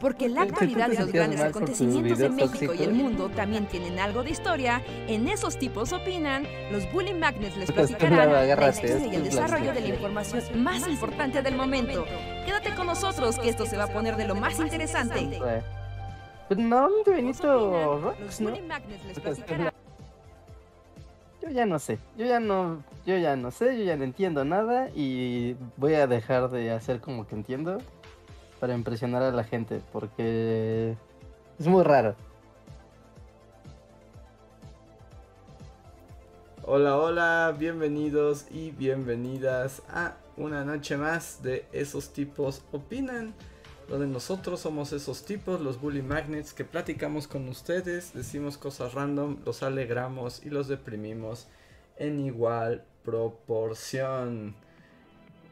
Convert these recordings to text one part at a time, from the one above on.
Porque la actualidad de los grandes acontecimientos de México y el mundo también tienen algo de historia, en esos tipos opinan, los Bully Magnets les platicarán la historia y el desarrollo de la información más importante del momento. Quédate con nosotros que esto se va a poner de lo más interesante. Pues no, Benito Los Bully Magnets les platicarán. Yo ya no sé, yo ya no, yo ya no sé, yo ya no entiendo nada y voy a dejar de hacer como que entiendo para impresionar a la gente, porque es muy raro. Hola, hola, bienvenidos y bienvenidas a una noche más de Esos tipos opinan, donde nosotros somos esos tipos, los bully magnets, que platicamos con ustedes, decimos cosas random, los alegramos y los deprimimos en igual proporción.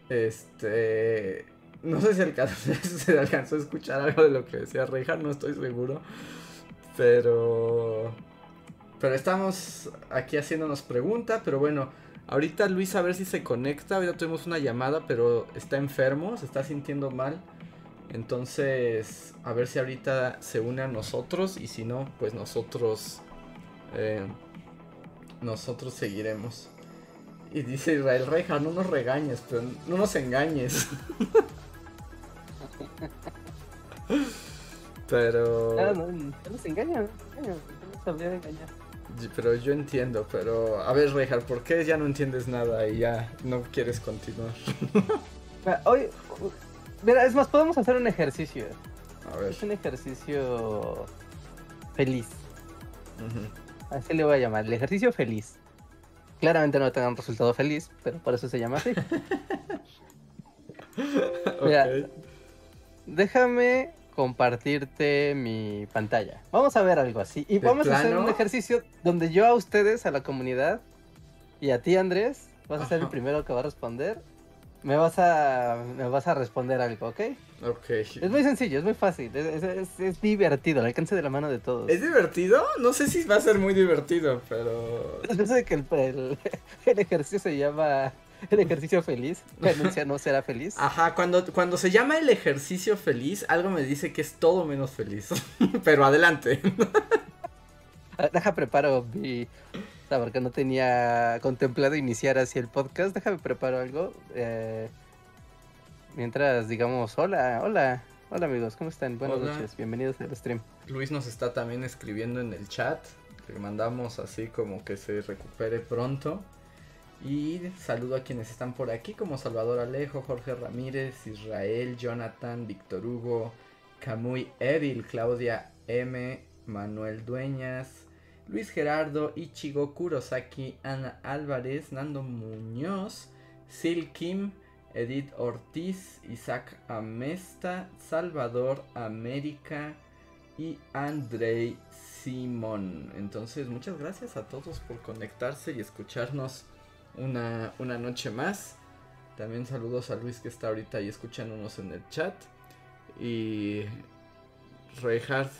Este no sé si alcanzó, se alcanzó a escuchar algo de lo que decía Reija, no estoy seguro. Pero. Pero estamos aquí haciéndonos pregunta. Pero bueno, ahorita Luis a ver si se conecta. Ahorita tuvimos una llamada, pero está enfermo, se está sintiendo mal. Entonces, a ver si ahorita se une a nosotros. Y si no, pues nosotros. Eh, nosotros seguiremos. Y dice Israel Reija, no nos regañes, pero no nos engañes. Pero. No, no, no se engaña, no sabría de engañar. Pero yo entiendo, pero. A ver, Rejar, ¿por qué ya no entiendes nada y ya no quieres continuar? Hoy. Mira, es más, podemos hacer un ejercicio. A ver. Es un ejercicio. feliz. Así le voy a llamar, el ejercicio feliz. Claramente no tenga un resultado feliz, pero por eso se llama así. Mira, déjame compartirte mi pantalla. Vamos a ver algo así. Y vamos a hacer un ejercicio donde yo a ustedes, a la comunidad, y a ti, Andrés, vas a ser el primero que va a responder. Me vas a, me vas a responder algo, ¿ok? Ok. Es muy sencillo, es muy fácil, es, divertido, al alcance de la mano de todos. ¿Es divertido? No sé si va a ser muy divertido, pero... Es de que el ejercicio se llama el ejercicio feliz. Renuncia no será feliz. Ajá, cuando, cuando se llama el ejercicio feliz, algo me dice que es todo menos feliz. Pero adelante. Ah, deja preparo mi. porque no tenía contemplado iniciar así el podcast. Déjame preparo algo. Eh, mientras digamos, hola, hola. Hola amigos, ¿cómo están? Buenas noches, bienvenidos al stream. Luis nos está también escribiendo en el chat. Le mandamos así como que se recupere pronto. Y saludo a quienes están por aquí como Salvador Alejo, Jorge Ramírez, Israel, Jonathan, Víctor Hugo, Camuy Evil, Claudia M, Manuel Dueñas, Luis Gerardo, Ichigo Kurosaki, Ana Álvarez, Nando Muñoz, Sil Kim, Edith Ortiz, Isaac Amesta, Salvador América y Andrei Simón. Entonces, muchas gracias a todos por conectarse y escucharnos una, una noche más. También saludos a Luis que está ahorita ahí escuchándonos en el chat. Y Reinhardt,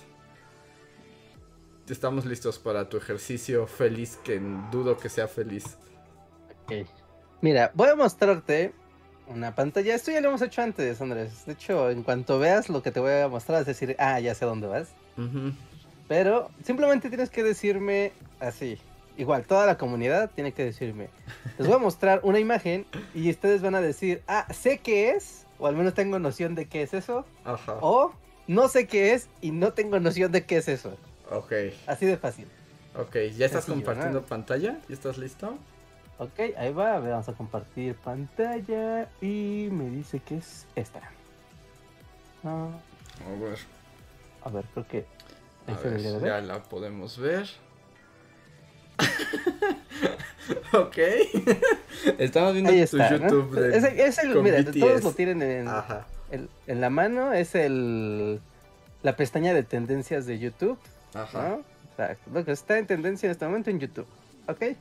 estamos listos para tu ejercicio feliz, que dudo que sea feliz. Mira, voy a mostrarte una pantalla. Esto ya lo hemos hecho antes, Andrés. De hecho, en cuanto veas lo que te voy a mostrar, es decir, ah, ya sé dónde vas. Pero simplemente tienes que decirme así igual, toda la comunidad tiene que decirme. Les voy a mostrar una imagen y ustedes van a decir, ah, sé qué es, o al menos tengo noción de qué es eso. Ajá. O no sé qué es y no tengo noción de qué es eso. Ok. Así de fácil. Ok, ¿ya estás compartiendo pantalla? ¿Ya estás listo? Ok, ahí va, vamos a compartir pantalla y me dice que es esta. a ver. A ver, creo que... A ver, ya la podemos ver. ok. Estamos viendo tu YouTube. es, el, mira, todos lo tienen en, en, la mano. Es el la pestaña de tendencias de YouTube. Ajá. Lo que está en tendencia en este momento en YouTube. Ok.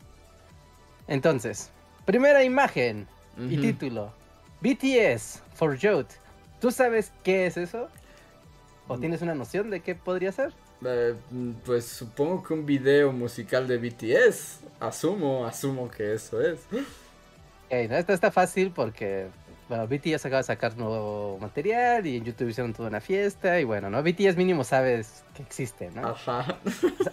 Entonces, primera imagen y título: BTS for Youth. ¿Tú sabes qué es eso? ¿O mm. tienes una noción de qué podría ser? Eh, pues supongo que un video musical de BTS. Asumo, asumo que eso es. esto está fácil porque bueno, BTS acaba de sacar nuevo material y en YouTube hicieron toda una fiesta y bueno, ¿no? BTS mínimo sabes que existe, ¿no? Ajá.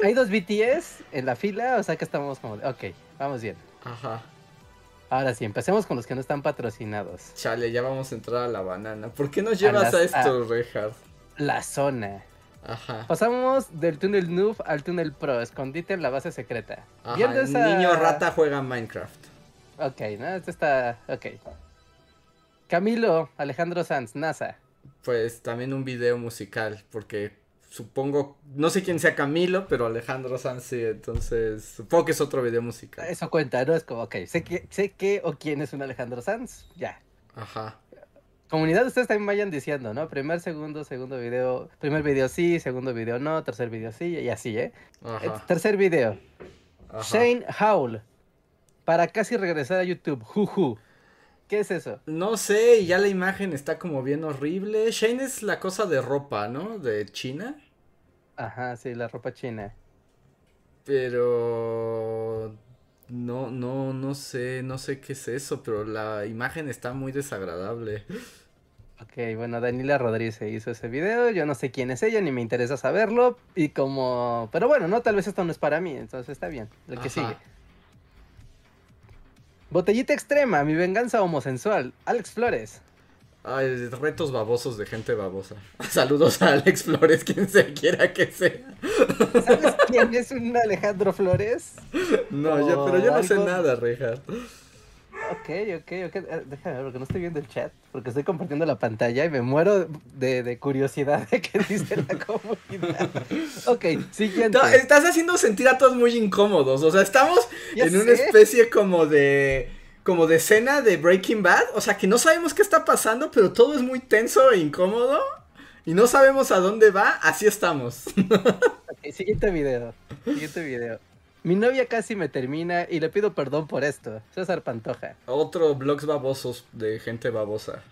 hay dos BTS en la fila, o sea que estamos como, de, ok, vamos bien. Ajá. Ahora sí, empecemos con los que no están patrocinados. Chale, ya vamos a entrar a la banana. ¿Por qué nos llevas a, esto, Rehard? La zona. Ajá. Pasamos del túnel noob al túnel pro, escondite en la base secreta. Ajá, niño rata juega Minecraft. Ok, ¿no? Esto está... ok. Camilo Alejandro Sanz, NASA. Pues también un video musical, porque supongo, no sé quién sea Camilo, pero Alejandro Sanz sí, entonces supongo que es otro video musical. Eso cuenta, ¿no? Es como, ok, sé que, sé qué o quién es un Alejandro Sanz, ya. Ajá. Comunidad, ustedes también vayan diciendo, ¿no? Primer, segundo, segundo video, primer video sí, segundo video no, tercer video sí, y así, ¿eh? Ajá. Eh, tercer video. Shane Howell. Para casi regresar a YouTube, juju. ¿Qué es eso? No sé, ya la imagen está como bien horrible. Shane es la cosa de ropa, ¿no? De China. Ajá, sí, la ropa china. Pero no, no, no sé, no sé qué es eso, pero la imagen está muy desagradable. Ok, bueno, Daniela Rodríguez hizo ese video, yo no sé quién es ella, ni me interesa saberlo, y como, pero bueno, no, tal vez esto no es para mí, entonces está bien, el que sigue. Botellita extrema, mi venganza homosensual. Alex Flores. Ay, retos babosos de gente babosa. Saludos a Alex Flores, quien se quiera que sea. ¿Sabes quién es un Alejandro Flores? No, yo, pero yo no sé nada, Reja. Ok, ok, ok. Eh, déjame ver, porque no estoy viendo el chat, porque estoy compartiendo la pantalla y me muero de, curiosidad de qué dice la comunidad. Ok, siguiente. estás haciendo sentir a todos muy incómodos. O sea, estamos en una especie como de como de escena de Breaking Bad, o sea que no sabemos qué está pasando, pero todo es muy tenso e incómodo y no sabemos a dónde va, así estamos. ok, siguiente video, siguiente video. Mi novia casi me termina y le pido perdón por esto. César Pantoja. Otro blogs babosos de gente babosa.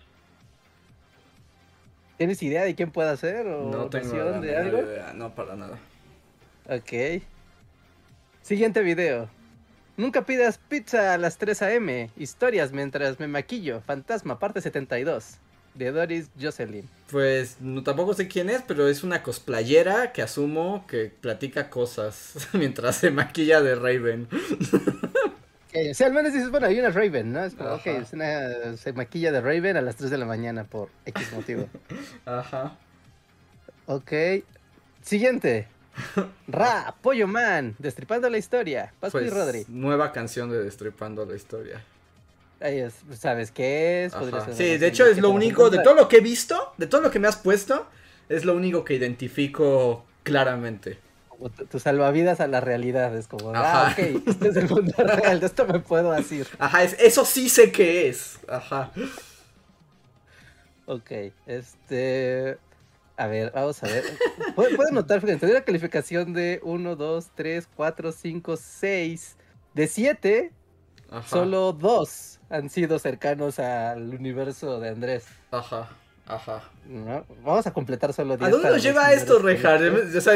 ¿Tienes idea de quién puede ser? ¿O no tengo de algo? No, para nada. Ok. Siguiente video. Nunca pidas pizza a las 3 a.m. Historias mientras me maquillo. Fantasma, parte 72 de Doris Jocelyn. Pues no, tampoco sé quién es, pero es una cosplayera que asumo que platica cosas mientras se maquilla de Raven. Okay, o sea, al menos dices, bueno, hay una Raven, ¿no? Es como, ok, es una, se maquilla de Raven a las 3 de la mañana por X motivo. Ajá. Ok. Siguiente. Ra, Pollo Man, Destripando la Historia. Pascu y pues, Rodri. Nueva canción de Destripando la Historia. ¿Sabes qué es? Sí, de hecho es lo único, de todo lo que he visto, de todo lo que me has puesto, es lo único que identifico claramente. tu, salvavidas a la realidad, es como, ah, ok, este es el mundo real, de esto me puedo decir. Ajá, eso sí sé qué es, ajá. Ok, este... A ver, vamos a ver. Puedo notar, fíjense, una calificación de 1, 2, 3, 4, 5, 6. De 7, solo 2 han sido cercanos al universo de Andrés. Ajá, ajá. Vamos a completar solo 10. ¿A dónde nos lleva esto, Rejar? O sea,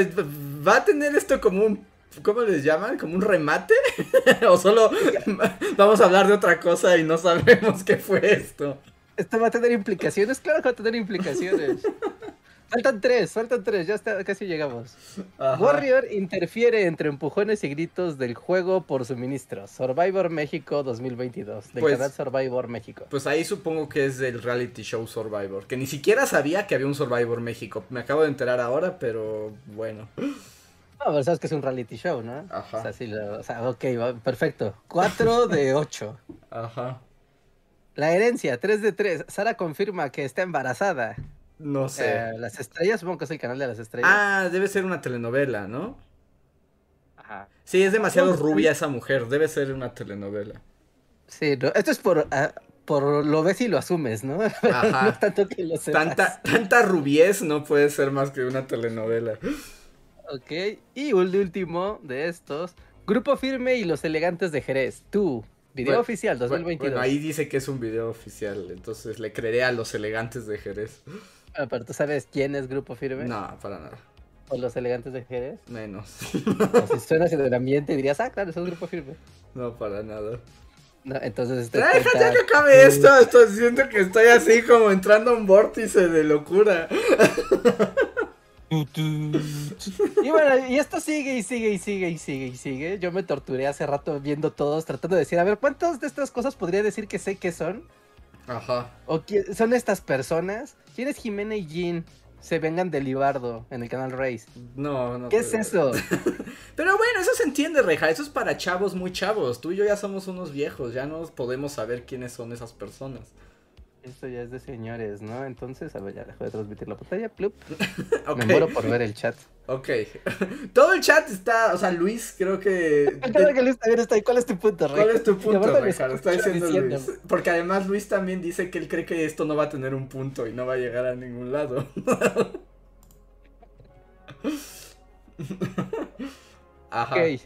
¿va a tener esto como un ¿Cómo les llaman? ¿Como un remate? ¿O solo vamos a hablar de otra cosa y no sabemos qué fue esto? Esto va a tener implicaciones, claro que va a tener implicaciones. Faltan tres, faltan tres, ya está, casi llegamos. Warrior interfiere entre empujones y gritos del juego por suministro. Survivor México 2022, del pues, canal Survivor México. Pues ahí supongo que es del reality show Survivor, que ni siquiera sabía que había un Survivor México. Me acabo de enterar ahora, pero bueno. No, pero sabes que es un reality show, ¿no? Ajá. O sea, sí, o sea ok, perfecto. Cuatro de ocho. Ajá. La herencia, 3 de 3. Sara confirma que está embarazada. No sé. Eh, las estrellas, supongo que es el canal de las estrellas. Ah, debe ser una telenovela, ¿no? Ajá. Sí, es demasiado rubia esa mujer, debe ser una telenovela. Sí, esto es por, ah, por lo ves y lo asumes, ¿no? Ajá. no tanto que lo sepas. Tanta, tanta rubiez no puede ser más que una telenovela. Ok, y el último de estos, Grupo Firme y los Elegantes de Jerez, tú, Video oficial 2022. Bueno, ahí dice que es un video oficial, entonces le creeré a los elegantes de Jerez. Ah, pero tú sabes quién es Grupo Firme. No, para nada. ¿O los elegantes de Jerez? Menos. si suenas en el ambiente dirías, ah, claro, es un Grupo Firme. No, para nada. No, entonces Deja ya que acabe esto, esto, siento que estoy así como entrando a un vórtice de locura. y bueno, y esto sigue y sigue y sigue y sigue y sigue. Yo me torturé hace rato viendo todos, tratando de decir, a ver, ¿cuántas de estas cosas podría decir que sé que son? Ajá. ¿O son estas personas? ¿Quién es Jimena y Jean? Se vengan de Libardo en el canal Race. No, no. ¿Qué es eso? pero bueno, eso se entiende, Reja. Eso es para chavos muy chavos. Tú y yo ya somos unos viejos. Ya no podemos saber quiénes son esas personas. Esto ya es de señores, ¿no? Entonces, a ver, ya dejo de transmitir la pantalla. Plup. Me muero por ver el chat. Ok. Todo el chat está, o sea, Luis creo que... Claro que Luis también está ahí. ¿Cuál es tu punto, Rey? ¿Cuál es tu punto, Rey? Está diciendo Luis. Porque además Luis también dice que él cree que esto no va a tener un punto y no va a llegar a ningún lado. Ajá. Ok.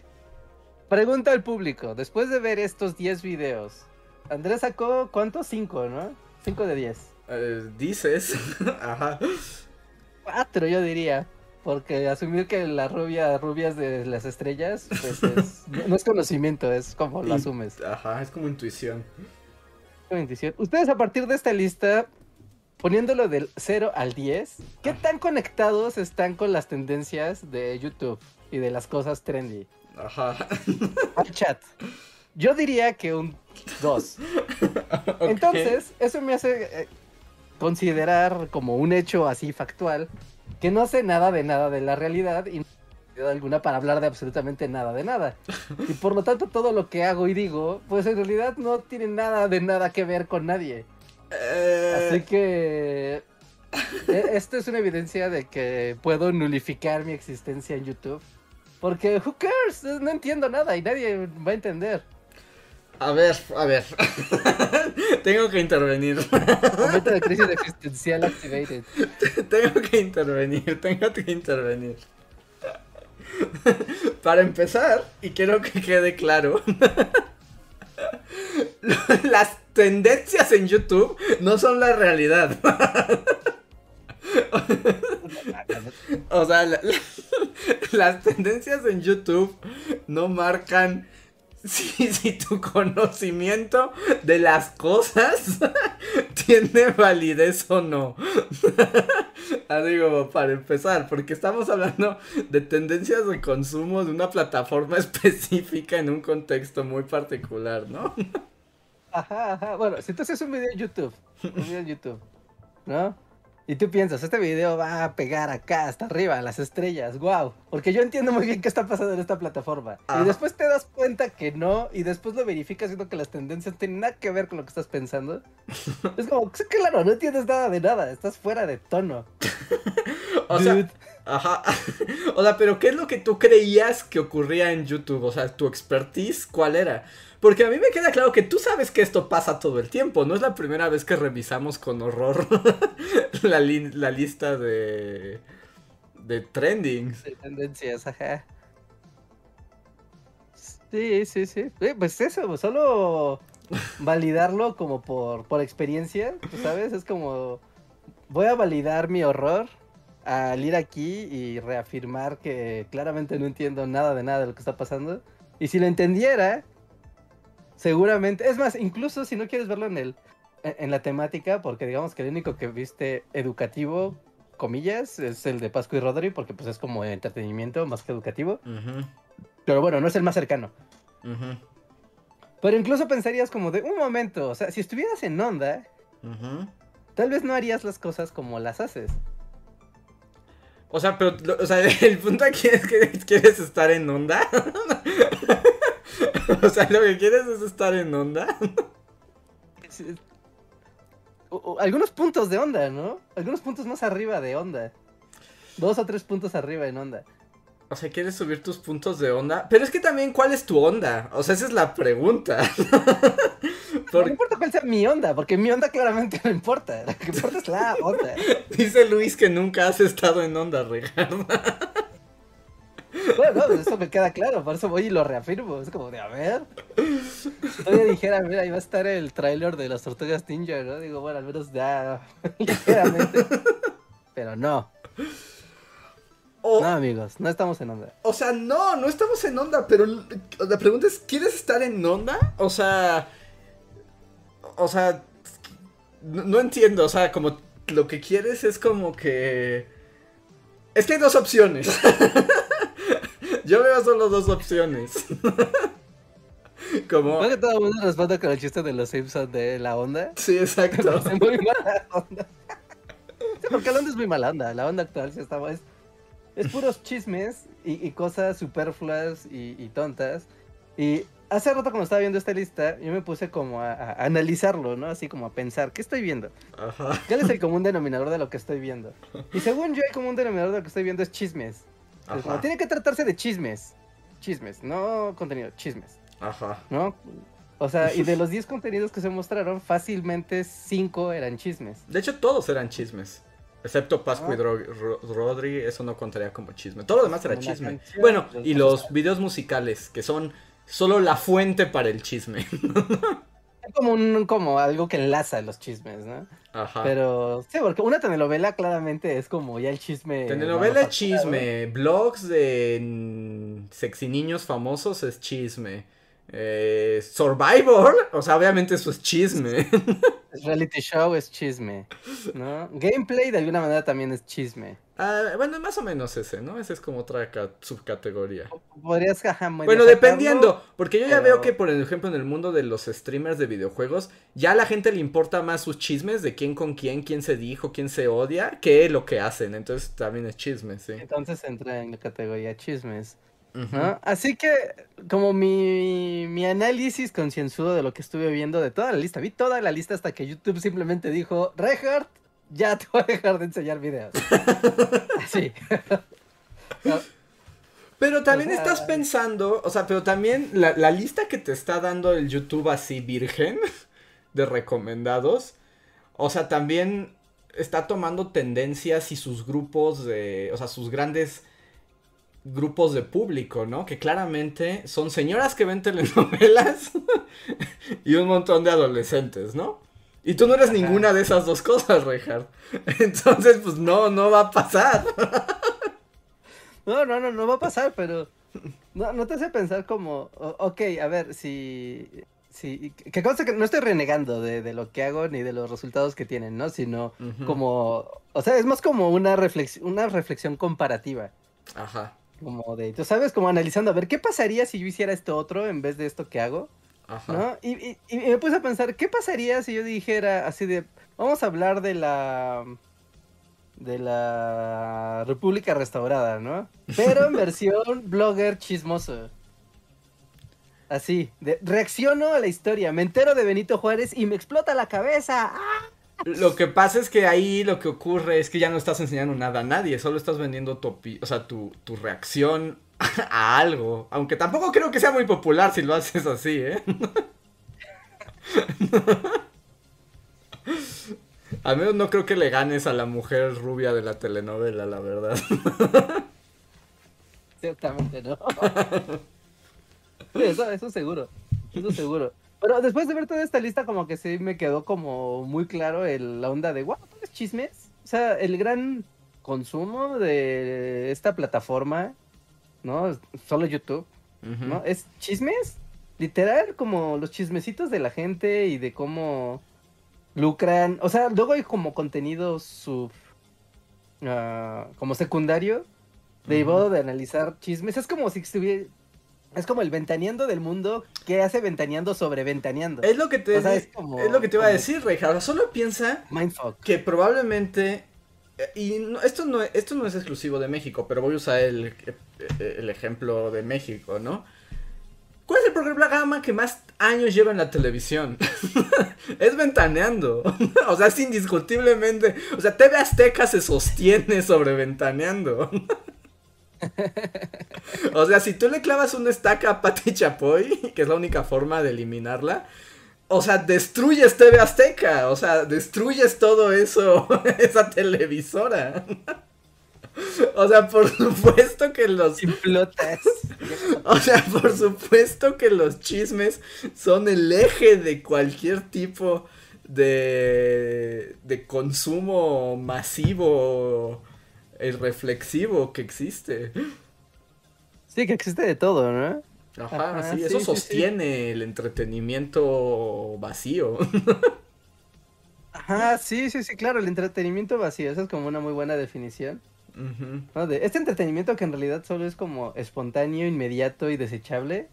Pregunta al público. Después de ver estos 10 videos, Andrés sacó, ¿cuántos? 5, ¿no? 5 de 10. Eh, dices. Ajá. 4 yo diría. Porque asumir que la rubia, rubias de las estrellas, pues es, no es conocimiento, es como lo asumes. Ajá, es como intuición. Como intuición. Ustedes a partir de esta lista, poniéndolo del 0 al 10, ¿qué ah. tan conectados están con las tendencias de YouTube y de las cosas trendy? Ajá. Al chat. Yo diría que un 2. Entonces, eso me hace eh, considerar como un hecho así factual que no sé nada de nada de la realidad y no alguna para hablar de absolutamente nada de nada. Y por lo tanto todo lo que hago y digo, pues en realidad no tiene nada de nada que ver con nadie. Eh. Así que e, esto es una evidencia de que puedo nulificar mi existencia en YouTube. Porque who cares? No entiendo nada y nadie va a entender. A ver, a ver. tengo que intervenir. Momento de crisis existencial activated. tengo que intervenir, tengo que intervenir. Para empezar, y quiero que quede claro, las tendencias en YouTube no son la realidad. o sea, las tendencias en YouTube no marcan si, tu conocimiento de las cosas tiene validez o no. ah, digo, para empezar, porque estamos hablando de tendencias de consumo de una plataforma específica en un contexto muy particular, ¿no? ajá, ajá. Bueno, si tú haces un video en YouTube, un video en YouTube, ¿no? Y tú piensas, este video va a pegar acá, hasta arriba, las estrellas, wow. Porque yo entiendo muy bien qué está pasando en esta plataforma. Y después te das cuenta que no, y después lo verificas viendo que las tendencias tienen nada que ver con lo que estás pensando. es como, claro, no entiendes nada de nada, estás fuera de tono. o sea, ajá. o sea, pero ¿qué es lo que tú creías que ocurría en YouTube? O sea, tu expertise, ¿cuál era? Porque a mí me queda claro que tú sabes que esto pasa todo el tiempo. No es la primera vez que revisamos con horror la, lista de, de trendings. De tendencias, ajá. Sí, sí, sí. Eh, pues eso, solo validarlo como por, por experiencia, ¿sabes? Es como, voy a validar mi horror al ir aquí y reafirmar que claramente no entiendo nada de nada de lo que está pasando. Y si lo entendiera, seguramente, es más, incluso si no quieres verlo en el en la temática, porque digamos que el único que viste educativo, comillas, es el de Pascu y Rodri, porque pues es como entretenimiento más que educativo. Pero bueno, no es el más cercano. Pero incluso pensarías como de un momento, o sea, si estuvieras en onda, tal vez no harías las cosas como las haces. O sea, pero, o sea, el punto aquí es que quieres estar en onda. o sea, lo que quieres es estar en onda. algunos puntos de onda, ¿no? Algunos puntos más arriba de onda. Dos o tres puntos arriba en onda. O sea, ¿quieres subir tus puntos de onda? Pero es que también, ¿cuál es tu onda? O sea, esa es la pregunta. No importa cuál sea mi onda, porque mi onda claramente no importa. Lo que importa es la onda. Dice Luis que nunca has estado en onda, Ricardo. Bueno, eso me queda claro, por eso voy y lo reafirmo. Es como de, a ver. Todavía dijera, mira, ahí va a estar el tráiler de las tortugas ninja, ¿no? Digo, bueno, al menos ya, ligeramente. Pero no. no, amigos, no estamos en onda. O sea, no, no estamos en onda, pero la pregunta es, ¿quieres estar en onda? O sea, o sea, no, entiendo, o sea, como lo que quieres es como que... Es que hay dos opciones. Yo veo solo dos opciones. Como... ¿No que todo el mundo responde con el chiste de los Simpsons de la onda? Sí, exacto. Es muy mala onda. porque la onda es muy mala onda. La onda actual sí está... Es, es puros chismes y, cosas superfluas y, tontas. Y hace rato cuando estaba viendo esta lista, yo me puse como a, analizarlo, ¿no? Así como a pensar, ¿qué estoy viendo? Ajá. ¿Cuál es el común denominador de lo que estoy viendo? Y según yo, el común denominador de lo que estoy viendo es chismes. Tiene que tratarse de chismes. Chismes, no contenido, chismes. Ajá. ¿No? O sea, y de los 10 contenidos que se mostraron, fácilmente 5 eran chismes. De hecho, todos eran chismes. Excepto Pascu y ah. Rodri, eso no contaría como chisme. Todo lo demás era chisme. Bueno, y los videos musicales, que son solo la fuente para el chisme. Como un, como algo que enlaza los chismes, ¿no? Ajá. Pero, sí, porque una telenovela claramente es como ya el chisme. Telenovela es chisme. Blogs de sexy niños famosos es chisme. Eh, Survivor, o sea, obviamente eso es chisme. Reality show es chisme, ¿no? Gameplay de alguna manera también es chisme. Ah, bueno, más o menos ese, ¿no? Ese es como otra subcategoría. Podrías, Bueno, dependiendo, porque yo ya veo que, por ejemplo, en el mundo de los streamers de videojuegos, ya a la gente le importa más sus chismes de quién con quién, quién se dijo, quién se odia, que lo que hacen. Entonces también es chisme, sí. Entonces entra en la categoría chismes. Así que, como mi, mi análisis concienzudo de lo que estuve viendo de toda la lista, vi toda la lista hasta que YouTube simplemente dijo, Reinhardt, ya te voy a dejar de enseñar videos. Así. Pero también estás pensando, o sea, pero también la, la, lista que te está dando el YouTube así virgen de recomendados, o sea, también está tomando tendencias y sus grupos de, o sea, sus grandes grupos de público, ¿no? Que claramente son señoras que ven telenovelas y un montón de adolescentes, ¿no? Y tú no eres ninguna de esas dos cosas, Richard. Entonces, pues no, no va a pasar. No, no, no, no va a pasar, pero no, no te hace pensar como, ok, a ver, si, si, que cosa que no estoy renegando de, lo que hago ni de los resultados que tienen, ¿no? Sino como, o sea, es más como una reflexión, una reflexión comparativa. Ajá. Como de, tú sabes, como analizando, a ver, ¿qué pasaría si yo hiciera esto otro en vez de esto que hago? Ajá. ¿No? Y, me puse a pensar, ¿qué pasaría si yo dijera así de, vamos a hablar de la de la República Restaurada, ¿no? Pero en versión blogger chismoso. Así, de, reacciono a la historia, me entero de Benito Juárez y me explota la cabeza. ¡Ah! Lo que pasa es que ahí lo que ocurre es que ya no estás enseñando nada a nadie, solo estás vendiendo tu, o sea, tu, reacción a algo. Aunque tampoco creo que sea muy popular si lo haces así, ¿eh? Al menos no creo que le ganes a la mujer rubia de la telenovela, la verdad. Ciertamente no. eso, eso seguro. Eso seguro. Pero después de ver toda esta lista, como que sí me quedó como muy claro el, la onda de, wow, ¿tienes chismes? O sea, el gran consumo de esta plataforma, ¿no? Solo YouTube, ¿no? Es chismes, literal, como los chismecitos de la gente y de cómo lucran. O sea, luego hay como contenido sub. Ah, como secundario, derivado de analizar chismes. Es como si estuviera es como el ventaneando del mundo que hace ventaneando sobre ventaneando. Es lo que te, es, lo que te iba a decir, Reja. Solo piensa que probablemente. Eh, y esto, no, esto no es exclusivo de México, pero voy a usar el, eh, el ejemplo de México, ¿no? ¿Cuál es el programa que más años lleva en la televisión? es Ventaneando. o sea, es indiscutiblemente. O sea, TV Azteca se sostiene sobre Ventaneando. o sea, si tú le clavas una estaca a Pati Chapoy, que es la única forma de eliminarla, o sea, destruyes TV Azteca, o sea, destruyes todo eso, esa televisora. O sea, por supuesto que los... Implotas. O sea, por supuesto que los chismes son el eje de cualquier tipo de, de consumo masivo el reflexivo que existe. Sí, que existe de todo, ¿no? Ajá, sí, eso sostiene el entretenimiento vacío. Ajá, sí, sí, sí, claro, el entretenimiento vacío, esa es como una muy buena definición. este entretenimiento que en realidad solo es como espontáneo, inmediato y desechable.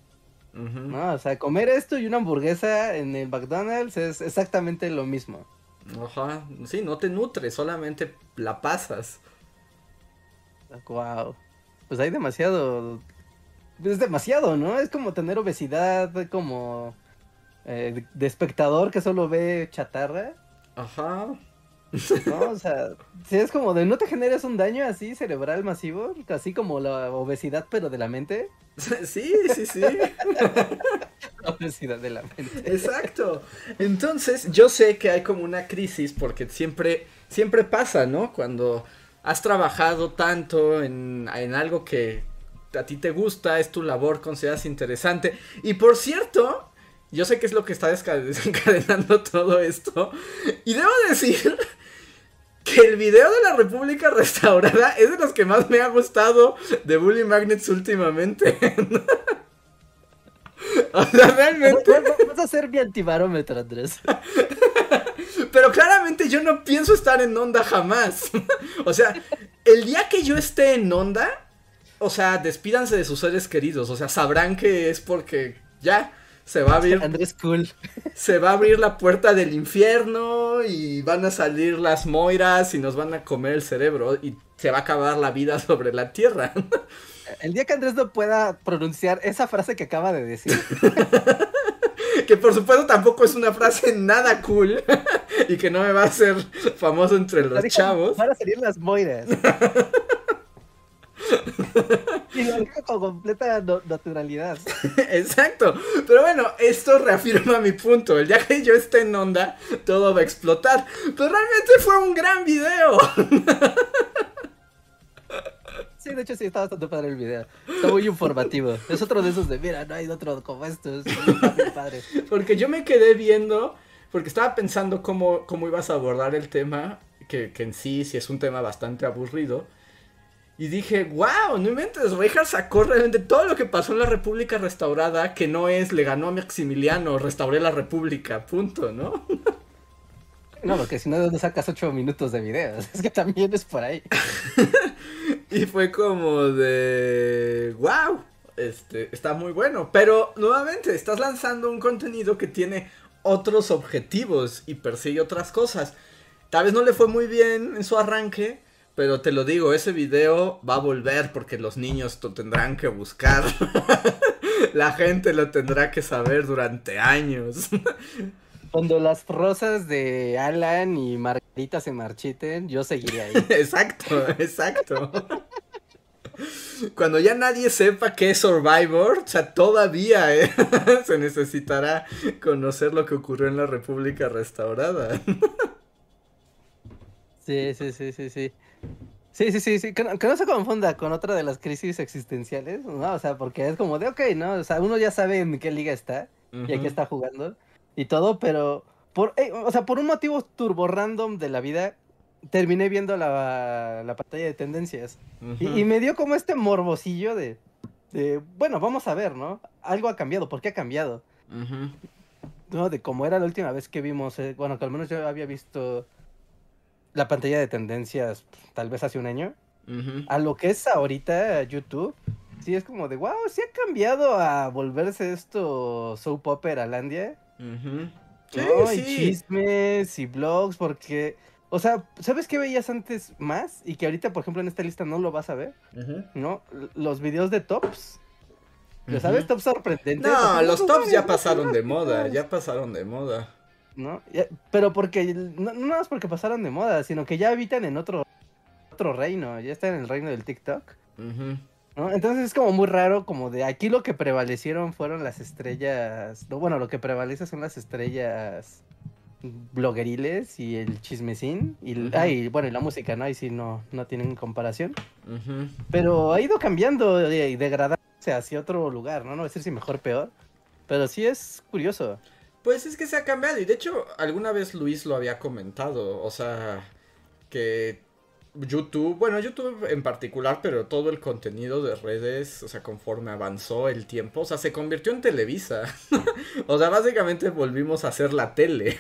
¿no? O sea, comer esto y una hamburguesa en el McDonald's es exactamente lo mismo. Ajá, sí, no te nutres, solamente la pasas. Wow. Pues hay demasiado. Es demasiado, ¿no? Es como tener obesidad, como eh, de espectador que solo ve chatarra. Ajá. No, o sea, si es como de no te generas un daño así cerebral masivo, así como la obesidad pero de la mente. Sí, sí, sí. obesidad de la mente. Exacto. Entonces, yo sé que hay como una crisis porque siempre, siempre pasa, ¿no? Cuando has trabajado tanto en, en algo que a ti te gusta, es tu labor, consideras interesante. Y por cierto, yo sé que es lo que está desencadenando todo esto. Y debo decir que el video de la República Restaurada es de los que más me ha gustado de Bully Magnets últimamente. o sea, realmente. Vas a ser mi antibarómetro, Andrés. Pero claramente yo no pienso estar en onda jamás. o sea, el día que yo esté en onda, o sea, despídanse de sus seres queridos. O sea, sabrán que es porque ya se va a abrir. Andrés Cool. Se va a abrir la puerta del infierno y van a salir las moiras y nos van a comer el cerebro y se va a acabar la vida sobre la tierra. El día que Andrés no pueda pronunciar esa frase que acaba de decir. que por supuesto tampoco es una frase nada cool y que no me va a hacer famoso entre los chavos. Van a salir las moiras. y lo digo con completa naturalidad. Exacto. Pero bueno, esto reafirma mi punto. El día que yo esté en onda, todo va a explotar. Pero realmente fue un gran video. Sí, de hecho sí, está bastante padre el video. Está muy informativo. Es otro de esos de, mira, no hay otro como esto. Es muy padre. Porque yo me quedé viendo, porque estaba pensando cómo, cómo ibas a abordar el tema, que, que en sí, sí es un tema bastante aburrido. Y dije, wow, no inventes, Reinhardt sacó realmente todo lo que pasó en la República restaurada, que no es, le ganó a Maximiliano, restauré la República, punto, ¿no? No, porque si no, ¿de dónde sacas ocho minutos de videos? Es que también es por ahí. y fue como de, wow, este, está muy bueno. Pero nuevamente, estás lanzando un contenido que tiene otros objetivos y persigue otras cosas. Tal vez no le fue muy bien en su arranque, pero te lo digo, ese video va a volver porque los niños lo tendrán que buscar. La gente lo tendrá que saber durante años. Cuando las rosas de Alan y Margarita se marchiten, yo seguiré ahí. exacto, exacto. Cuando ya nadie sepa qué es Survivor, o sea, todavía ¿eh? se necesitará conocer lo que ocurrió en la República Restaurada. sí, sí, sí, sí, sí. Sí, sí, sí, sí, que no, se confunda con otra de las crisis existenciales, ¿no? O sea, porque es como de, ok, ¿no? O sea, uno ya sabe en qué liga está y a qué está jugando y todo, pero, por, eh, o sea, por un motivo turbo random de la vida, terminé viendo la, la pantalla de tendencias y, me dio como este morbosillo de, de, bueno, vamos a ver, ¿no? Algo ha cambiado, ¿por qué ha cambiado? ¿No? De cómo era la última vez que vimos, eh, bueno, que al menos yo había visto la pantalla de tendencias tal vez hace un año, a lo que es ahorita YouTube, sí es como de, wow, sí ha cambiado a volverse esto soap opera Landia. Y chismes y blogs, porque, o sea, ¿sabes qué veías antes más? Y que ahorita, por ejemplo, en esta lista no lo vas a ver, ¿no? Los videos de tops. ¿Lo sabes? Tops sorprendentes. No, los tops ya pasaron de moda, ya pasaron de moda. ¿no? pero porque, no, no más porque pasaron de moda, sino que ya habitan en otro, otro reino, ya están en el reino del TikTok. ¿No? Entonces es como muy raro, como de aquí lo que prevalecieron fueron las estrellas, bueno, lo que prevalece son las estrellas blogueriles y el chismecín y, bueno, y la música, ¿no? Ahí sí no, no tienen comparación. Pero ha ido cambiando y degradándose hacia otro lugar, ¿no? No voy a decir si mejor o peor, pero sí es curioso. Pues es que se ha cambiado y de hecho alguna vez Luis lo había comentado, o sea, que YouTube, bueno, YouTube en particular, pero todo el contenido de redes, o sea, conforme avanzó el tiempo, o sea, se convirtió en Televisa. o sea, básicamente volvimos a hacer la tele.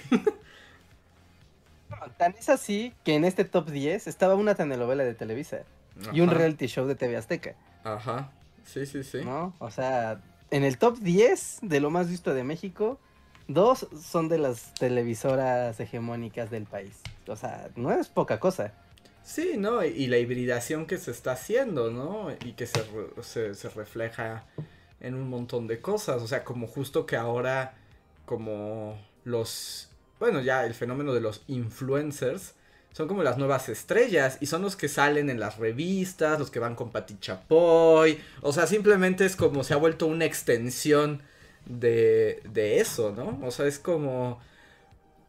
Tan es así que en este top 10 estaba una telenovela de Televisa y un reality show de TV Azteca. Ajá, sí, sí, sí. ¿No? O sea, en el top 10 de lo más visto de México, dos son de las televisoras hegemónicas del país. O sea, no es poca cosa. Sí, ¿no? Y la hibridación que se está haciendo, ¿no? Y que se, se, refleja en un montón de cosas. O sea, como justo que ahora, como los bueno, ya el fenómeno de los influencers, son como las nuevas estrellas y son los que salen en las revistas, los que van con Pati Chapoy, o sea, simplemente es como se ha vuelto una extensión de, de eso, ¿no? O sea, es como...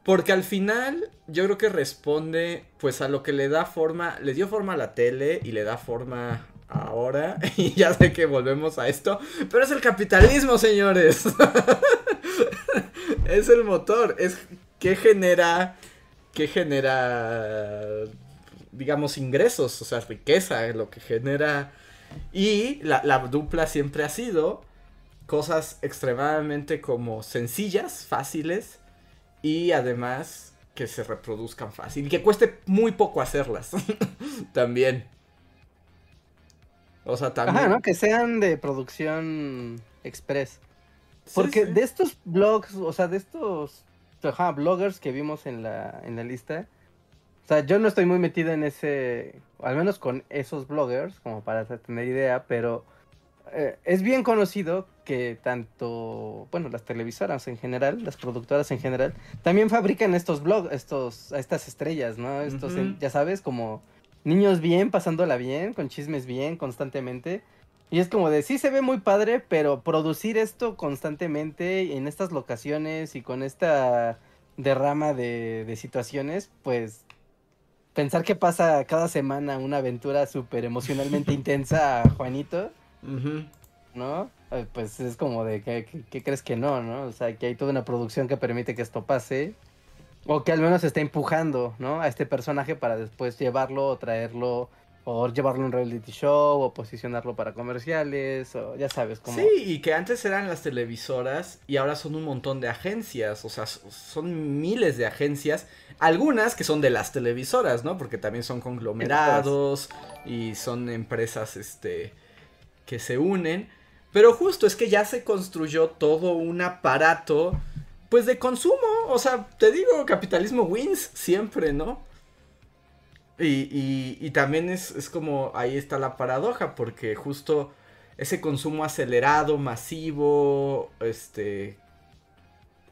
Porque al final yo creo que responde pues a lo que le da forma, le dio forma a la tele y le da forma ahora y ya sé que volvemos a esto, pero es el capitalismo, señores. es el motor, es ¿qué genera, qué genera, digamos, ingresos? O sea, riqueza, lo que genera... Y la, dupla siempre ha sido cosas extremadamente como sencillas, fáciles y además que se reproduzcan fácil y que cueste muy poco hacerlas también. O sea, también. Ajá, ¿no? Que sean de producción express. Porque de estos blogs, o sea, de estos ajá, bloggers que vimos en la, en la lista. O sea, yo no estoy muy metido en ese, al menos con esos bloggers, como para tener idea, pero eh, es bien conocido que tanto, bueno, las televisoras en general, las productoras en general, también fabrican estos blogs, estos, estas estrellas, ¿no? Estos, ya sabes, como niños bien, pasándola bien, con chismes bien, constantemente. Y es como de, sí se ve muy padre, pero producir esto constantemente en estas locaciones y con esta derrama de, situaciones, pues pensar que pasa cada semana una aventura súper emocionalmente intensa a Juanito, ¿no? Eh, pues es como de, ¿qué, crees que no, no? O sea, que hay toda una producción que permite que esto pase. O que al menos está empujando, ¿no? A este personaje para después llevarlo o traerlo o llevarlo a un reality show, o posicionarlo para comerciales, o ya sabes cómo. Sí, y que antes eran las televisoras y ahora son un montón de agencias, o sea, son miles de agencias, algunas que son de las televisoras, ¿no? Porque también son conglomerados y son empresas, este, que se unen. Pero justo es que ya se construyó todo un aparato, pues de consumo, o sea, te digo, capitalismo wins siempre, ¿no? Y, y, también es, es, como, ahí está la paradoja, porque justo ese consumo acelerado, masivo, este,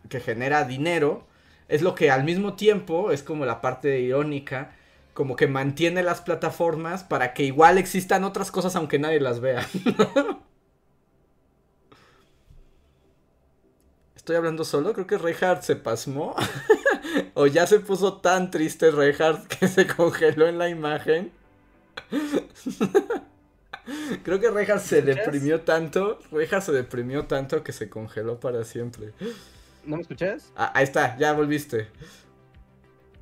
que genera dinero, es lo que al mismo tiempo, es como la parte irónica, como que mantiene las plataformas para que igual existan otras cosas aunque nadie las vea. Estoy hablando solo, creo que Reinhardt se pasmó. o ya se puso tan triste Reinhardt que se congeló en la imagen. Creo que Reinhardt se deprimió tanto. Reinhardt se deprimió tanto que se congeló para siempre. ¿No me escuchas? Ah, ahí está, ya volviste.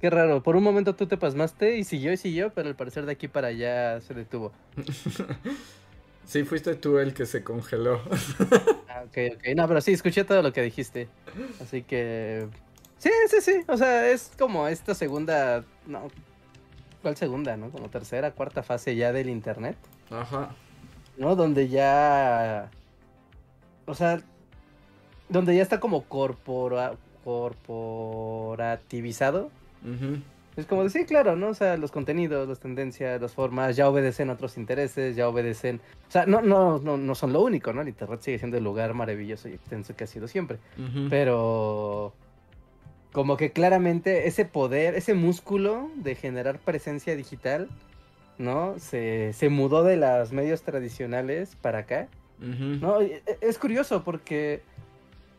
Qué raro, por un momento tú te pasmaste y siguió y siguió, pero al parecer de aquí para allá se detuvo. sí, fuiste tú el que se congeló. ah, ok, ok. No, pero sí, escuché todo lo que dijiste. Así que Sí, sí, sí. O sea, es como esta segunda. No. ¿Cuál segunda, no? Como tercera, cuarta fase ya del internet. Ajá. ¿No? Donde ya. O sea. Donde ya está como corpora... corporativizado. Es como decir, claro, ¿no? O sea, los contenidos, las tendencias, las formas, ya obedecen a otros intereses, ya obedecen. O sea, no, no, no, no son lo único, ¿no? El internet sigue siendo el lugar maravilloso y extenso que ha sido siempre. Pero como que claramente ese poder, ese músculo de generar presencia digital, ¿no? Se, se mudó de los medios tradicionales para acá. ¿no? E, es curioso porque,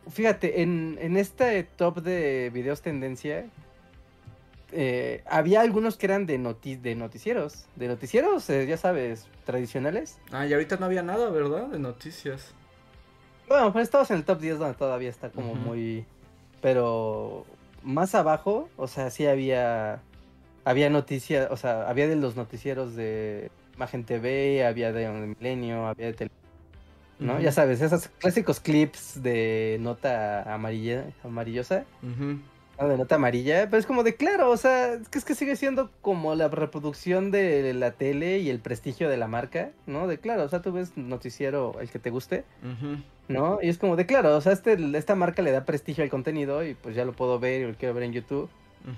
fíjate, en, en este top de videos tendencia, eh, había algunos que eran de, de noticieros, de noticieros, eh, ya sabes, tradicionales. Ah, y ahorita no había nada, ¿verdad? De noticias. Bueno, pues estabas en el top 10 donde todavía está como muy... Pero más abajo, o sea, sí había había noticias, o sea, había de los noticieros de Imagen TV, había de Milenio, había de Tele ¿no? Ya sabes, esos clásicos clips de nota amarilla, amarillosa, de nota amarilla, pero es como de claro, o sea, es que, es que sigue siendo como la reproducción de la tele y el prestigio de la marca, ¿no? De claro, o sea, tú ves noticiero el que te guste, ¿no? Y es como de claro, o sea, este, esta marca le da prestigio al contenido y pues ya lo puedo ver y lo quiero ver en YouTube,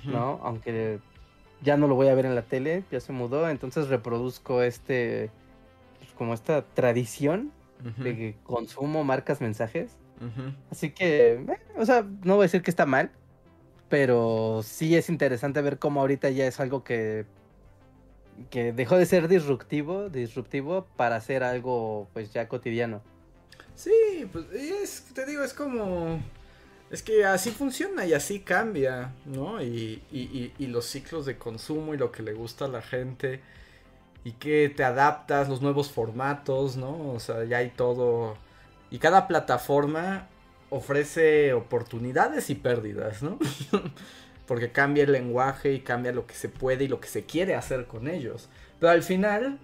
¿no? Aunque ya no lo voy a ver en la tele, ya se mudó, entonces reproduzco este, pues, como esta tradición de que consumo marcas mensajes. Así que, eh, o sea, no voy a decir que está mal, pero sí es interesante ver cómo ahorita ya es algo que que dejó de ser disruptivo, disruptivo para ser algo pues ya cotidiano. Sí, pues es, te digo, es como es que así funciona y así cambia, ¿no? Y, y, y, los ciclos de consumo y lo que le gusta a la gente y que te adaptas, los nuevos formatos, ¿no? O sea, ya hay todo. Y cada plataforma ofrece oportunidades y pérdidas, ¿no? Porque cambia el lenguaje y cambia lo que se puede y lo que se quiere hacer con ellos. Pero al final,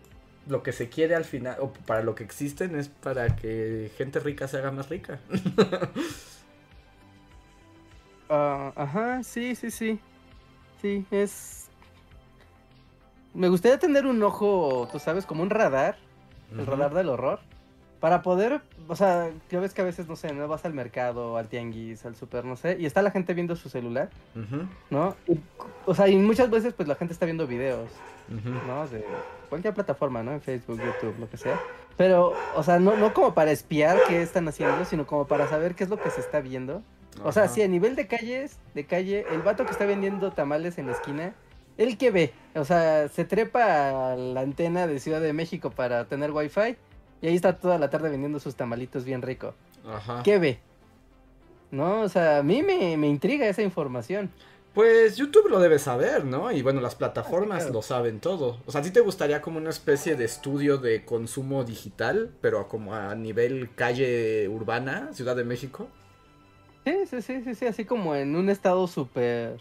lo que se quiere al final, o para lo que existen, es para que gente rica se haga más rica. Ah, ajá, sí, sí, sí. Sí, es me gustaría tener un ojo, tú sabes, como un radar, el radar del horror, para poder, o sea, ya ves que a veces, no sé, no vas al mercado, al tianguis, al super, no sé, y está la gente viendo su celular, ¿no? o sea, y muchas veces pues la gente está viendo videos, ¿no? De cualquier plataforma, ¿no? En Facebook, YouTube, lo que sea. Pero, o sea, no, no como para espiar qué están haciendo, sino como para saber qué es lo que se está viendo. O sea, sí, a nivel de calles, de calle, el vato que está vendiendo tamales en la esquina, ¿El qué ve? O sea, se trepa a la antena de Ciudad de México para tener wifi y ahí está toda la tarde vendiendo sus tamalitos bien rico. Ajá. ¿Qué ve? No, o sea, a mí me, intriga esa información. Pues YouTube lo debe saber, ¿no? Y bueno, las plataformas ah, lo saben todo. O sea, ¿a ti te gustaría como una especie de estudio de consumo digital, pero como a nivel calle urbana, Ciudad de México? Sí, sí, sí, sí, sí, así como en un estado súper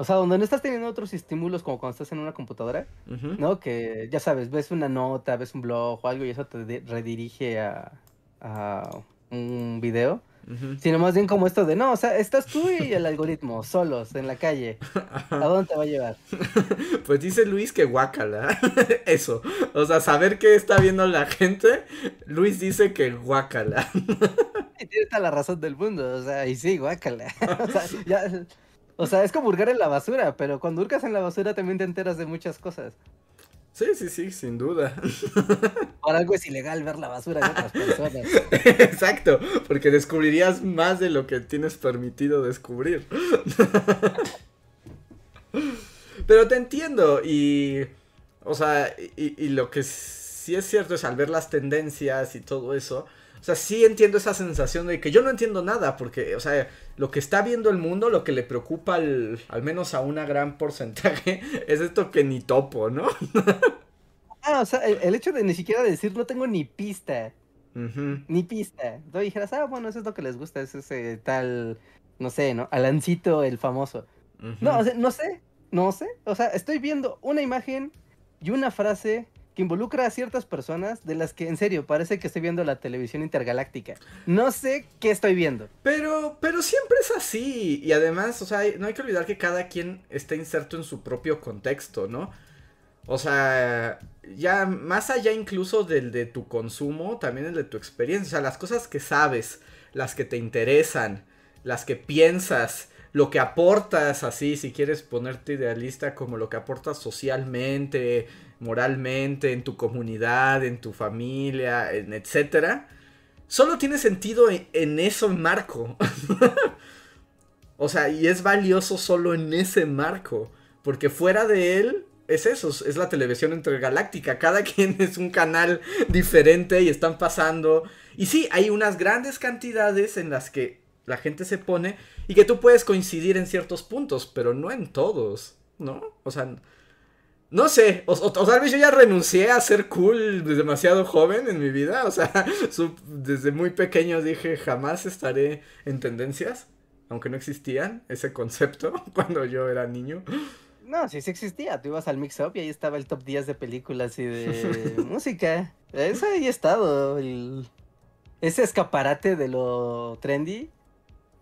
o sea, donde no estás teniendo otros estímulos como cuando estás en una computadora, ¿no? Que ya sabes, ves una nota, ves un blog o algo y eso te redirige a, un video. Sino más bien como esto de, no, o sea, estás tú y el algoritmo solos en la calle. ¿A dónde te va a llevar? Pues dice Luis que guácala. Eso. O sea, saber qué está viendo la gente, Luis dice que guácala. Y tiene toda la razón del mundo, o sea, y sí, guácala. O sea, ya o sea, es como hurgar en la basura, pero cuando hurgas en la basura también te enteras de muchas cosas. Sí, sí, sí, sin duda. Por algo es ilegal ver la basura de otras personas. Exacto, porque descubrirías más de lo que tienes permitido descubrir. Pero te entiendo y... O sea, y, y lo que sí es cierto es al ver las tendencias y todo eso, o sea, sí entiendo esa sensación de que yo no entiendo nada, porque, o sea, lo que está viendo el mundo, lo que le preocupa al, al menos a una gran porcentaje, es esto que ni topo, ¿no? ah, o sea, el, hecho de ni siquiera decir no tengo ni pista. Ni pista. Tú dijeras, ah, bueno, eso es lo que les gusta, es ese tal, no sé, ¿no? Alancito el famoso. No, o sea, no sé, no sé. O sea, estoy viendo una imagen y una frase que involucra a ciertas personas de las que en serio parece que estoy viendo la televisión intergaláctica. No sé qué estoy viendo. Pero, pero siempre es así. Y además, o sea, no hay que olvidar que cada quien está inserto en su propio contexto, ¿no? O sea, ya más allá incluso del de tu consumo, también el de tu experiencia. O sea, las cosas que sabes, las que te interesan, las que piensas, lo que aportas así, si quieres ponerte idealista, como lo que aportas socialmente, moralmente, en tu comunidad, en tu familia, en etcétera, solo tiene sentido en, ese marco. o sea, y es valioso solo en ese marco. Porque fuera de él, es eso, es la televisión intergaláctica. Cada quien es un canal diferente y están pasando. Y sí, hay unas grandes cantidades en las que la gente se pone y que tú puedes coincidir en ciertos puntos, pero no en todos, ¿no? O sea, no sé, o, tal vez yo ya renuncié a ser cool demasiado joven en mi vida. O sea, desde muy pequeño dije jamás estaré en tendencias, aunque no existían ese concepto cuando yo era niño. No, sí, sí existía. Tú ibas al Mix Up y ahí estaba el top 10 de películas y de música. Eso ahí ha estado. Ese escaparate de lo trendy.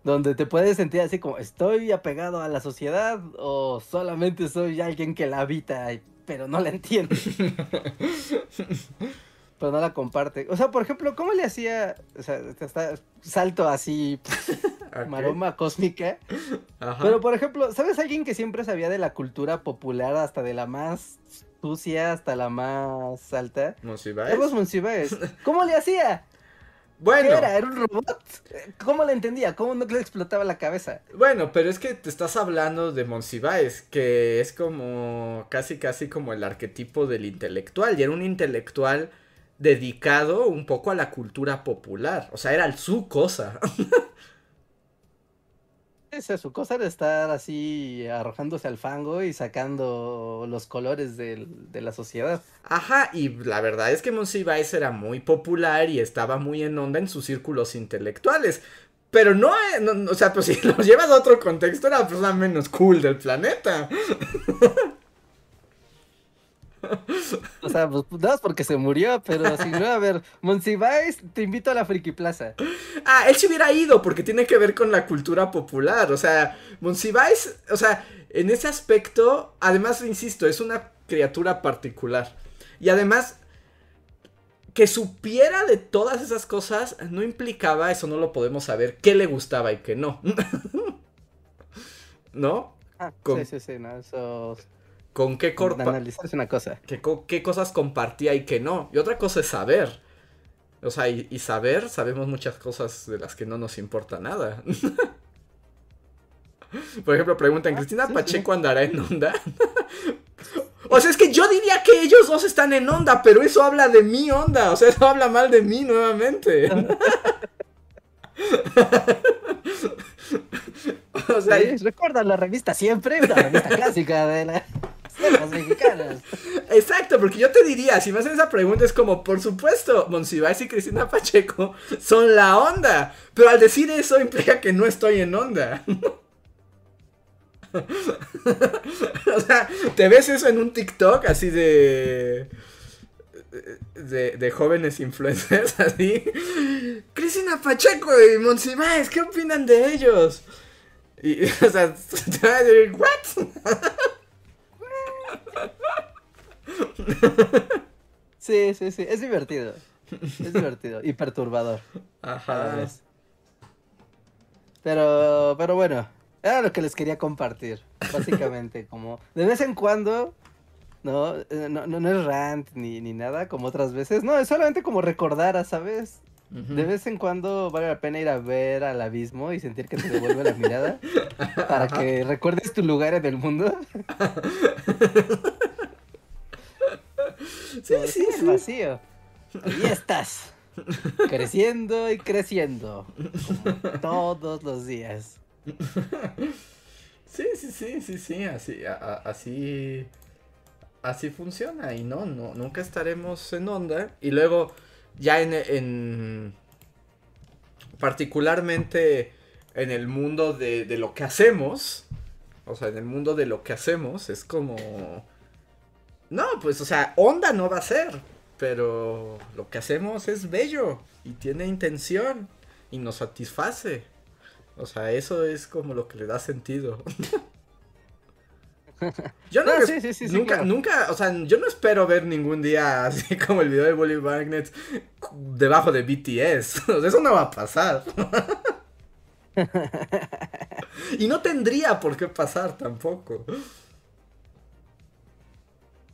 Donde te puedes sentir así como, ¿estoy apegado a la sociedad o solamente soy alguien que la habita, pero no la entiende? pero no la comparte. O sea, por ejemplo, ¿cómo le hacía, o sea, está salto así, maroma cósmica? Pero, por ejemplo, ¿sabes alguien que siempre sabía de la cultura popular hasta de la más sucia hasta la más alta? Monsiváis. ¿Cómo le hacía? Bueno. ¿Qué era? ¿Era un robot? ¿Cómo le entendía? ¿Cómo no le explotaba la cabeza? Bueno, pero es que te estás hablando de Monsiváis, que es como casi casi como el arquetipo del intelectual, y era un intelectual dedicado un poco a la cultura popular. O sea, era su cosa. Esa su cosa era estar así arrojándose al fango y sacando los colores de, la sociedad. Ajá, y la verdad es que Monsiváis era muy popular y estaba muy en onda en sus círculos intelectuales. Pero no, eh, o sea, pues si lo llevas a otro contexto, era la persona menos cool del planeta. O sea, pues nada más porque se murió, pero si no, a ver, Monsiváis, te invito a la Friki Plaza. Ah, él se hubiera ido porque tiene que ver con la cultura popular. O sea, Monsiváis, o sea, en ese aspecto, además, insisto, es una criatura particular. Y además, que supiera de todas esas cosas no implicaba, eso no lo podemos saber, qué le gustaba y qué no. ¿No? Ah, sí, sí, sí, no, eso con qué Analizar una cosa. Qué, cosas compartía y qué no. Y otra cosa es saber. O sea, y, saber, sabemos muchas cosas de las que no nos importa nada. Por ejemplo, preguntan, ah, ¿Cristina Pacheco andará en onda? o sea, es que yo diría que ellos dos están en onda, pero eso habla de mi onda. O sea, eso habla mal de mí nuevamente. o sea, recuerda la revista siempre, una revista clásica de la las mexicanas. Exacto, porque yo te diría, si me hacen esa pregunta es como, por supuesto, Monsiváis y Cristina Pacheco son la onda, pero al decir eso implica que no estoy en onda. o sea, te ves eso en un TikTok así de... De, jóvenes influencers así. Cristina Pacheco y Monsiváis, ¿qué opinan de ellos? Y, o sea, te ¿what? Sí, sí, sí, es divertido. Es divertido y perturbador. Ajá. Pero, pero bueno, era lo que les quería compartir, básicamente, como de vez en cuando, no, eh, no, no, es rant ni, ni nada como otras veces, no, es solamente como recordar, ¿sabes? De vez en cuando vale la pena ir a ver al abismo y sentir que te devuelve la mirada para que recuerdes tu lugar en el mundo. sí, sí, es vacío. Y estás. Creciendo y creciendo. todos los días. Sí, sí, sí, sí, sí. Así, así. Así funciona. Y no, no, nunca estaremos en onda. Y luego, ya en, en particularmente en el mundo de, de lo que hacemos. O sea, en el mundo de lo que hacemos es como no, pues, o sea, onda no va a ser. Pero lo que hacemos es bello y tiene intención y nos satisface. O sea, eso es como lo que le da sentido. Yo no, nunca, nunca, o sea, yo no espero ver ningún día así como el video de Bully Magnets debajo de BTS. eso no va a pasar. y no tendría por qué pasar tampoco.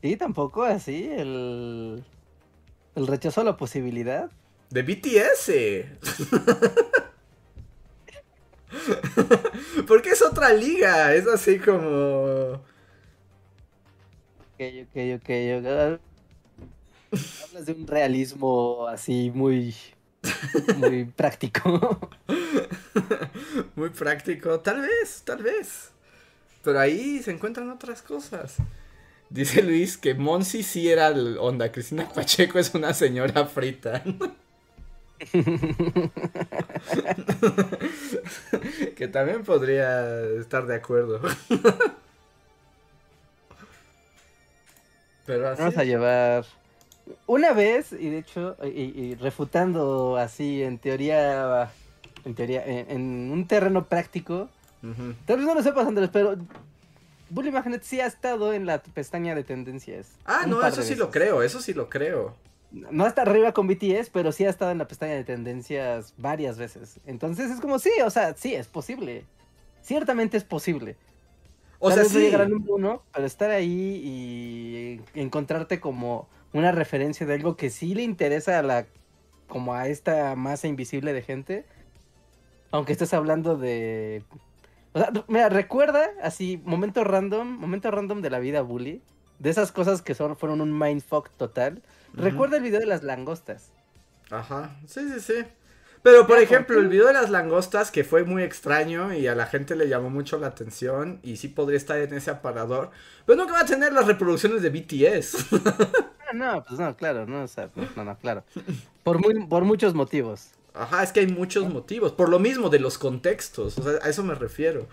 Sí, tampoco así, el, el rechazo a la posibilidad. De BTS. Porque es otra liga, es así como... Ok, ok, ok. Hablas de un realismo así muy... Muy práctico. muy práctico, tal vez, tal vez. Pero ahí se encuentran otras cosas. Dice Luis que Monsi sí era onda. Cristina Pacheco es una señora frita. que también podría estar de acuerdo. Pero así... Vamos a llevar una vez, y de hecho, y, refutando así en teoría, en teoría, en, un terreno práctico, tal vez no lo sepas Andrés, pero Bully Magnet sí ha estado en la pestaña de tendencias. Ah, no, eso sí lo creo, eso sí lo creo. No hasta arriba con BTS, pero sí ha estado en la pestaña de tendencias varias veces. Entonces es como, sí, o sea, sí, es posible. Ciertamente es posible. O sea, sí. llegar al número uno, pero estar ahí y encontrarte como una referencia de algo que sí le interesa a la como a esta masa invisible de gente. Aunque estés hablando de o sea, mira, recuerda así momento random, momento random de la vida bully, de esas cosas que son fueron un mindfuck total. Recuerda el video de las langostas. Ajá. Sí, sí, sí. Pero, por ejemplo, el video de las langostas, que fue muy extraño y a la gente le llamó mucho la atención, y sí podría estar en ese aparador, pero nunca va a tener las reproducciones de BTS. Ah, no, pues no, claro, no, o sea, no, no, claro. Por, muy, por muchos motivos. Ajá, es que hay muchos motivos, por lo mismo de los contextos, o sea, a eso me refiero.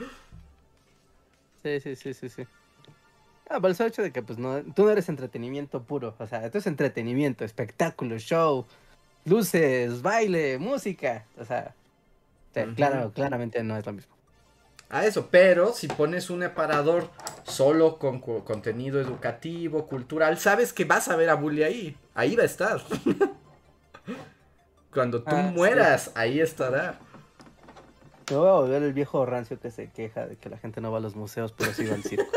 Sí, sí, sí, sí, sí. Ah, por el hecho de que, pues, no, tú no eres entretenimiento puro, o sea, esto es entretenimiento, espectáculo, show, luces, baile, música. O sea, claro, claramente no es lo mismo. A eso, pero si pones un aparador solo con contenido educativo, cultural, sabes que vas a ver a Bully ahí. Ahí va a estar. Cuando tú ah, mueras, ahí estará. Me voy a volver el viejo rancio que se queja de que la gente no va a los museos, pero sí va al circo.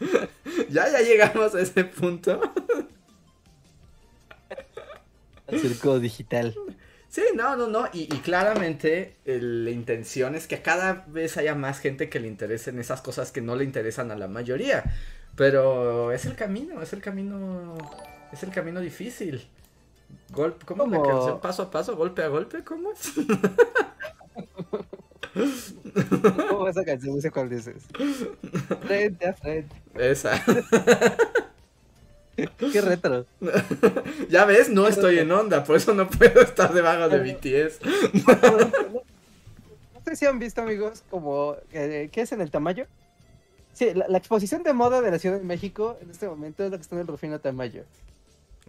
ya, ya llegamos a ese punto. Circo digital. Sí, no, no, no. Y, claramente la intención es que cada vez haya más gente que le interesen esas cosas que no le interesan a la mayoría. Pero es el camino, es el camino. Es el camino difícil. Golpe, ¿Cómo, ¿Cómo? la canción? Paso a paso, golpe a golpe, ¿cómo es? ¿Cómo esa canción? No sé cuál dices. Frente a frente. Esa. Qué retro. ya ves, no estoy en onda, por eso no puedo estar debajo de BTS. no sé si han visto, amigos, como. Eh, ¿Qué es en el Tamayo? Sí, la, exposición de moda de la Ciudad de México en este momento es la que está en el Rufino Tamayo.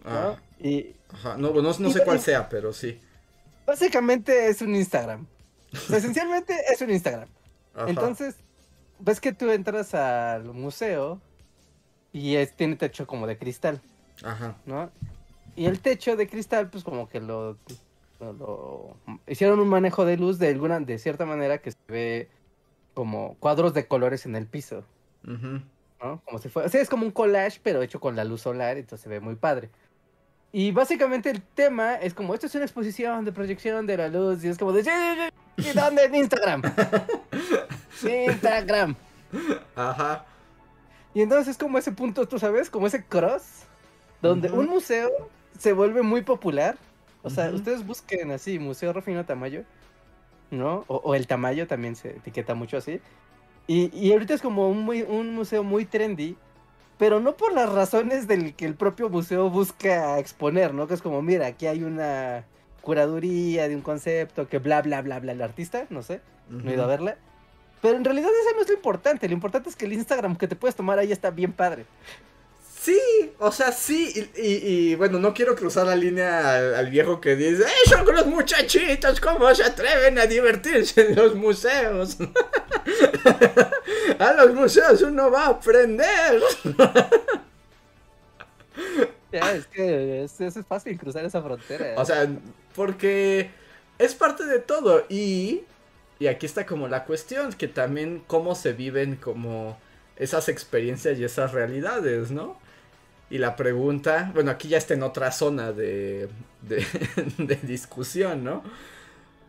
Ah. Y, Ajá, no, no, sé cuál sea, pero sí. Básicamente es un Instagram. esencialmente es un Instagram. Entonces, ves que tú entras al museo y es, tiene techo como de cristal. Ajá. ¿No? Y el techo de cristal, pues como que lo, lo, hicieron un manejo de luz de alguna, de cierta manera que se ve como cuadros de colores en el piso. ¿No? Como si fuera, o sea, es como un collage, pero hecho con la luz solar, entonces se ve muy padre. Y básicamente el tema es como, esto es una exposición de proyección de la luz, y es como de, ¿y dónde? En Instagram. Instagram. Ajá. Y entonces es como ese punto, tú sabes, como ese cross, donde un museo se vuelve muy popular. O sea, ustedes busquen así, Museo Rufino Tamayo, ¿no? O, el Tamayo también se etiqueta mucho así. Y, y ahorita es como un, muy, un museo muy trendy, pero no por las razones del que el propio museo busca exponer, ¿no? Que es como, mira, aquí hay una curaduría de un concepto que bla, bla, bla, bla, el artista, no sé, no he ido a verla. Pero en realidad eso no es lo importante. Lo importante es que el Instagram que te puedes tomar ahí está bien padre. Sí, o sea, sí. Y, bueno, no quiero cruzar la línea al, viejo que dice: ¡Eh, son los muchachitos! ¿Cómo se atreven a divertirse en los museos? a los museos uno va a aprender. ya, es que es, es fácil cruzar esa frontera. O sea, porque es parte de todo. Y y aquí está como la cuestión, que también cómo se viven como esas experiencias y esas realidades, ¿no? Y la pregunta, bueno, aquí ya está en otra zona de, de, discusión, ¿no?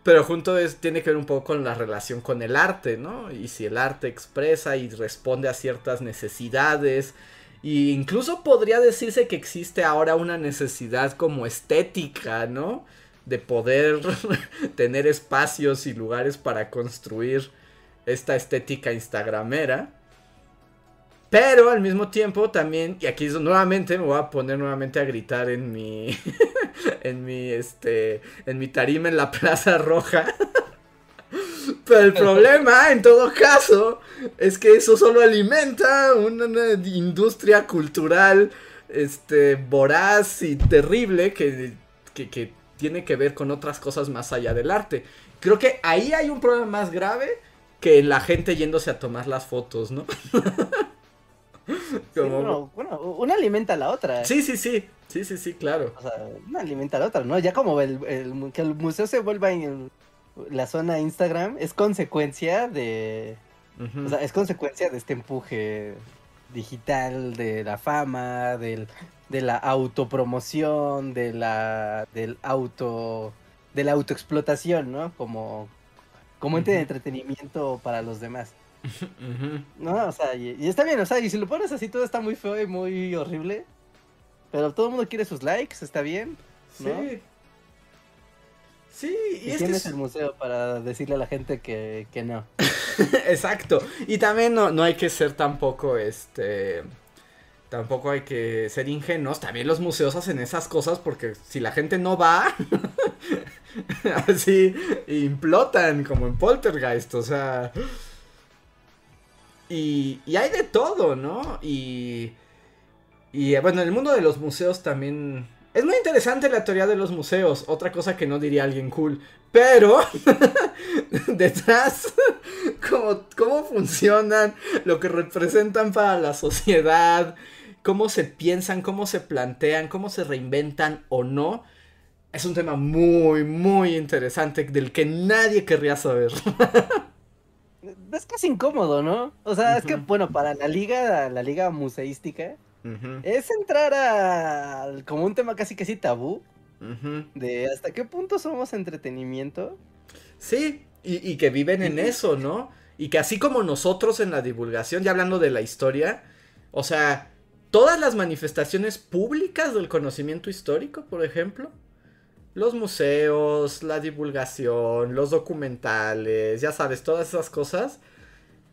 Pero junto es, tiene que ver un poco con la relación con el arte, ¿no? Y si el arte expresa y responde a ciertas necesidades. E incluso podría decirse que existe ahora una necesidad como estética, ¿no? De poder tener espacios y lugares para construir esta estética instagramera. Pero al mismo tiempo también, y aquí nuevamente me voy a poner nuevamente a gritar en mi, en mi, este, en mi tarima en la Plaza Roja. Pero el problema, en todo caso, es que eso solo alimenta una, industria cultural este, voraz y terrible que, que, tiene que ver con otras cosas más allá del arte. Creo que ahí hay un problema más grave que la gente yéndose a tomar las fotos, ¿no? bueno, una alimenta a la otra. Sí, sí, sí. Sí, sí, sí, claro. O sea, una alimenta a la otra, ¿no? Ya como el, que el museo se vuelva en la zona Instagram es consecuencia de. O sea, es consecuencia de este empuje digital, de la fama, del, de la autopromoción, de la. del auto. de la autoexplotación, ¿no? Como. como ente de entretenimiento para los demás. No, o sea, y, está bien, o sea, y si lo pones así todo está muy feo y muy horrible. Pero todo el mundo quiere sus likes, está bien. Sí. Sí, y, tienes el museo para decirle a la gente que, que no. Exacto. Y también no, no hay que ser tampoco este. Tampoco hay que ser ingenuos. También los museos hacen esas cosas porque si la gente no va, así implotan como en Poltergeist. O sea, y, y hay de todo, ¿no? Y, y bueno, en el mundo de los museos también... Es muy interesante la teoría de los museos, otra cosa que no diría alguien cool, pero detrás, cómo, cómo funcionan, lo que representan para la sociedad, cómo se piensan, cómo se plantean, cómo se reinventan o no, es un tema muy, muy interesante del que nadie querría saber. es casi incómodo, ¿no? O sea, es que, bueno, para la liga, la liga museística, es entrar a como un tema casi casi tabú. De hasta qué punto somos entretenimiento. Sí, y, que viven en eso, ¿no? Y que así como nosotros en la divulgación, ya hablando de la historia, o sea, todas las manifestaciones públicas del conocimiento histórico, por ejemplo, los museos, la divulgación, los documentales, ya sabes, todas esas cosas,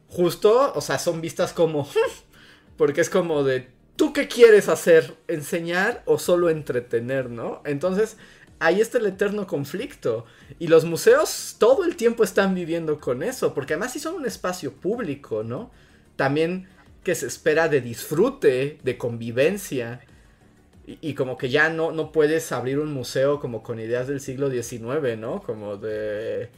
justo, o sea, son vistas como... porque es como de, ¿tú qué quieres hacer? ¿Enseñar o solo entretener, no? Entonces, ahí está el eterno conflicto. Y los museos todo el tiempo están viviendo con eso, porque además sí son un espacio público, ¿no? También que se espera de disfrute, de convivencia. Y, como que ya no, no puedes abrir un museo como con ideas del siglo XIX, ¿no? Como de...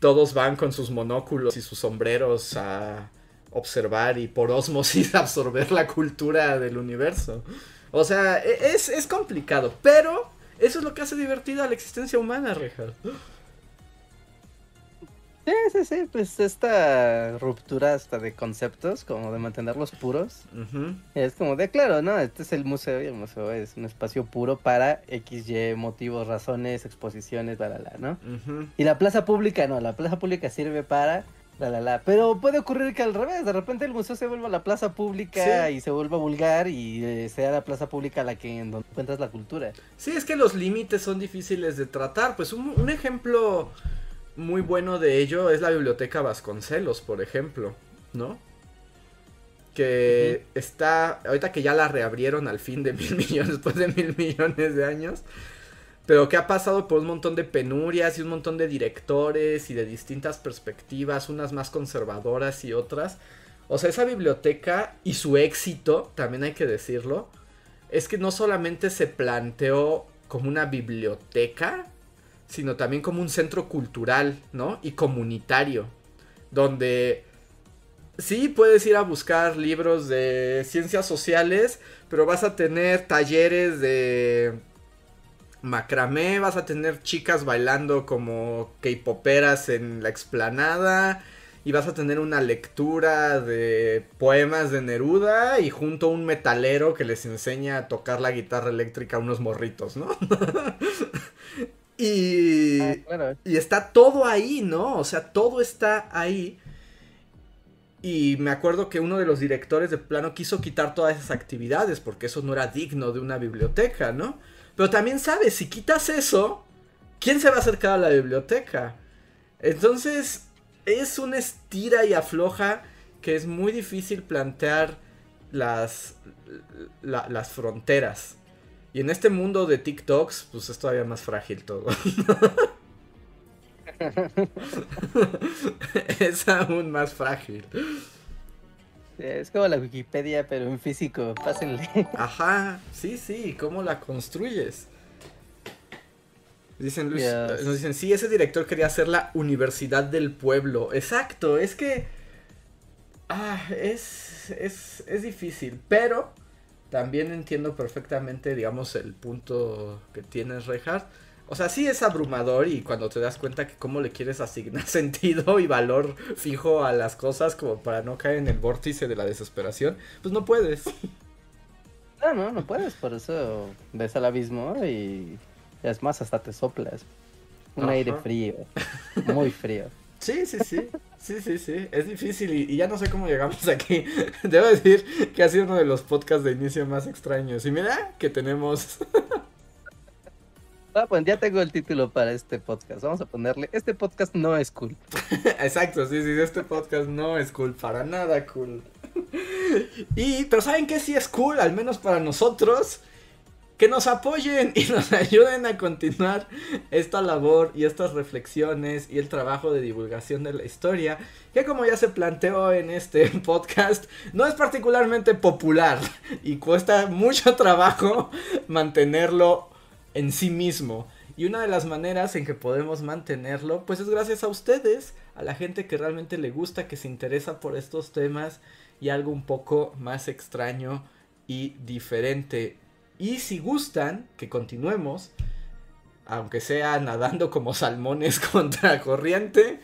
Todos van con sus monóculos y sus sombreros a observar y por osmosis absorber la cultura del universo. O sea, e, es, es complicado, pero eso es lo que hace divertida la existencia humana, Reja. Sí, sí, sí, pues esta ruptura hasta de conceptos, como de mantenerlos puros, es como de, claro, ¿no? Este es el museo y el museo es un espacio puro para X, Y motivos, razones, exposiciones, bla, bla, ¿no? Y la plaza pública, no, la plaza pública sirve para, la, la, la, pero puede ocurrir que al revés, de repente el museo se vuelva la plaza pública y se vuelva vulgar y eh, sea la plaza pública la que en donde encuentras la cultura. Sí, es que los límites son difíciles de tratar, pues un ejemplo muy bueno de ello es la biblioteca Vasconcelos, por ejemplo, ¿no? Que está, ahorita que ya la reabrieron al fin de mil millones, después de mil millones de años, pero que ha pasado por un montón de penurias y un montón de directores y de distintas perspectivas, unas más conservadoras y otras. O sea, esa biblioteca y su éxito, también hay que decirlo, es que no solamente se planteó como una biblioteca, sino también como un centro cultural, ¿no? Y comunitario, donde sí puedes ir a buscar libros de ciencias sociales, pero vas a tener talleres de macramé, vas a tener chicas bailando como k-poperas en la explanada y vas a tener una lectura de poemas de Neruda y junto a un metalero que les enseña a tocar la guitarra eléctrica a unos morritos, ¿no? Y, ah, y está todo ahí, ¿no? O sea, todo está ahí. Y me acuerdo que uno de los directores de plano quiso quitar todas esas actividades porque eso no era digno de una biblioteca, ¿no? Pero también sabes, si quitas eso, ¿quién se va a acercar a la biblioteca? Entonces, es una estira y afloja que es muy difícil plantear las, las fronteras. Y en este mundo de TikToks, pues es todavía más frágil todo. es aún más frágil. Es como la Wikipedia, pero en físico, pásenle. Ajá, sí, sí, ¿cómo la construyes? Dicen Luis, nos dicen, sí, ese director quería hacer la Universidad del Pueblo. Exacto, es que. Ah, es, es, es difícil, pero también entiendo perfectamente, digamos, el punto que tienes, Reinhardt. O sea, sí es abrumador y cuando te das cuenta que cómo le quieres asignar sentido y valor fijo a las cosas como para no caer en el vórtice de la desesperación, pues no puedes. No, no, no puedes, por eso ves al abismo y es más, hasta te soplas. Un aire frío, muy frío. Sí, sí, sí. Sí, sí, sí. Es difícil y, ya no sé cómo llegamos aquí. Debo decir que ha sido uno de los podcasts de inicio más extraños. Y mira que tenemos. Ah, pues ya tengo el título para este podcast. Vamos a ponerle: Este podcast no es cool. Exacto, sí, sí. Este podcast no es cool. Para nada cool. y, pero ¿saben qué sí es cool? Al menos para nosotros que nos apoyen y nos ayuden a continuar esta labor y estas reflexiones y el trabajo de divulgación de la historia, que como ya se planteó en este podcast, no es particularmente popular y cuesta mucho trabajo mantenerlo en sí mismo. Y una de las maneras en que podemos mantenerlo, pues es gracias a ustedes, a la gente que realmente le gusta, que se interesa por estos temas y algo un poco más extraño y diferente. Y si gustan que continuemos, aunque sea nadando como salmones contra corriente,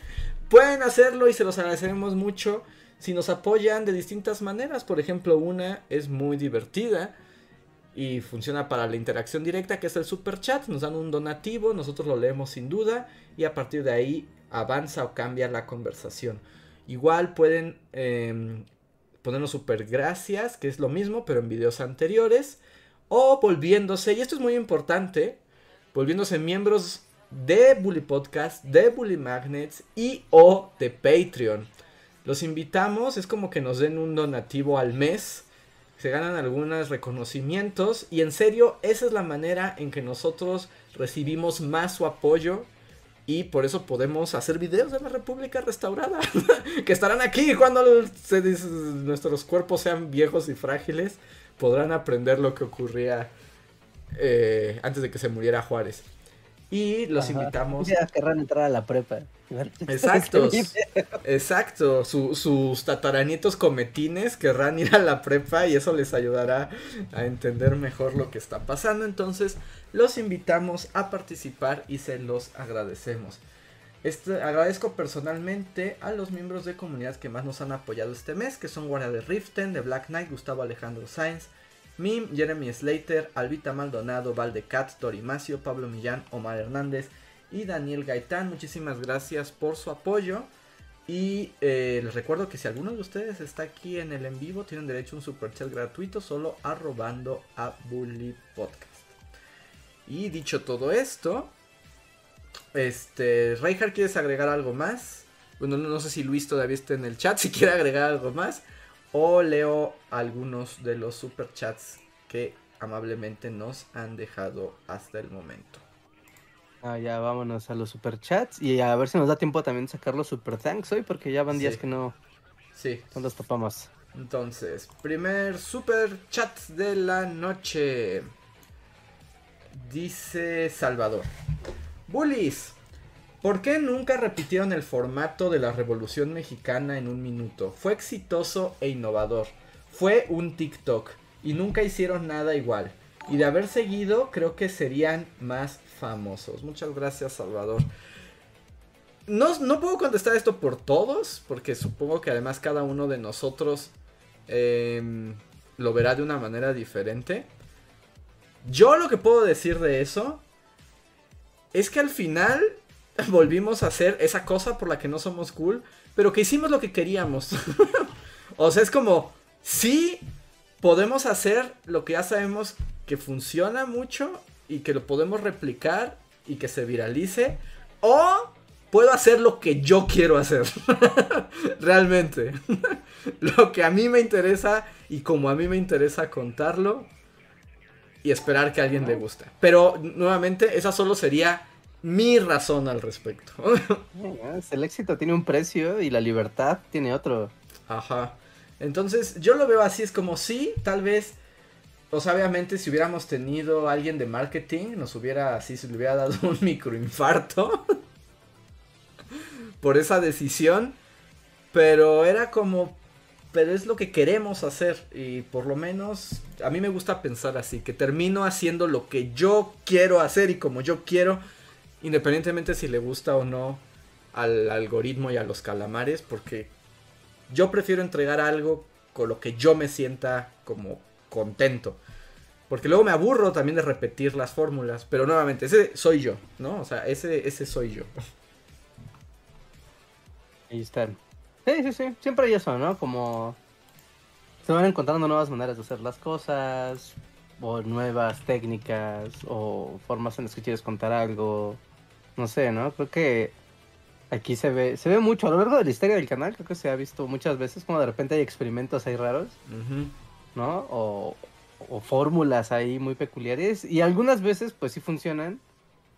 pueden hacerlo y se los agradeceremos mucho si nos apoyan de distintas maneras. Por ejemplo, una es muy divertida y funciona para la interacción directa, que es el super chat. Nos dan un donativo, nosotros lo leemos sin duda y a partir de ahí avanza o cambia la conversación. Igual pueden eh, ponernos super gracias, que es lo mismo, pero en videos anteriores o volviéndose, y esto es muy importante, volviéndose miembros de Bully Podcast, de Bully Magnets y o de Patreon. Los invitamos, es como que nos den un donativo al mes, se ganan algunos reconocimientos y en serio esa es la manera en que nosotros recibimos más su apoyo y por eso podemos hacer videos de la República Restaurada que estarán aquí cuando nuestros cuerpos sean viejos y frágiles podrán aprender lo que ocurría eh, antes de que se muriera Juárez. Y los invitamos. Ya querrán entrar a la prepa. Exacto. exacto. sus tataranietos cometines querrán ir a la prepa y eso les ayudará a entender mejor lo que está pasando. Entonces, los invitamos a participar y se los agradecemos. Este, agradezco personalmente a los miembros de comunidad que más nos han apoyado este mes, que son Guardia de Riften, de Black Knight, Gustavo Alejandro Sainz, Mim, Jeremy Slater, Albita Maldonado, Valdecat, Torimacio, Pablo Millán, Omar Hernández y Daniel Gaitán. Muchísimas gracias por su apoyo. Y eh, les recuerdo que si alguno de ustedes está aquí en el en vivo, tienen derecho a un super chat gratuito solo arrobando a Bully Podcast. Y dicho todo esto, este, Reinhardt, ¿quieres agregar algo más? Bueno, no, sé si Luis todavía está en el chat, si quiere agregar algo más. O leo algunos de los superchats que amablemente nos han dejado hasta el momento. Ah, ya vámonos a los superchats y a ver si nos da tiempo también sacar los super thanks hoy porque ya van días que no, sí. no los topamos. Entonces, primer super chat de la noche. Dice Salvador. Bullies, ¿por qué nunca repitieron el formato de la Revolución Mexicana en un minuto? Fue exitoso e innovador. Fue un TikTok y nunca hicieron nada igual. Y de haber seguido, creo que serían más famosos. Muchas gracias, Salvador. No, no puedo contestar esto por todos, porque supongo que además cada uno de nosotros em, lo verá de una manera diferente. Yo lo que puedo decir de eso es que al final volvimos a hacer esa cosa por la que no somos cool, pero que hicimos lo que queríamos. o sea, es como, sí, podemos hacer lo que ya sabemos que funciona mucho y que lo podemos replicar y que se viralice, o puedo hacer lo que yo quiero hacer. Realmente. lo que a mí me interesa y como a mí me interesa contarlo y esperar que a alguien le guste. Pero nuevamente, esa solo sería mi razón al respecto. el éxito tiene un precio y la libertad tiene otro. Ajá. Entonces, yo lo veo así, es como si tal vez, o sea, obviamente si hubiéramos tenido alguien de marketing, nos hubiera así, se le hubiera dado un microinfarto por esa decisión, pero era como, pero es lo que queremos hacer y por lo menos a mí me gusta pensar así, que termino haciendo lo que yo quiero hacer y como yo quiero, independientemente si le gusta o no al algoritmo y a los calamares, porque yo prefiero entregar algo con lo que yo me sienta como contento. Porque luego me aburro también de repetir las fórmulas. Pero nuevamente, ese soy yo, ¿no? O sea, ese, ese soy yo. Ahí está. Sí, sí, sí. Siempre hay eso, ¿no? Como se van encontrando nuevas maneras de hacer las cosas. O nuevas técnicas. O formas en las que quieres contar algo. No sé, ¿no? Creo que Aquí se ve, se ve mucho a lo largo de la historia del canal, creo que se ha visto muchas veces como de repente hay experimentos ahí raros, ¿no? O, fórmulas ahí muy peculiares y algunas veces pues sí funcionan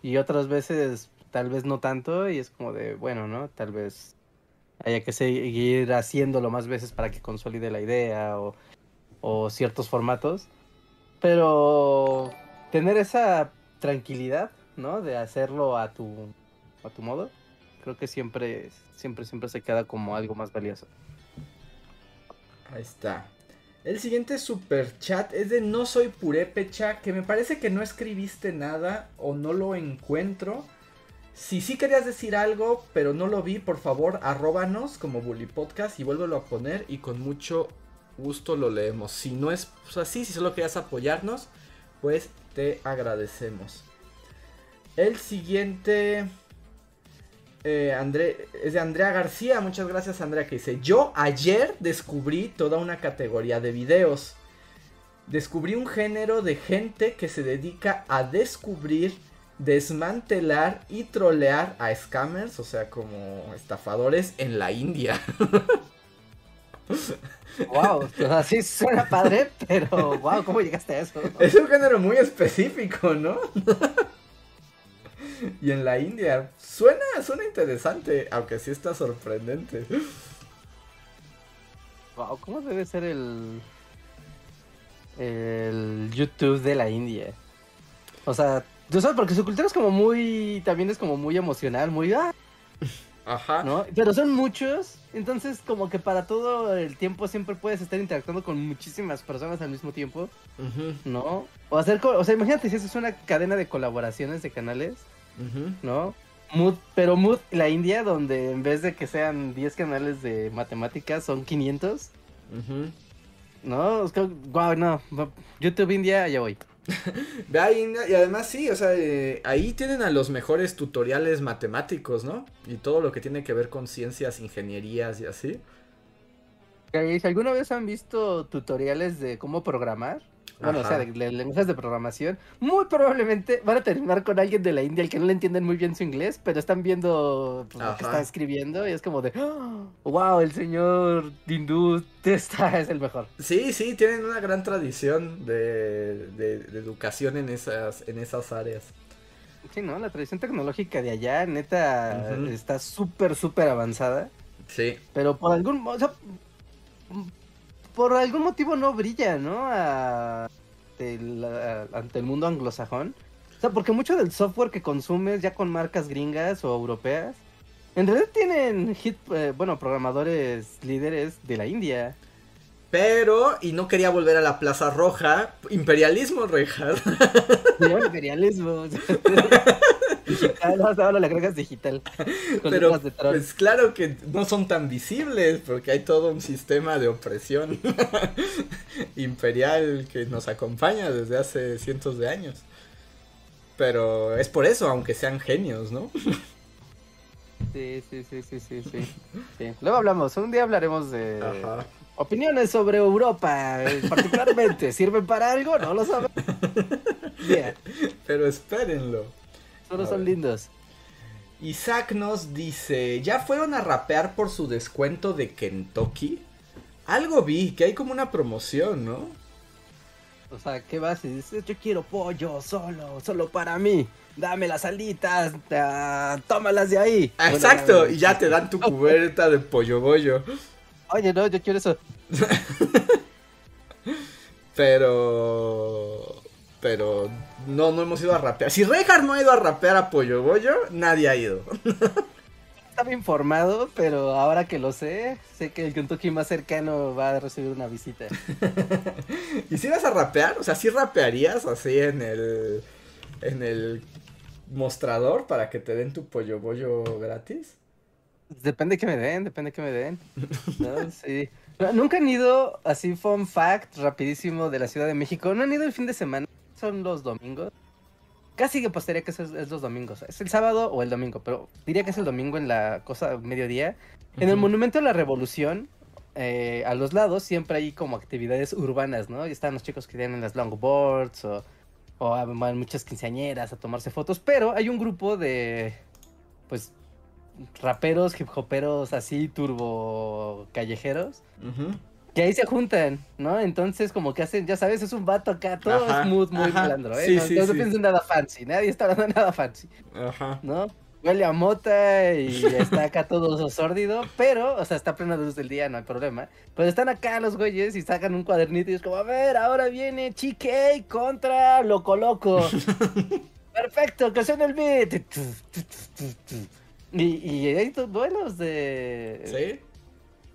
y otras veces tal vez no tanto y es como de, bueno, ¿no? Tal vez haya que seguir haciéndolo más veces para que consolide la idea o, ciertos formatos, pero tener esa tranquilidad, ¿no? De hacerlo a tu, a tu modo creo que siempre, siempre, siempre se queda como algo más valioso. Ahí está. El siguiente super chat es de No Soy Purépecha, que me parece que no escribiste nada o no lo encuentro. Si sí querías decir algo, pero no lo vi, por favor, arróbanos como Bully Podcast y vuélvelo a poner y con mucho gusto lo leemos. Si no es así, si solo querías apoyarnos, pues te agradecemos. El siguiente eh, es de Andrea García. Muchas gracias, Andrea, que dice: Yo ayer descubrí toda una categoría de videos. Descubrí un género de gente que se dedica a descubrir, desmantelar y trolear a scammers, o sea, como estafadores en la India. Wow, así suena padre, pero wow, ¿cómo llegaste a eso? Es un género muy específico, ¿no? y en la India. Suena, suena interesante, aunque sí está sorprendente. Wow, ¿cómo debe ser el. el YouTube de la India? O sea, tú sabes, porque su cultura es como muy. también es como muy emocional, muy. ¡ah! Ajá. ¿No? Pero son muchos, entonces como que para todo el tiempo siempre puedes estar interactuando con muchísimas personas al mismo tiempo, ¿no? O hacer, o sea, imagínate si es una cadena de colaboraciones de canales ¿no? Mood, pero Mood la India, donde en vez de que sean 10 canales de matemáticas, son 500. No, wow, no. YouTube India, ya voy. Ve y además sí, o sea, eh, ahí tienen a los mejores tutoriales matemáticos, ¿no? Y todo lo que tiene que ver con ciencias, ingenierías y así. Alguna vez han visto tutoriales de cómo programar, bueno, o sea, de, lenguajes de programación, muy probablemente van a terminar con alguien de la India al que no le entienden muy bien su inglés, pero están viendo pues, lo que está escribiendo y es como de, wow, el señor hindú es el mejor. Sí, sí, tienen una gran tradición de, educación en esas, en esas áreas. Sí, ¿no? La tradición tecnológica de allá, neta, está súper, súper avanzada. Sí. Pero por algún... O sea, por algún motivo no brilla, ¿no? ante el mundo anglosajón. O sea, porque mucho del software que consumes ya con marcas gringas o europeas, en realidad tienen hit, eh, bueno, programadores líderes de la India. Pero, y no quería volver a la Plaza Roja, imperialismo, Rejas. imperialismo. digital, ahora le agregas digital. Pero, pues claro que no son tan visibles, porque hay todo un sistema de opresión imperial que nos acompaña desde hace cientos de años. Pero es por eso, aunque sean genios, ¿no? Sí, sí, sí, sí, sí, sí. Luego hablamos, un día hablaremos de opiniones sobre Europa, particularmente. ¿Sirven para algo? No lo sabemos. Pero espérenlo. Solo son lindos. Isaac nos dice, ¿ya fueron a rapear por su descuento de Kentucky? Algo vi, que hay como una promoción, ¿no? O sea, ¿qué vas y dices? Yo quiero pollo solo, solo para mí. Dame las alitas, tómalas de ahí. Exacto, y ya te dan tu cubierta de pollo bollo. Oye, no, yo quiero eso. pero. Pero no, no hemos ido a rapear. Si Reinhardt no ha ido a rapear a Pollo nadie ha ido. Estaba informado, pero ahora que lo sé, sé que el Kentucky más cercano va a recibir una visita. ¿Y si vas a rapear? O sea, ¿sí rapearías así en el. en el mostrador para que te den tu pollo bollo gratis? Depende que me den, depende que me den. Sí. Nunca han ido, así fun fact, rapidísimo, de la Ciudad de México. No han ido el fin de semana, son los domingos. Casi que postearía que es, es, los domingos. Es el sábado o el domingo, pero diría que es el domingo en la cosa mediodía. En el Monumento a la Revolución, eh, a los lados siempre hay como actividades urbanas, ¿no? Y están los chicos que tienen las longboards o, o van muchas quinceañeras a tomarse fotos, pero hay un grupo de, pues, raperos, hip hoperos así, turbo callejeros, que ahí se juntan, ¿no? Entonces, como que hacen, ya sabes, es un vato acá, todo smooth, muy blandro, ¿eh? no, no, piensen nada fancy, nadie está hablando de nada fancy, Ajá. ¿no? Huele a mota y está acá todo sórdido, pero, o sea, está plena luz del día, no hay problema. Pero están acá los güeyes y sacan un cuadernito y es como, a ver, ahora viene Chique contra Loco Loco. Perfecto, que suena el beat. Y, y hay duelos de. ¿Sí?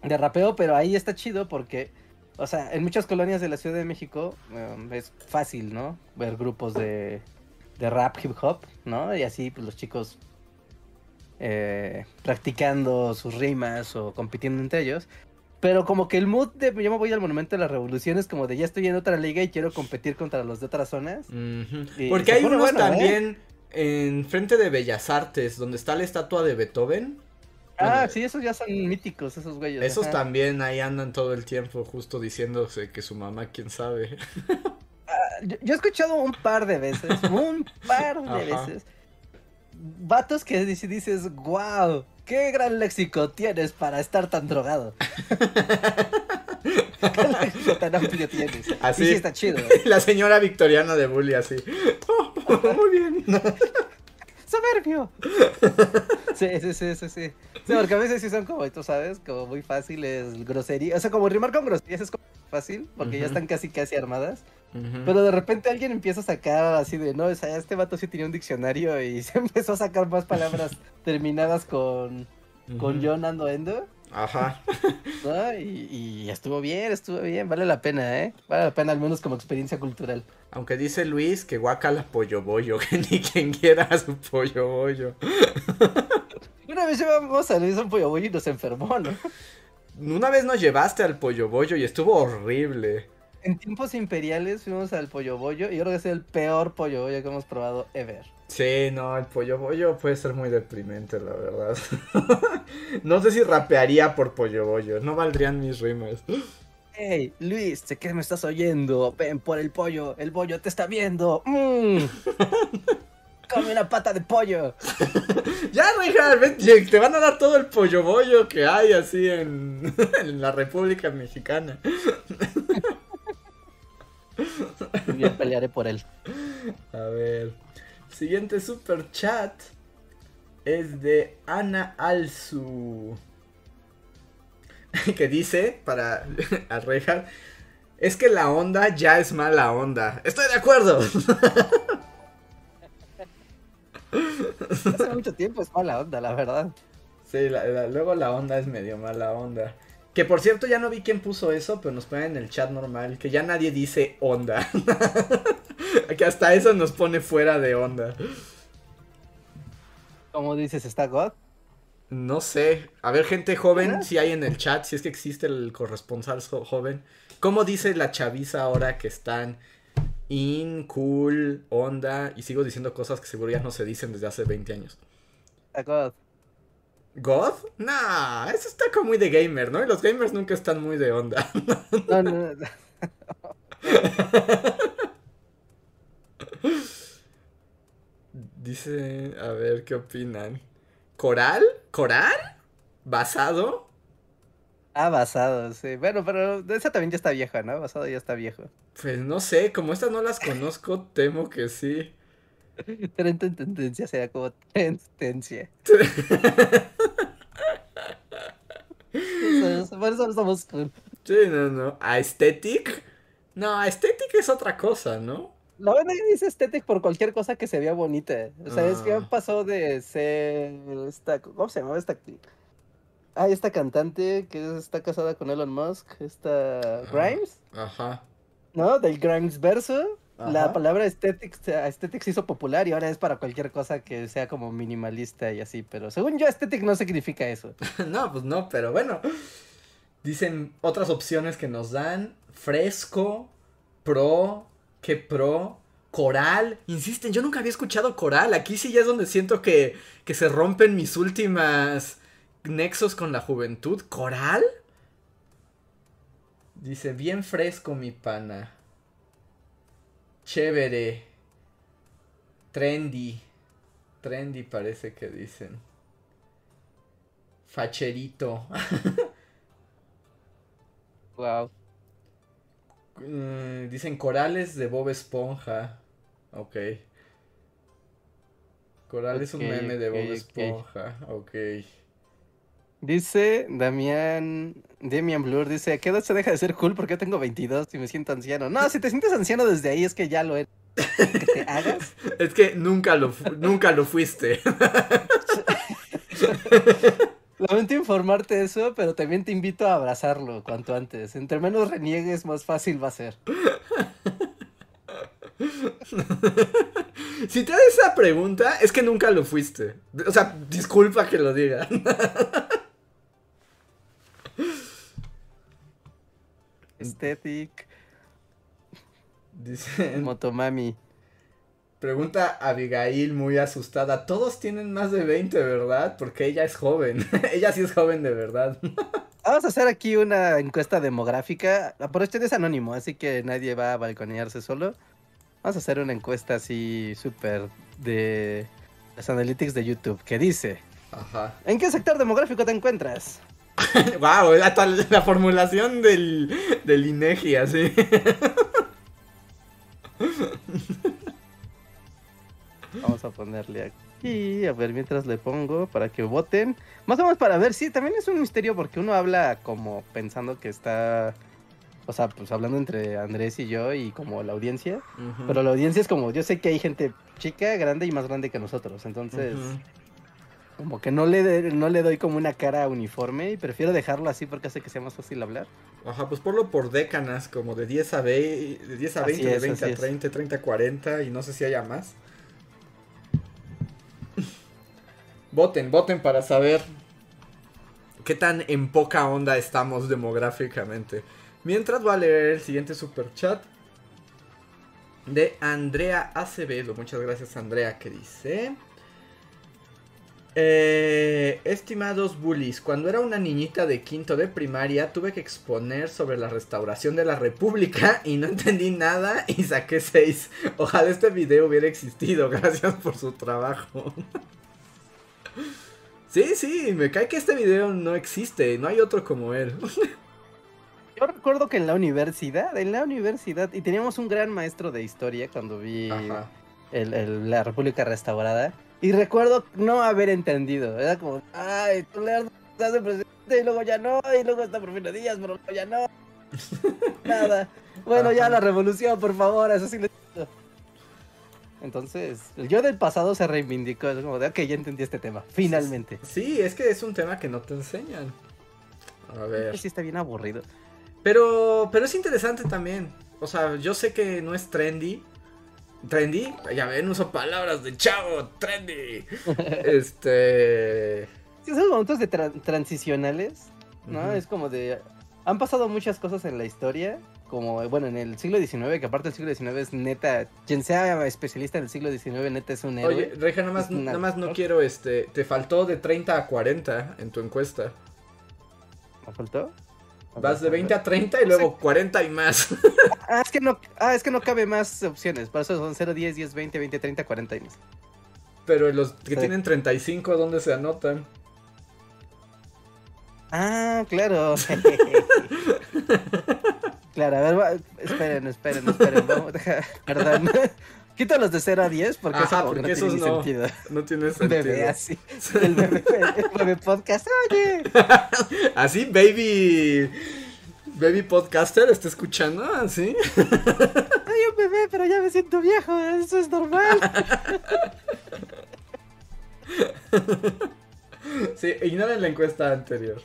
De rapeo, pero ahí está chido porque. O sea, en muchas colonias de la Ciudad de México um, es fácil, ¿no? Ver grupos de, de rap, hip hop, ¿no? Y así, pues los chicos eh, practicando sus rimas o compitiendo entre ellos. Pero como que el mood de yo me voy al Monumento de la Revolución es como de ya estoy en otra liga y quiero competir contra los de otras zonas. Porque hay unos ¿eh? también en frente de Bellas Artes, donde está la estatua de Beethoven. Ah, sí, esos ya son míticos, esos güeyes. Esos también ahí andan todo el tiempo justo diciéndose que su mamá, quién sabe. Ah, yo, he escuchado un par de veces, un par de veces, vatos que dices, wow, qué gran léxico tienes para estar tan drogado. qué léxico tan amplio tienes. Así. sí está chido. La señora victoriana de Bully así. muy bien. ¡Soberbio! Sí, sí, sí, sí, sí. Sí, porque a veces sí son como, tú sabes, como muy fáciles, groserías. O sea, como rimar con groserías es como fácil, porque ya están casi, casi armadas. Pero de repente alguien empieza a sacar así de, no, o sea, este vato sí tenía un diccionario y se empezó a sacar más palabras terminadas con, con John Ando Endo. Ajá. Y, estuvo bien, estuvo bien, vale la pena, ¿eh? Vale la pena al menos como experiencia cultural. Aunque dice Luis que guacala pollo bollo, que ni quien quiera su pollo bollo. Una vez llevamos a Luis un pollo bollo y nos enfermó, ¿no? Una vez nos llevaste al pollo bollo y estuvo horrible. En tiempos imperiales fuimos al pollo bollo y yo creo que es el peor pollo bollo que hemos probado ever. Sí, no, el pollo bollo puede ser muy deprimente, la verdad. no sé si rapearía por pollo bollo, no valdrían mis rimas. Hey, Luis, sé que me estás oyendo. Ven por el pollo, el bollo te está viendo. Mm. Come una pata de pollo. ya, Richard, te van a dar todo el pollo bollo que hay así en, en la República Mexicana. Bien, pelearé por él. A ver. Siguiente super chat es de Ana Alzu. que dice, para Arrejar, es que la onda ya es mala onda. Estoy de acuerdo. Hace mucho tiempo es mala onda, la verdad. Sí, luego la onda es medio mala onda. Que por cierto, ya no vi quién puso eso, pero nos ponen en el chat normal que ya nadie dice onda. que hasta eso nos pone fuera de onda. ¿Cómo dices, está God? No sé. A ver, gente joven, si hay en el chat, si es que existe el corresponsal joven. ¿Cómo dice la chaviza ahora que están in, cool, onda? Y sigo diciendo cosas que seguro ya no se dicen desde hace 20 años. A God. ¿God? Nah, eso está como muy de gamer, ¿no? Y los gamers nunca están muy de onda. No, no, no. Dice, a ver qué opinan. ¿Coral? ¿Coral? ¿Basado? Ah, basado, sí. Bueno, pero esa también ya está vieja, ¿no? Basado ya está viejo. Pues no sé, como estas no las conozco, temo que sí. Tren tendencia sería como tendencia. Por eso somos cool. Sí, no, no. ¿Aesthetic? No, aesthetic es otra cosa, ¿no? La verdad dice aesthetic por cualquier cosa que se vea bonita. O sea, es que ah. pasó de ser esta. ¿Cómo se llamaba esta? Ah, esta cantante que está casada con Elon Musk, esta ah, Grimes. Ajá. ¿No? Del Grimes verso. La palabra aesthetic se hizo popular y ahora es para cualquier cosa que sea como minimalista y así, pero según yo aesthetic no significa eso. no, pues no, pero bueno. Dicen otras opciones que nos dan. Fresco, Pro, que Pro, Coral. Insisten, yo nunca había escuchado Coral. Aquí sí ya es donde siento que, que se rompen mis últimas nexos con la juventud. ¿Coral? Dice, bien fresco mi pana. Chévere. Trendy. Trendy parece que dicen. Facherito. wow. Mm, dicen corales de Bob Esponja. Ok. Coral es un meme de Bob Esponja. Ok. Dice Damián, Damian Blur, dice, ¿a qué edad se deja de ser cool? Porque yo tengo 22 y me siento anciano. No, si te sientes anciano desde ahí es que ya lo eres. Que te hagas. es que nunca lo, nunca lo fuiste. Lamento informarte eso, pero también te invito a abrazarlo cuanto antes. Entre menos reniegues, más fácil va a ser. si te haces esa pregunta, es que nunca lo fuiste. O sea, disculpa que lo diga. Aesthetic. Dice. Motomami. Pregunta Abigail muy asustada. Todos tienen más de 20, ¿verdad? Porque ella es joven. ella sí es joven de verdad. Vamos a hacer aquí una encuesta demográfica. Por este es anónimo, así que nadie va a balconearse solo. Vamos a hacer una encuesta así súper de las analytics de YouTube que dice: Ajá. ¿En qué sector demográfico te encuentras? wow, la, la, formulación del, del INEGI, así. Vamos a ponerle aquí, a ver, mientras le pongo para que voten. Más o menos para ver, sí, también es un misterio porque uno habla como pensando que está, o sea, pues hablando entre Andrés y yo y como la audiencia. Pero la audiencia es como, yo sé que hay gente chica, grande y más grande que nosotros, entonces como que no le, no le doy como una cara uniforme y prefiero dejarlo así porque hace que sea más fácil hablar. Ajá, pues ponlo por décanas, como de 10 a, de 10 a 20, de 20 a 30, 30 a 40 y no sé si haya más. voten, voten para saber qué tan en poca onda estamos demográficamente. Mientras voy a leer el siguiente super chat de Andrea Acevedo. Muchas gracias Andrea que dice... Eh, estimados bullies, cuando era una niñita de quinto de primaria tuve que exponer sobre la restauración de la república y no entendí nada y saqué seis Ojalá este video hubiera existido, gracias por su trabajo. sí, sí, me cae que este video no existe, no hay otro como él. Yo recuerdo que en la universidad, en la universidad, y teníamos un gran maestro de historia cuando vi la república restaurada. Y recuerdo no haber entendido. Era como, ay, tú le das de presidente y luego ya no, y luego está Porfirio Díaz, pero luego ya no. Nada. Bueno, ya la revolución, por favor, eso sí le entonces, el yo del pasado se reivindicó. Es como de, ok, ya entendí este tema. Finalmente. Sí, es que es un tema que no te enseñan. A ver. Sí, está bien aburrido. Pero, pero es interesante también. O sea, yo sé que no es trendy, trendy, ya ven, uso palabras de chavo, trendy. este. Sí, son momentos de transicionales, ¿no? Es como de. Han pasado muchas cosas en la historia, como, bueno, en el siglo XIX, que aparte del siglo XIX es neta, quien sea especialista en el siglo XIX, neta es un héroe. Oye, Reja, nada más, nada más no quiero, este, te faltó de 30 a 40 en tu encuesta. ¿Me faltó? Vas de 20 a 30 y luego 40 y más. Ah, es que no, ah, es que no cabe más opciones. Por eso son 0, 10, 10, 20, 20, 30, 40 y más. Pero los que tienen 35, ¿dónde se anotan? Ah, claro. claro, a ver, esperen, esperen, esperen. Vamos, deja, perdón. Quito los de 0 a 10 porque, Ajá, porque no tiene no, sentido. No tiene sentido. Bebé así. El bebé, el bebé podcast. Oye. Así, baby. Baby podcaster, ¿está escuchando? ¿Así? Soy un bebé, pero ya me siento viejo. Eso es normal. Sí, ignoren la encuesta anterior.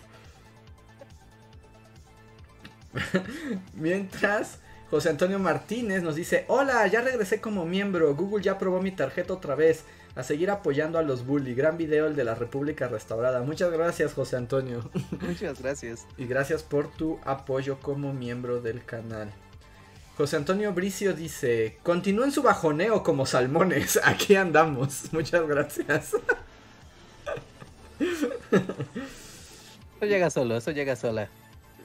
Mientras, José Antonio Martínez nos dice, hola, ya regresé como miembro, Google ya probó mi tarjeta otra vez, a seguir apoyando a los bully, gran video el de la República Restaurada. Muchas gracias José Antonio. Muchas gracias. y gracias por tu apoyo como miembro del canal. José Antonio Bricio dice, continúen su bajoneo como salmones, aquí andamos. Muchas gracias. Eso llega solo, eso llega sola.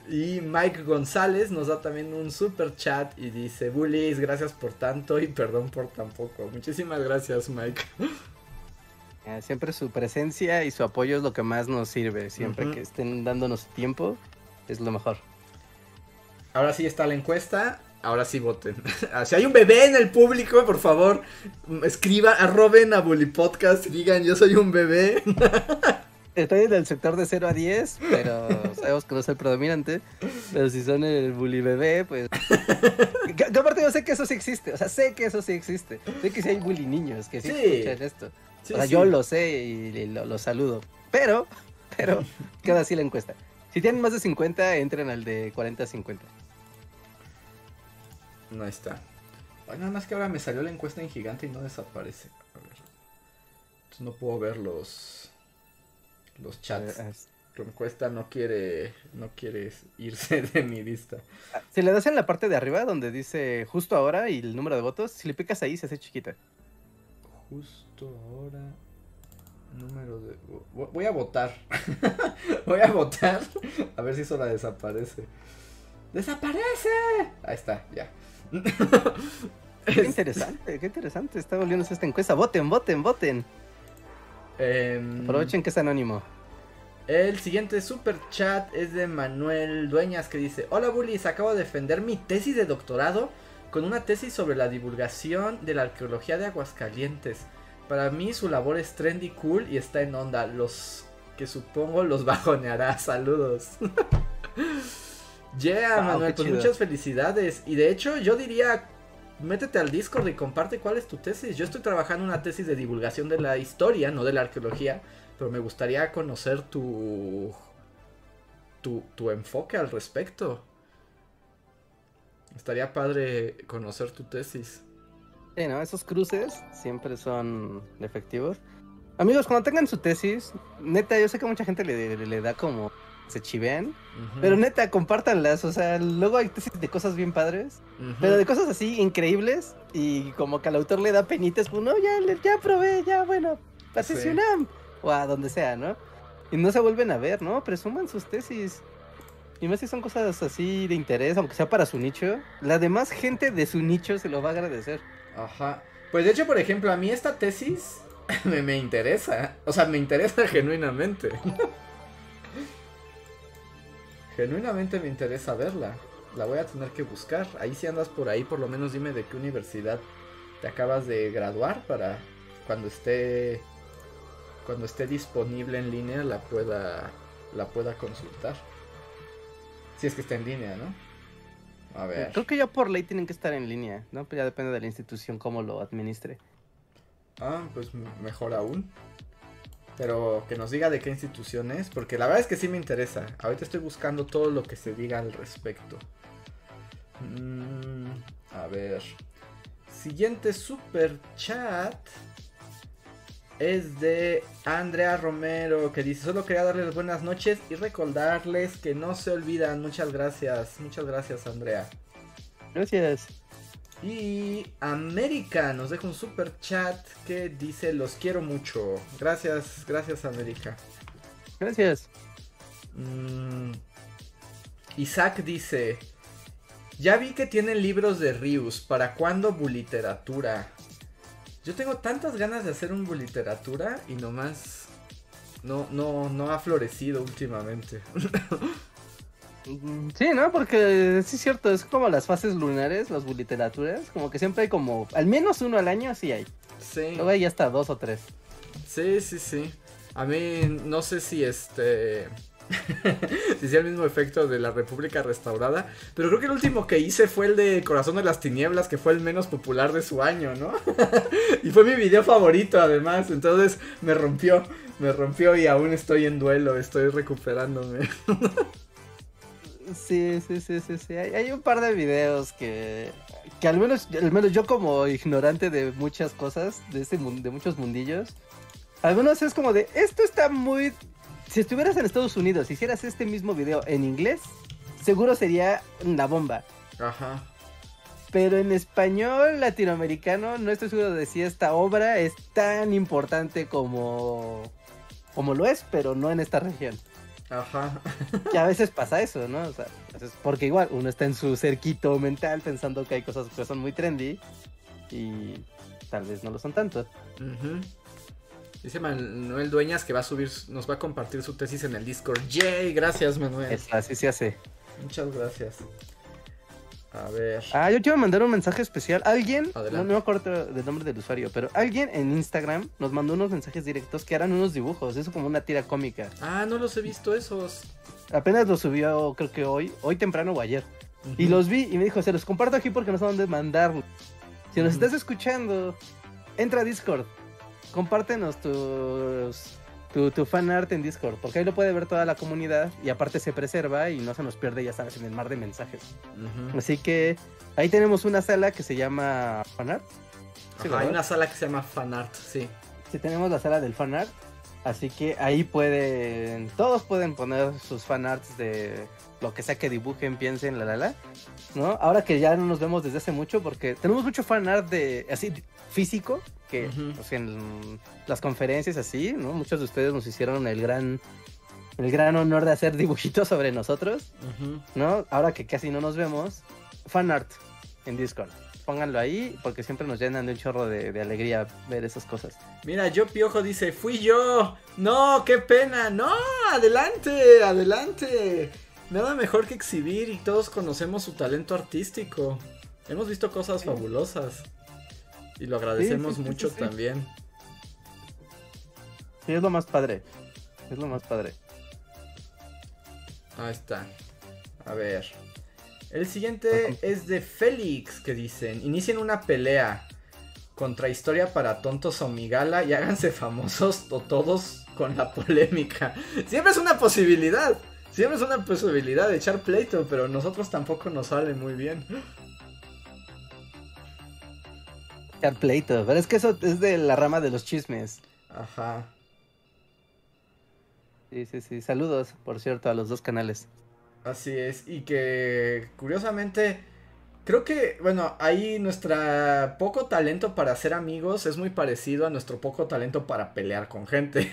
Y Mike González nos da también un super chat y dice, Bullies, gracias por tanto y perdón por tan poco. Muchísimas gracias, Mike. Siempre su presencia y su apoyo es lo que más nos sirve. Siempre que estén dándonos tiempo, es lo mejor. Ahora sí está la encuesta. Ahora sí voten. Si hay un bebé en el público, por favor, escriba, arroben a Bully Podcast y digan yo soy un bebé. Estoy en el sector de 0 a 10, pero sabemos que no es el predominante. Pero si son el bully bebé, pues. que, aparte, yo sé que eso sí existe. O sea, sé que eso sí existe. Sé que sí hay bully niños que sí, escuchan esto. o sea, yo lo sé y, lo, saludo. Pero, pero, queda así la encuesta. Si tienen más de 50, entren al de 40 a 50. No está. nada más que ahora me salió la encuesta en gigante y no desaparece. A ver. Entonces no puedo ver los los chats. Eh, tu encuesta no quiere, no quiere irse de mi vista. Ah, si le das en la parte de arriba donde dice justo ahora y el número de votos, si le picas ahí se hace chiquita. Justo ahora. Número de. Voy a votar. Voy a votar. A ver si eso la desaparece. ¡Desaparece! Ahí está, ya. Qué interesante, qué interesante. Está volviéndose esta encuesta. Voten, voten, voten. Em, Aprovechen que es anónimo. El siguiente super chat es de Manuel Dueñas que dice: Hola Bullies, acabo de defender mi tesis de doctorado con una tesis sobre la divulgación de la arqueología de Aguascalientes. Para mí su labor es trendy, cool y está en onda. Los que supongo los bajoneará. Saludos. yeah, Manuel, pues muchas felicidades. Y de hecho, yo diría métete al Discord y comparte cuál es tu tesis. Yo estoy trabajando una tesis de divulgación de la historia, no de la arqueología, pero me gustaría conocer tu, tu, tu enfoque al respecto. Estaría padre conocer tu tesis. Sí. Esos cruces siempre son efectivos. Amigos, cuando tengan su tesis, neta, yo sé que mucha gente le da como se chivean. Pero neta, compártanlas. O sea, luego hay tesis de cosas bien padres. Pero de cosas así increíbles. Y como que al autor le da penitas, pues no, ya, ya probé, ya, bueno, a O a donde sea, ¿no? Y no se vuelven a ver, ¿no? Presuman sus tesis. Y más si son cosas así de interés, aunque sea para su nicho. La demás gente de su nicho se lo va a agradecer. Ajá. Pues de hecho, por ejemplo, a mí esta tesis me, me interesa. O sea, me interesa genuinamente. Genuinamente me interesa verla. La voy a tener que buscar. Ahí si andas por ahí, por lo menos dime de qué universidad te acabas de graduar para cuando esté cuando esté disponible en línea la pueda la pueda consultar. Si es que está en línea, ¿no? A ver. Creo que ya por ley tienen que estar en línea, ¿no? Pero ya depende de la institución cómo lo administre. Ah, pues mejor aún. Pero que nos diga de qué institución es, porque la verdad es que sí me interesa. Ahorita estoy buscando todo lo que se diga al respecto. Mm, a ver. Siguiente super chat es de Andrea Romero que dice, solo quería darles buenas noches y recordarles que no se olvidan. Muchas gracias, muchas gracias Andrea. Gracias. Y América nos deja un super chat que dice los quiero mucho. Gracias, gracias América. Gracias. Mm, Isaac dice, ya vi que tienen libros de Rius, ¿para cuándo buliteratura? Yo tengo tantas ganas de hacer un buliteratura y nomás no, no, no ha florecido últimamente. Sí, ¿no? Porque sí es cierto, es como las fases lunares, las buliteraturas, como que siempre hay como, al menos uno al año sí hay. Sí. Luego hay hasta dos o tres. Sí, sí, sí. A mí no sé si este si sea el mismo efecto de la República Restaurada. Pero creo que el último que hice fue el de Corazón de las Tinieblas, que fue el menos popular de su año, ¿no? y fue mi video favorito además. Entonces me rompió, me rompió y aún estoy en duelo, estoy recuperándome. sí, sí, sí, sí, sí. Hay, un par de videos que, que al menos, al menos yo como ignorante de muchas cosas, de, este, de muchos mundillos, al menos es como de, esto está muy si estuvieras en Estados Unidos, y hicieras este mismo video en inglés, seguro sería una bomba. Ajá. Pero en español latinoamericano no estoy seguro de si esta obra es tan importante como como lo es, pero no en esta región. Ajá. que a veces pasa eso, ¿no? O sea, porque igual uno está en su cerquito mental pensando que hay cosas que son muy trendy y tal vez no lo son tanto. Dice Manuel Dueñas que va a subir, nos va a compartir su tesis en el Discord. ¡Yay! Gracias, Manuel. así se hace. Muchas gracias. A ver. Ah, yo quiero mandar un mensaje especial. Alguien, no, me acuerdo del nombre del usuario, pero alguien en Instagram nos mandó unos mensajes directos que eran unos dibujos, eso como una tira cómica. Ah, no los he visto esos. Apenas los subió, creo que hoy, hoy temprano o ayer. Y los vi y me dijo, se los comparto aquí porque no sé dónde mandarlos. Si nos estás escuchando, entra a Discord compártenos tus, tu, tu fan art en Discord, porque ahí lo puede ver toda la comunidad y aparte se preserva y no se nos pierde, ya sabes, en el mar de mensajes. Así que ahí tenemos una sala que se llama fan art. hay una sala que se llama fan art, sí. Sí, tenemos la sala del fan art. Así que ahí pueden, todos pueden poner sus fan arts de lo que sea que dibujen, piensen, la la la. ¿No? Ahora que ya no nos vemos desde hace mucho, porque tenemos mucho fan art de así físico, que pues, en las conferencias así, ¿no? Muchos de ustedes nos hicieron el gran el gran honor de hacer dibujitos sobre nosotros, ¿no? Ahora que casi no nos vemos, fan art en Discord. Pónganlo ahí porque siempre nos llenan de un chorro de, alegría ver esas cosas. Mira, yo Piojo dice, fui yo. No, qué pena. No, adelante, adelante. Nada mejor que exhibir y todos conocemos su talento artístico. Hemos visto cosas fabulosas. Y lo agradecemos mucho también. Sí, es lo más padre. Es lo más padre. Ahí está. A ver. El siguiente es de Félix, que dicen, inicien una pelea contra Historia para Tontos o Migala y háganse famosos o todos con la polémica. Siempre es una posibilidad. Siempre es una posibilidad de echar pleito, pero nosotros tampoco nos sale muy bien. pleito, pero es que eso es de la rama de los chismes. Ajá. Sí, sí, sí. Saludos, por cierto, a los dos canales. Así es, y que curiosamente, creo que, bueno, ahí nuestra poco talento para ser amigos es muy parecido a nuestro poco talento para pelear con gente.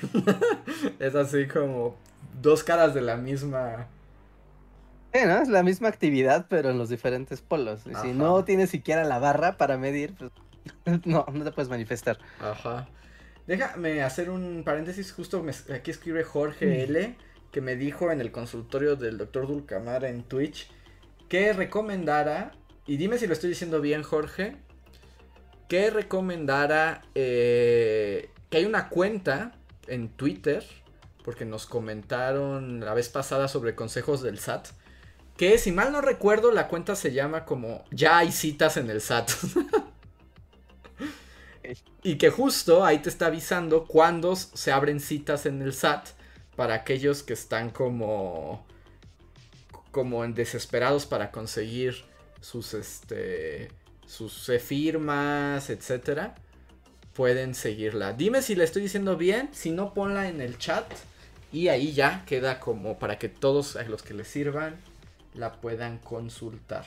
es así como dos caras de la misma... Sí, ¿no? Es la misma actividad, pero en los diferentes polos. Y si no tienes siquiera la barra para medir, pues no, no te puedes manifestar. Ajá. Déjame hacer un paréntesis. Justo aquí escribe Jorge mm. L. Que me dijo en el consultorio del doctor Dulcamara en Twitch. Que recomendara. Y dime si lo estoy diciendo bien, Jorge. Que recomendara. Eh, que hay una cuenta en Twitter. Porque nos comentaron la vez pasada sobre consejos del SAT. Que si mal no recuerdo, la cuenta se llama como Ya hay citas en el SAT. Y que justo ahí te está avisando cuando se abren citas en el SAT para aquellos que están como como en desesperados para conseguir sus este sus firmas, etcétera, pueden seguirla. Dime si la estoy diciendo bien, si no ponla en el chat y ahí ya queda como para que todos los que les sirvan la puedan consultar.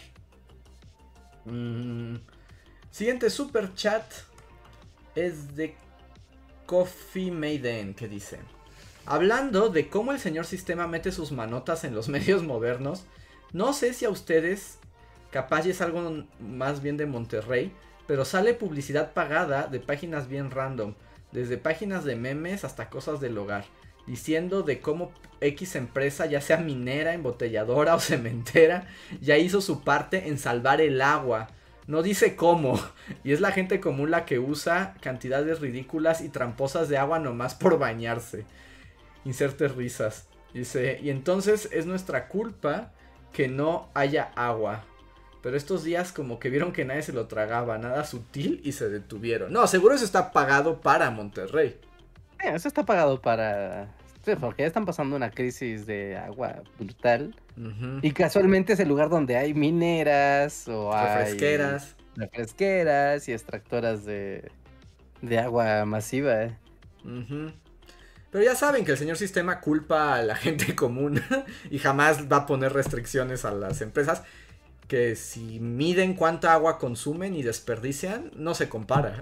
Mm. Siguiente super chat es de Coffee Maiden que dice, hablando de cómo el señor sistema mete sus manotas en los medios modernos, no sé si a ustedes, capaz es algo más bien de Monterrey, pero sale publicidad pagada de páginas bien random, desde páginas de memes hasta cosas del hogar. diciendo de cómo X empresa, ya sea minera, embotelladora o cementera, ya hizo su parte en salvar el agua. No dice cómo, y es la gente común la que usa cantidades ridículas y tramposas de agua nomás por bañarse. Inserte risas. Dice, y entonces es nuestra culpa que no haya agua. Pero estos días como que vieron que nadie se lo tragaba, nada sutil y se detuvieron. No, seguro eso está pagado para Monterrey. eso está pagado para... porque ya están pasando una crisis de agua brutal. Y casualmente es el lugar donde hay mineras o refresqueras. hay refresqueras y extractoras de, de agua masiva. ¿eh? Pero ya saben que el señor sistema culpa a la gente común y jamás va a poner restricciones a las empresas que si miden cuánta agua consumen y desperdician, no se compara.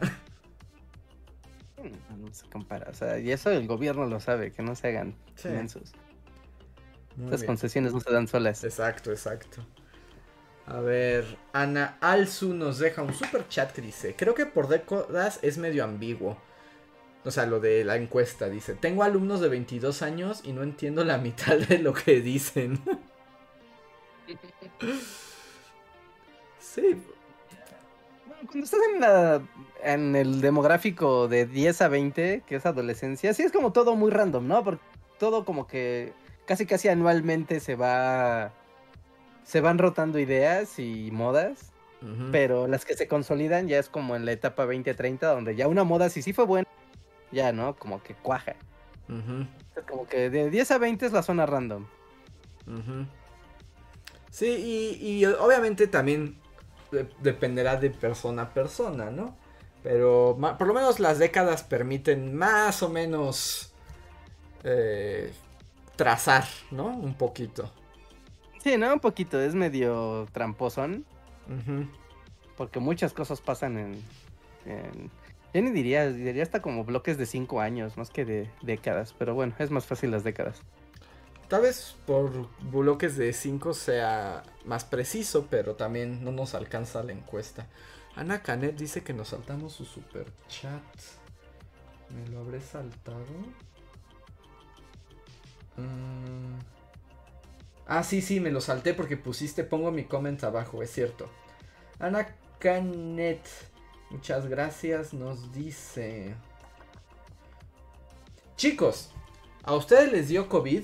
No, se compara, o sea, y eso el gobierno lo sabe, que no se hagan inmensos. Estas concesiones no se dan solas. Exacto, exacto. A ver, Ana Alzu nos deja un super chat que dice, creo que por décadas es medio ambiguo. O sea, lo de la encuesta dice, tengo alumnos de 22 años y no entiendo la mitad de lo que dicen. Sí. cuando estás en, la, en el demográfico de 10 a 20, que es adolescencia, sí es como todo muy random, ¿no? Porque todo como que casi casi anualmente se va se van rotando ideas y modas, pero las que se consolidan ya es como en la etapa 20-30 donde ya una moda si sí fue buena, ya, ¿no? Como que cuaja. como que de 10 a 20 es la zona random. Sí, y, y, obviamente también dependerá de persona a persona, ¿no? Pero por lo menos las décadas permiten más o menos eh, trazar, ¿no? Un poquito. Sí, ¿no? Un poquito, es medio tramposón. Porque muchas cosas pasan en, en... Yo ni diría, diría hasta como bloques de cinco años, más que de décadas. Pero bueno, es más fácil las décadas. Tal vez por bloques de 5 sea más preciso, pero también no nos alcanza la encuesta. Ana Canet dice que nos saltamos su super chat. ¿Me lo habré saltado? Mm. Ah, sí, sí, me lo salté porque pusiste, pongo mi comment abajo, es cierto. Ana Canet, muchas gracias, nos dice... Chicos, ¿a ustedes les dio COVID?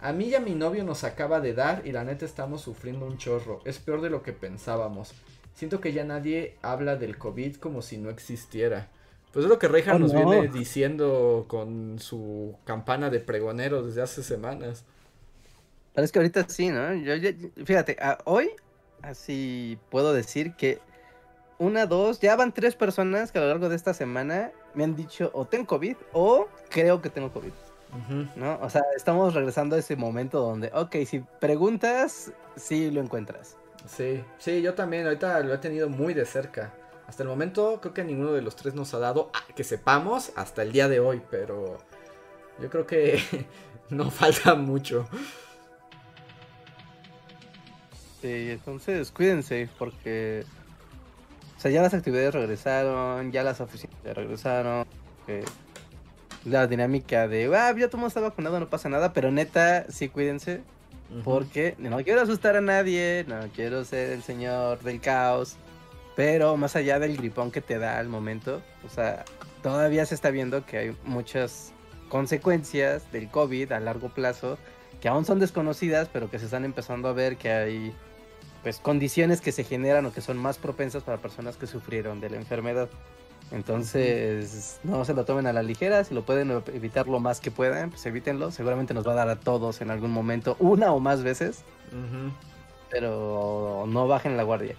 A mí y a mi novio nos acaba de dar y la neta estamos sufriendo un chorro. Es peor de lo que pensábamos. Siento que ya nadie habla del COVID como si no existiera. Pues es lo que Reja oh, nos viene diciendo con su campana de pregonero desde hace semanas. Parece que ahorita sí, ¿no? fíjate, hoy así puedo decir que una, dos, ya van tres personas que a lo largo de esta semana me han dicho o tengo COVID o creo que tengo COVID. ¿No? O sea, estamos regresando a ese momento donde, ok, si preguntas, sí lo encuentras. Sí, sí, yo también, ahorita lo he tenido muy de cerca. Hasta el momento creo que ninguno de los tres nos ha dado, que sepamos, hasta el día de hoy, pero yo creo que no falta mucho. Sí, entonces cuídense porque... O sea, ya las actividades regresaron, ya las oficinas regresaron. La dinámica de, ah, ya todo mundo está vacunado, no pasa nada, pero neta, sí cuídense. Porque no quiero asustar a nadie, no quiero ser el señor del caos. Pero más allá del gripón que te da al momento, o sea, todavía se está viendo que hay muchas consecuencias del COVID a largo plazo que aún son desconocidas, pero que se están empezando a ver que hay pues condiciones que se generan o que son más propensas para personas que sufrieron de la enfermedad. Entonces, no se lo tomen a la ligera, si lo pueden evitar lo más que puedan, pues evítenlo. Seguramente nos va a dar a todos en algún momento, una o más veces. Pero no bajen la guardia.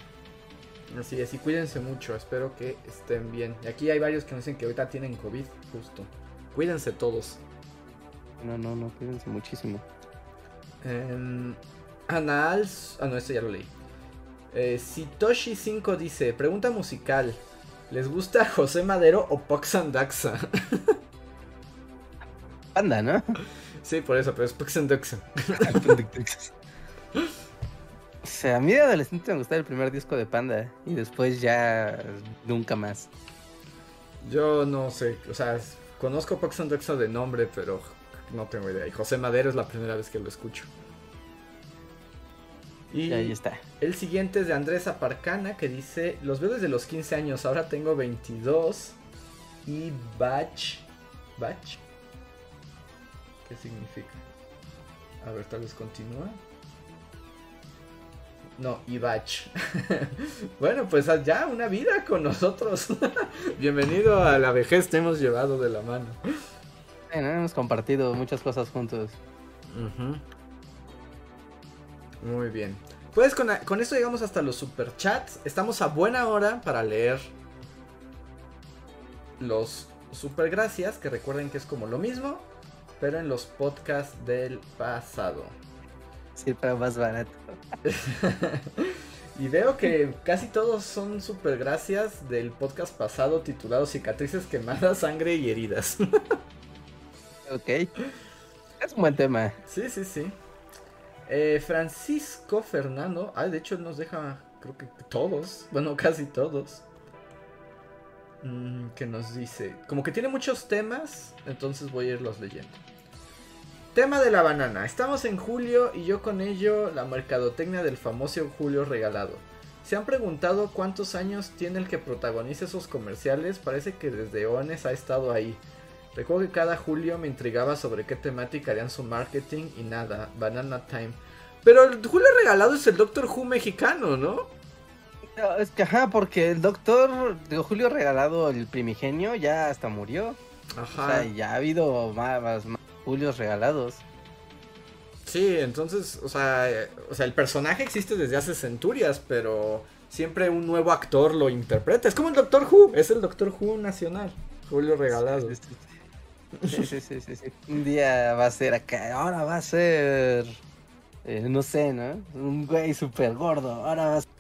Así es, y cuídense mucho, espero que estén bien. Y aquí hay varios que nos dicen que ahorita tienen COVID, justo. Cuídense todos. No, no, no, cuídense muchísimo. Eh, Anals. Ah, no, este ya lo leí. Eh, Sitoshi 5 dice: Pregunta musical. ¿Les gusta José Madero o Pox Daxa? Panda, ¿no? Sí, por eso, pero es Pox Daxa. o sea, a mí de adolescente me gustaba el primer disco de Panda y después ya nunca más. Yo no sé, o sea, conozco Pox Daxa de nombre, pero no tengo idea. Y José Madero es la primera vez que lo escucho. Y ahí está. El siguiente es de Andrés Aparcana que dice, los veo desde los 15 años, ahora tengo 22 y batch... ¿Batch? ¿Qué significa? A ver, tal vez continúa. No, Ibach. bueno, pues ya una vida con nosotros. Bienvenido a la vejez, te hemos llevado de la mano. hemos compartido muchas cosas juntos. Muy bien. Pues con, con esto llegamos hasta los superchats. Estamos a buena hora para leer los super gracias, que recuerden que es como lo mismo, pero en los podcasts del pasado. Sí, pero más barato. y veo que casi todos son super gracias del podcast pasado titulado Cicatrices quemadas, sangre y heridas. ok. Es un buen tema. Sí, sí, sí. Eh, Francisco Fernando. Ah, de hecho nos deja, creo que todos. Bueno, casi todos. Mm, que nos dice. Como que tiene muchos temas. Entonces voy a irlos leyendo. Tema de la banana. Estamos en julio y yo con ello la mercadotecnia del famoso Julio regalado. ¿Se han preguntado cuántos años tiene el que protagoniza esos comerciales? Parece que desde Ones ha estado ahí. Recuerdo que cada julio me intrigaba sobre qué temática harían su marketing y nada, Banana Time. Pero el Julio regalado es el Doctor Who mexicano, ¿no? es que ajá, porque el Doctor Julio regalado, el primigenio, ya hasta murió. Ajá. O sea, ya ha habido más Julios regalados. Sí, entonces, o sea, o sea, el personaje existe desde hace centurias, pero siempre un nuevo actor lo interpreta. Es como el Doctor Who, es el Doctor Who nacional, Julio Regalado. Sí, sí, sí, sí, Un día va a ser acá, ahora va a ser, eh, no sé, ¿no? Un güey súper gordo, ahora va a ser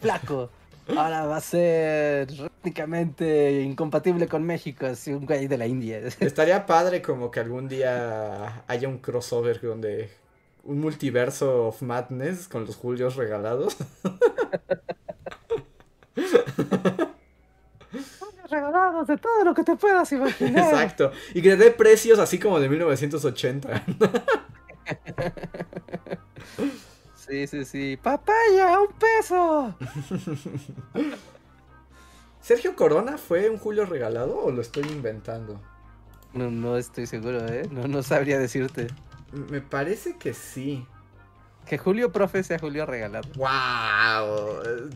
flaco. Ahora va a ser prácticamente incompatible con México, así un güey de la India. Estaría padre como que algún día haya un crossover donde un multiverso of madness con los Julios regalados. regalados de todo lo que te puedas imaginar. Exacto. Y que dé precios así como de 1980. Sí, sí, sí. ¡Papaya, un peso! ¿Sergio Corona fue un Julio regalado o lo estoy inventando? No, no estoy seguro, ¿eh? No, no sabría decirte. Me parece que sí. Que Julio Profe sea Julio regalado. ¡Wow!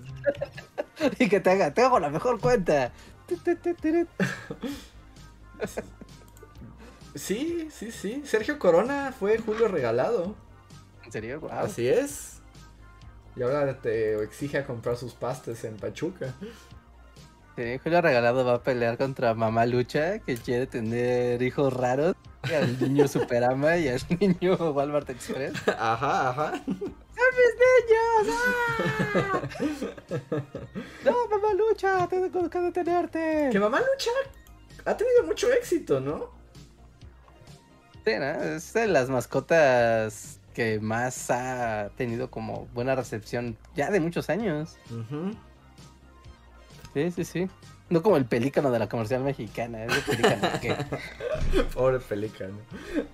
y que te haga, te hago la mejor cuenta. sí, sí, sí. Sergio Corona fue Julio regalado. ¿En serio? Así es. Y ahora te exige a comprar sus pastes en Pachuca. Sí, Julio Regalado va a pelear contra Mamá Lucha, que quiere tener hijos raros. Al niño Superama y al niño Walmart Express. Ajá, ajá. ¡Son mis niños! ¡Ah! ¡No, Mamá Lucha! Tengo que detenerte. Que Mamá Lucha ha tenido mucho éxito, ¿no? Sí, ¿no? Es de las mascotas que más ha tenido como buena recepción ya de muchos años. Sí, sí, sí. No como el pelícano de la comercial mexicana, es pelícano Pobre pelícano.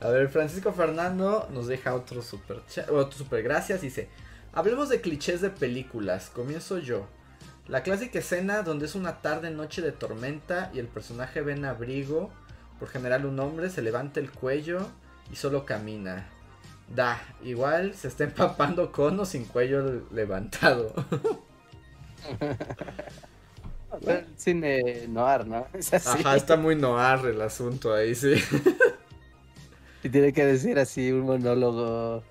A ver, Francisco Fernando nos deja otro super, otro super gracias. Dice, hablemos de clichés de películas. Comienzo yo. La clásica escena donde es una tarde noche de tormenta y el personaje ve en abrigo, por general un hombre, se levanta el cuello y solo camina. Da, igual se está empapando con o sin cuello levantado. cine noir, ¿no? Ajá, está muy noir el asunto ahí, sí. y tiene que decir así un monólogo.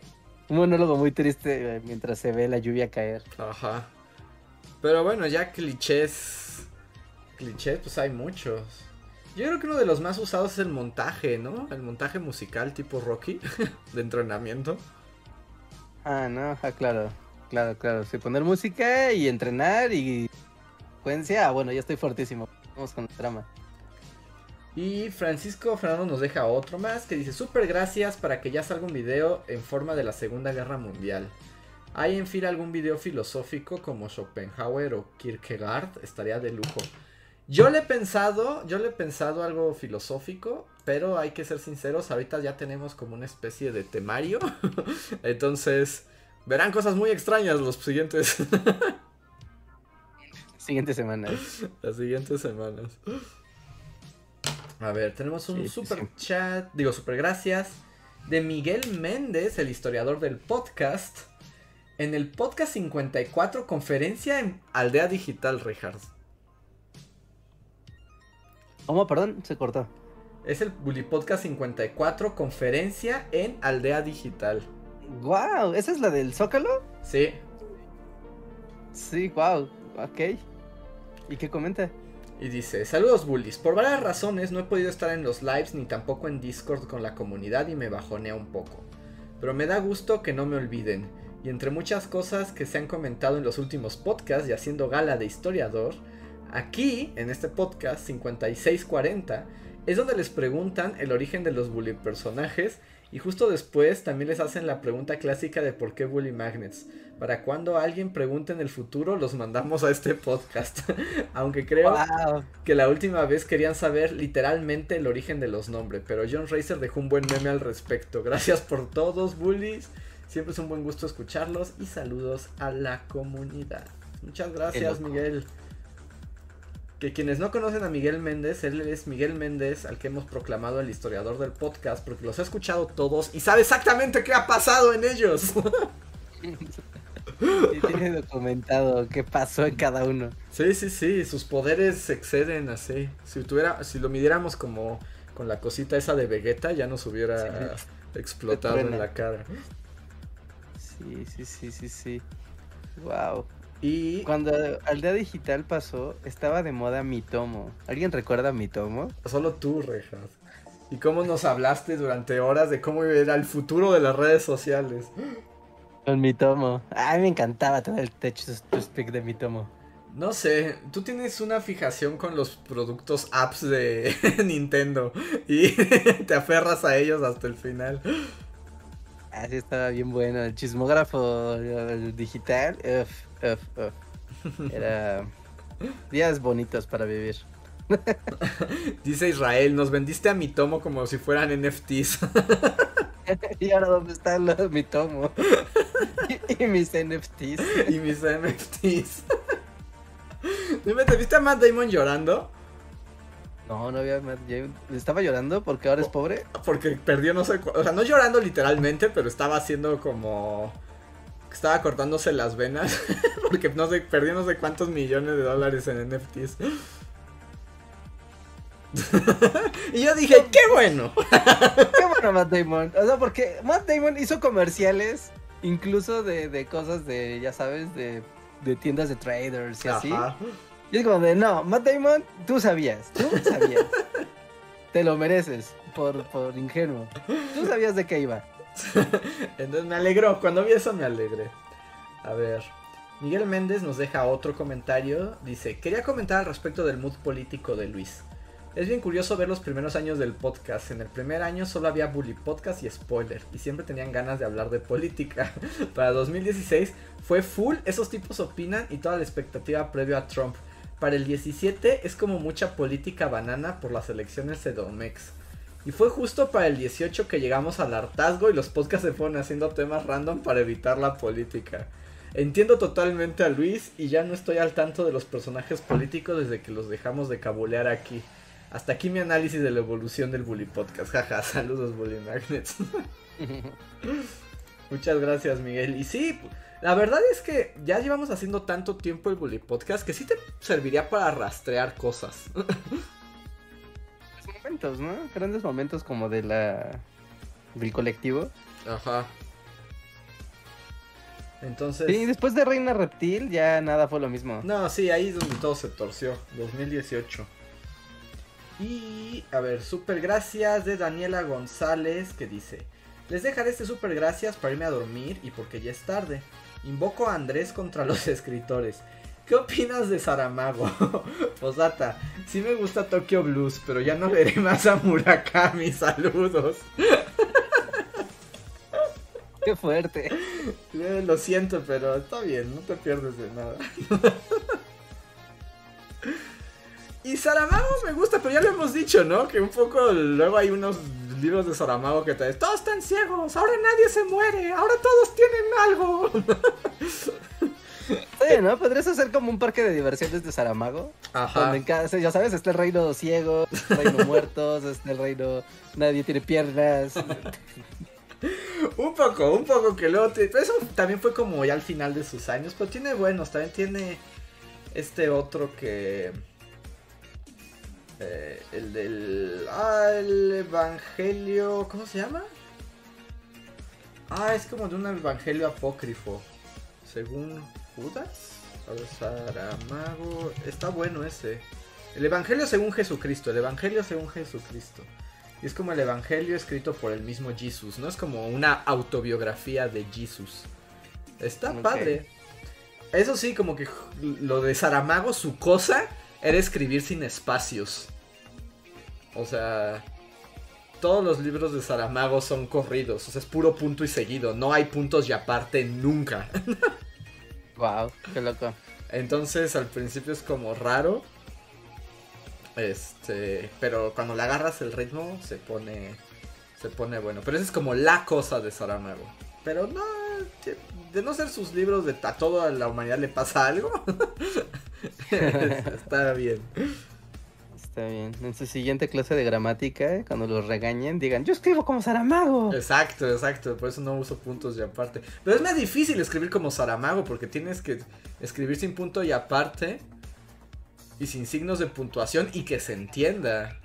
Un monólogo muy triste eh, mientras se ve la lluvia caer. Ajá. Pero bueno, ya clichés. Clichés, pues hay muchos. Yo creo que uno de los más usados es el montaje, ¿no? El montaje musical tipo Rocky de entrenamiento. Ah, no, ah, claro. Claro, claro. Sí, poner música y entrenar y Ah, bueno, ya estoy fuertísimo. Vamos con el trama. Y Francisco Fernando nos deja otro más que dice: Super gracias para que ya salga un video en forma de la Segunda Guerra Mundial. ¿Hay en fin algún video filosófico como Schopenhauer o Kierkegaard? Estaría de lujo. Yo le he pensado, yo le he pensado algo filosófico, pero hay que ser sinceros, ahorita ya tenemos como una especie de temario. Entonces, verán cosas muy extrañas los siguientes siguientes semanas. Las siguientes semanas. A ver, tenemos un super chat, digo super gracias, de Miguel Méndez, el historiador del podcast. En el podcast 54, conferencia en Aldea Digital, Richard. ¿Cómo? Perdón, se cortó. Es el Bully Podcast 54, conferencia en Aldea Digital. ¡Wow! ¿Esa es la del Zócalo? Sí. Sí, wow. Ok. ¿Y qué comenta? Y dice, saludos bullies, por varias razones no he podido estar en los lives ni tampoco en Discord con la comunidad y me bajonea un poco. Pero me da gusto que no me olviden. Y entre muchas cosas que se han comentado en los últimos podcasts y haciendo gala de historiador, Aquí, en este podcast 5640, es donde les preguntan el origen de los bully personajes y justo después también les hacen la pregunta clásica de por qué bully magnets. Para cuando alguien pregunte en el futuro, los mandamos a este podcast. Aunque creo que la última vez querían saber literalmente el origen de los nombres, pero John Racer dejó un buen meme al respecto. Gracias por todos, bullies. Siempre es un buen gusto escucharlos y saludos a la comunidad. Muchas gracias, Miguel que quienes no conocen a Miguel Méndez, él es Miguel Méndez, al que hemos proclamado el historiador del podcast, porque los ha escuchado todos y sabe exactamente qué ha pasado en ellos. Y tiene documentado qué pasó en cada uno. Sí, sí, sí, sus poderes se exceden así. Si tuviera, si lo midiéramos como con la cosita esa de Vegeta, ya nos hubiera explotado en la cara. Sí, sí, sí, sí, sí. Wow. Y cuando Aldea Digital pasó, estaba de moda mi tomo. ¿Alguien recuerda mi tomo? Solo tú, Rejas. ¿Y cómo nos hablaste durante horas de cómo era el futuro de las redes sociales? Con mi tomo. Ay, me encantaba todo el techo speak de mi tomo. No sé, tú tienes una fijación con los productos apps de Nintendo y te aferras a ellos hasta el final. Así estaba bien bueno. El chismógrafo digital. Era días bonitos para vivir. Dice Israel, nos vendiste a mi tomo como si fueran NFTs. ¿Y ahora dónde está mi tomo? y, mis NFTs. y mis NFTs. Dime, ¿te viste a Matt Damon llorando? No, no había Matt Damon. ¿Estaba llorando porque ahora es pobre? Porque perdió no sé... O sea, no llorando literalmente, pero estaba haciendo como estaba cortándose las venas porque no sé, perdió no sé cuántos millones de dólares en NFTs. y yo dije, qué bueno. qué bueno Matt Damon. O sea, porque Matt Damon hizo comerciales incluso de, cosas de, ya sabes, de, tiendas de traders y así. Y es como de, no, Matt Damon, tú sabías, tú sabías. Te lo mereces por, por ingenuo. Tú sabías de qué iba. Entonces me alegró, cuando vi eso me alegré. A ver, Miguel Méndez nos deja otro comentario. Dice, quería comentar al respecto del mood político de Luis. Es bien curioso ver los primeros años del podcast. En el primer año solo había bully podcast y spoiler. Y siempre tenían ganas de hablar de política. Para 2016 fue full, esos tipos opinan y toda la expectativa previo a Trump. Para el 17 es como mucha política banana por las elecciones de Domex. Y fue justo para el 18 que llegamos al hartazgo y los podcasts se fueron haciendo temas random para evitar la política. Entiendo totalmente a Luis y ya no estoy al tanto de los personajes políticos desde que los dejamos de cabulear aquí. Hasta aquí mi análisis de la evolución del Bully Podcast. Jaja, saludos Bully Magnets. Muchas gracias Miguel. Y sí, la verdad es que ya llevamos haciendo tanto tiempo el Bully Podcast que sí te serviría para rastrear cosas. momentos, ¿no? Grandes momentos como de la del colectivo. Ajá. Entonces. Sí, después de Reina Reptil ya nada fue lo mismo. No, sí, ahí es donde todo se torció. 2018. Y a ver, super gracias de Daniela González que dice: Les dejaré este super gracias para irme a dormir y porque ya es tarde. Invoco a Andrés contra los escritores. ¿Qué opinas de Saramago? Posata, sí me gusta Tokyo Blues, pero ya no veré más a Murakami. Saludos. Qué fuerte. Eh, lo siento, pero está bien, no te pierdes de nada. y Saramago me gusta, pero ya lo hemos dicho, ¿no? Que un poco luego hay unos libros de Saramago que te dicen, todos están ciegos, ahora nadie se muere, ahora todos tienen algo. Sí, ¿no? Podrías hacer como un parque de diversiones de Saramago. Ajá. Donde en cada, ya sabes, está el reino ciego, el reino muertos, está el reino nadie tiene piernas. un poco, un poco que luego Eso también fue como ya al final de sus años, pero tiene buenos, también tiene este otro que... Eh, el del... Ah, el Evangelio... ¿Cómo se llama? Ah, es como de un Evangelio apócrifo. Según Judas. Saramago. Está bueno ese. El Evangelio según Jesucristo. El Evangelio según Jesucristo. Y es como el Evangelio escrito por el mismo Jesús, ¿no? Es como una autobiografía de Jesús. Está padre. Eso sí, como que lo de Saramago, su cosa era escribir sin espacios. O sea, todos los libros de Saramago son corridos, o sea, es puro punto y seguido, no hay puntos y aparte nunca. wow, qué loco. Entonces al principio es como raro, este, pero cuando le agarras el ritmo se pone se pone bueno. Pero esa es como la cosa de Saramago. Pero no, de no ser sus libros de a toda la humanidad le pasa algo. Está bien. Está bien. En su siguiente clase de gramática, cuando los regañen, digan, yo escribo como Saramago. Exacto, exacto. Por eso no uso puntos y aparte. Pero es más difícil escribir como Saramago porque tienes que escribir sin punto y aparte y sin signos de puntuación y que se entienda.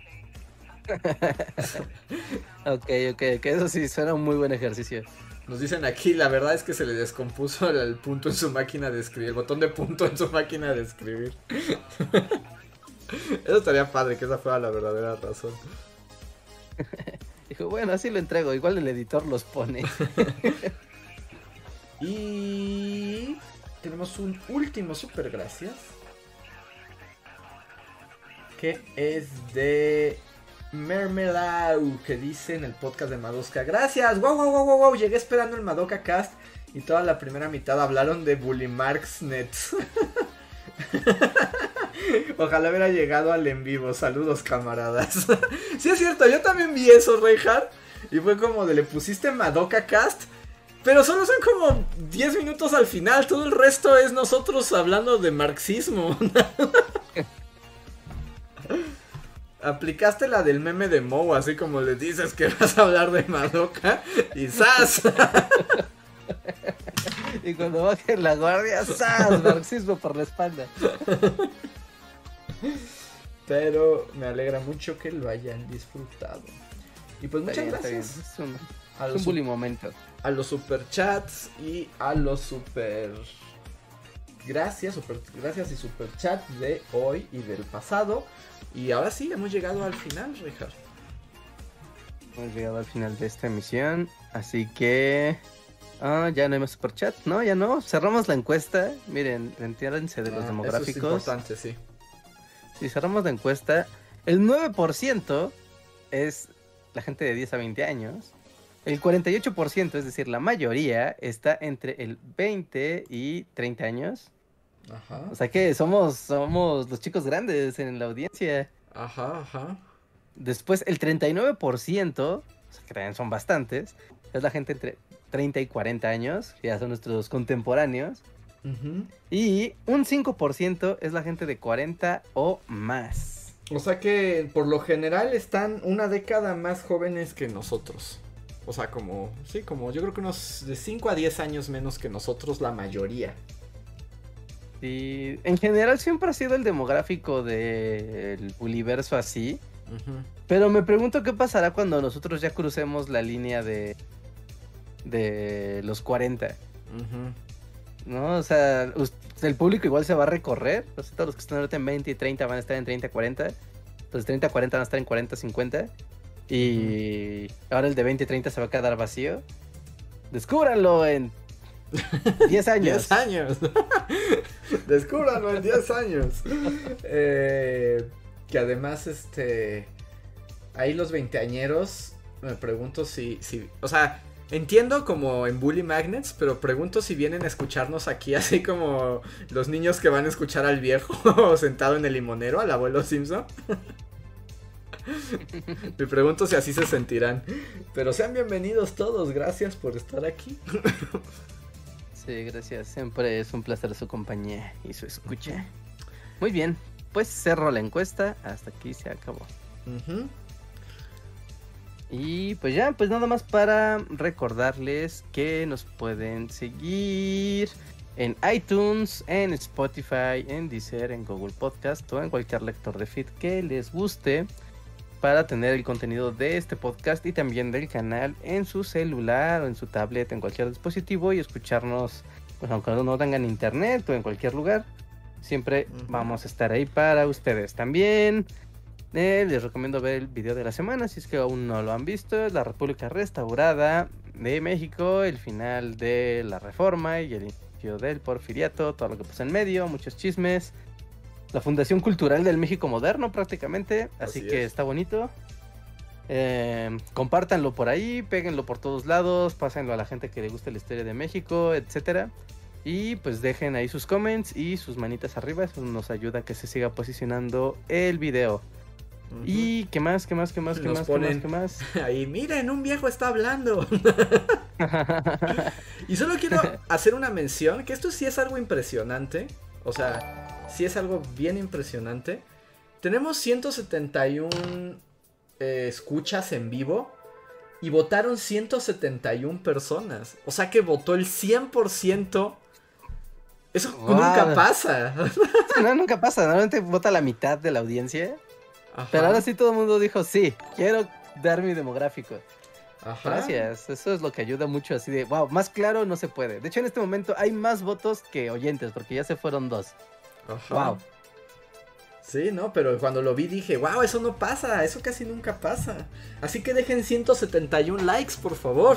ok, ok, que eso sí suena un muy buen ejercicio. Nos dicen aquí, la verdad es que se le descompuso el, punto en su máquina de escribir, el botón de punto en su máquina de escribir. eso estaría padre, que esa fuera la verdadera razón. Dijo, bueno, así lo entrego, igual el editor los pone. y tenemos un último super gracias que es de Mermelau, que dice en el podcast de Madoka. Gracias, wow, wow, wow, wow, llegué esperando el Madoka Cast y toda la primera mitad hablaron de Bully Marks Nets. Ojalá hubiera llegado al en vivo. Saludos, camaradas. sí, es cierto, yo también vi eso, Reinhardt. Y fue como de le pusiste Madoka Cast. Pero solo son como 10 minutos al final. Todo el resto es nosotros hablando de marxismo. Aplicaste la del meme de Mo, así como le dices que vas a hablar de Madoka y ¡zas! y cuando baje la guardia, ¡zas! Marxismo por la espalda. Pero me alegra mucho que lo hayan disfrutado. Y pues muchas gracias. Es un, a los, momento. A los superchats y a los super gracias, super, gracias y super chat de hoy y del pasado. Y ahora sí, hemos llegado al final, Richard. Hemos llegado al final de esta emisión, así que... Ah, ya no hay más super chat, ¿no? Ya no. Cerramos la encuesta. Miren, entiéndanse de los ah, demográficos. es importante, sí. Si cerramos la encuesta, el 9% es la gente de 10 a 20 años. El 48%, es decir, la mayoría, está entre el 20 y 30 años. Ajá. O sea que somos, somos los chicos grandes en la audiencia. Ajá, ajá. Después el 39%, o sea que también son bastantes, es la gente entre 30 y 40 años, que ya son nuestros contemporáneos. Y un 5% es la gente de 40 o más. O sea que por lo general están una década más jóvenes que nosotros. O sea, como, sí, como yo creo que unos de 5 a 10 años menos que nosotros la mayoría. Sí, en general siempre ha sido el demográfico del universo así. Pero me pregunto qué pasará cuando nosotros ya crucemos la línea de, de los 40. ¿No? O sea, el público igual se va a recorrer. todos los que están ahorita en 20 y 30 van a estar en 30 40. Los 30 40 van a estar en 40 50. Y ahora el de 20 y 30 se va a quedar vacío. Descúbranlo en 10 años. 10 años. Descúbranlo en 10 años. Eh, que además, este. Ahí los veinteañeros. Me pregunto si, si. O sea, Entiendo como en Bully Magnets, pero pregunto si vienen a escucharnos aquí, así como los niños que van a escuchar al viejo sentado en el limonero, al abuelo Simpson. Me pregunto si así se sentirán. Pero sean bienvenidos todos, gracias por estar aquí. Sí, gracias. Siempre es un placer su compañía y su escucha. Muy bien, pues cerro la encuesta. Hasta aquí se acabó. Y pues ya, pues nada más para recordarles que nos pueden seguir en iTunes, en Spotify, en Deezer, en Google Podcast o en cualquier lector de feed que les guste para tener el contenido de este podcast y también del canal en su celular o en su tablet, en cualquier dispositivo y escucharnos, pues aunque no tengan internet o en cualquier lugar, siempre vamos a estar ahí para ustedes también. Eh, les recomiendo ver el video de la semana si es que aún no lo han visto. La República Restaurada de México, el final de la reforma y el inicio del porfiriato, todo lo que pasa en medio, muchos chismes. La Fundación Cultural del México Moderno prácticamente, así, que está bonito. Eh, compártanlo por ahí, péguenlo por todos lados, pásenlo a la gente que le guste la historia de México, etcétera. Y pues dejen ahí sus comments y sus manitas arriba, eso nos ayuda a que se siga posicionando el video. ¿Y qué más? ¿Qué más? ¿Qué más? ¿Qué más? ¿Qué más? Ahí, miren, un viejo está hablando. y solo quiero hacer una mención, que esto sí es algo impresionante. O sea, sí es algo bien impresionante. Tenemos 171 eh, escuchas en vivo y votaron 171 personas. O sea que votó el 100%. Eso nunca pasa. no, nunca pasa. Normalmente vota la mitad de la audiencia. Pero ahora sí todo el mundo dijo, sí, quiero dar mi demográfico. Gracias, eso es lo que ayuda mucho así de, wow, más claro no se puede. De hecho en este momento hay más votos que oyentes porque ya se fueron dos. Wow. Sí, no, pero cuando lo vi dije, wow, eso no pasa, eso casi nunca pasa. Así que dejen 171 likes, por favor.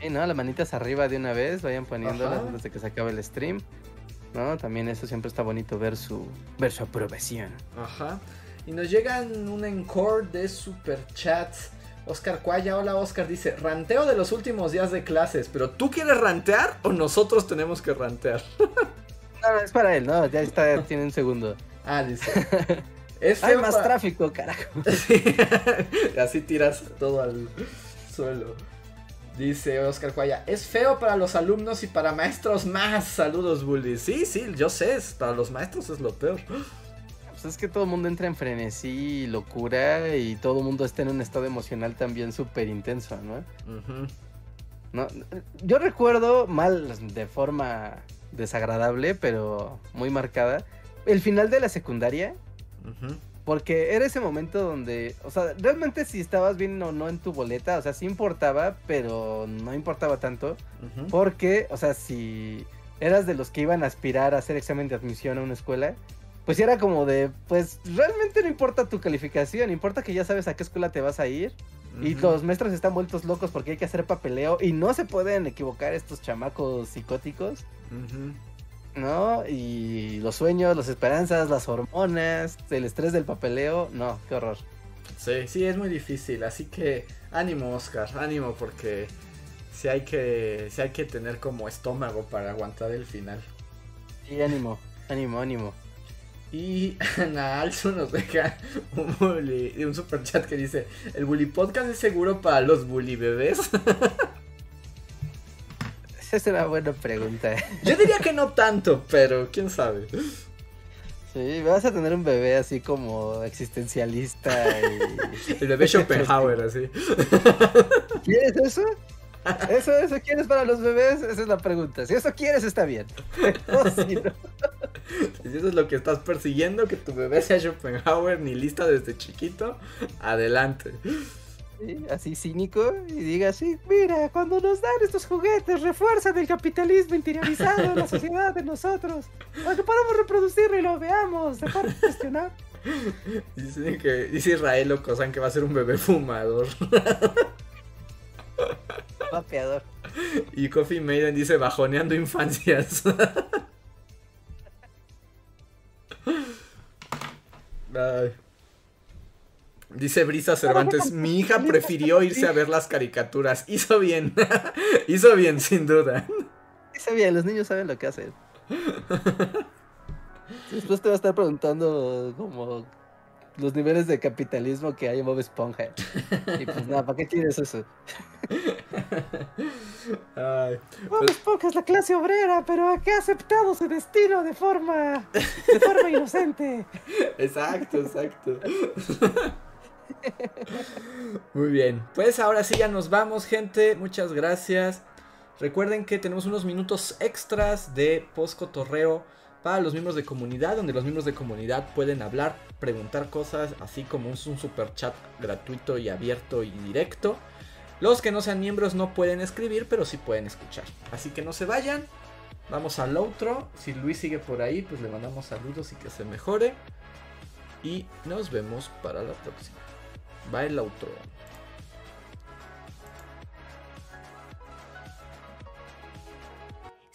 Sí, ¿no? Las manitas arriba de una vez, vayan poniéndolas antes de que se acabe el stream. ¿No? También eso siempre está bonito ver su, ver su aprobación. Ajá. Y nos llegan un encore de super chats. Oscar Cuaya, hola Oscar, dice, ranteo de los últimos días de clases, pero ¿tú quieres rantear o nosotros tenemos que rantear? no, es para él, ¿no? Ya está, tiene un segundo. Ah, dice. Hay más tráfico, carajo. Así tiras todo al suelo. Dice Oscar Cuaya, es feo para los alumnos y para maestros más. Saludos, Bully. Sí, sí, yo sé, para los maestros es lo peor es que todo el mundo entra en frenesí y locura y todo el mundo está en un estado emocional también súper intenso, ¿no? ¿no? Yo recuerdo mal de forma desagradable, pero muy marcada, el final de la secundaria. Porque era ese momento donde, o sea, realmente si estabas bien o no en tu boleta, o sea, sí importaba, pero no importaba tanto. Porque, o sea, si eras de los que iban a aspirar a hacer examen de admisión a una escuela, pues era como de, pues realmente no importa tu calificación, importa que ya sabes a qué escuela te vas a ir. Y los maestros están vueltos locos porque hay que hacer papeleo y no se pueden equivocar estos chamacos psicóticos. ¿No? Y los sueños, las esperanzas, las hormonas, el estrés del papeleo, no, qué horror. Sí, sí, es muy difícil, así que ánimo Oscar, ánimo porque sí hay que, sí hay que tener como estómago para aguantar el final. Sí, ánimo, ánimo, ánimo. Y Ana Alzo nos deja un, bully, un super chat que dice: ¿El bully podcast es seguro para los bully bebés? Esa es una buena pregunta. Yo diría que no tanto, pero quién sabe. Sí, vas a tener un bebé así como existencialista y... El bebé Schopenhauer, así. ¿Quieres eso? ¿Eso, eso quieres para los bebés? Esa es la pregunta. Si eso quieres, está bien. si no... Si eso es lo que estás persiguiendo, que tu bebé sea Schopenhauer ni lista desde chiquito, adelante. así cínico y diga así, mira, cuando nos dan estos juguetes refuerzan el capitalismo interiorizado en la sociedad de nosotros, para que podamos reproducirlo y lo veamos, dejar de gestionar. Dice que dice Israel o Cosan que va a ser un bebé fumador. Vapeador. Y Coffee Maiden dice bajoneando infancias. Dice Brisa Cervantes, mi hija prefirió irse a ver las caricaturas. Hizo bien. Hizo bien, sin duda. Hizo bien, los niños saben lo que hacen. Después te va a estar preguntando como los niveles de capitalismo que hay en Bob Esponja. Y pues nada, ¿para qué tienes eso? Ay, Bob pues Esponja es la clase obrera, pero aquí ha aceptado su destino de forma, de forma inocente. Exacto, exacto. Muy bien, pues ahora sí ya nos vamos, gente. Muchas gracias. Recuerden que tenemos unos minutos extras de post cotorreo para los miembros de comunidad, donde los miembros de comunidad pueden hablar, preguntar cosas, así como un, super chat gratuito y abierto y directo. Los que no sean miembros no pueden escribir, pero sí pueden escuchar. Así que no se vayan. Vamos al outro. Si Luis sigue por ahí, pues le mandamos saludos y que se mejore. Y nos vemos para la próxima. Va el outro.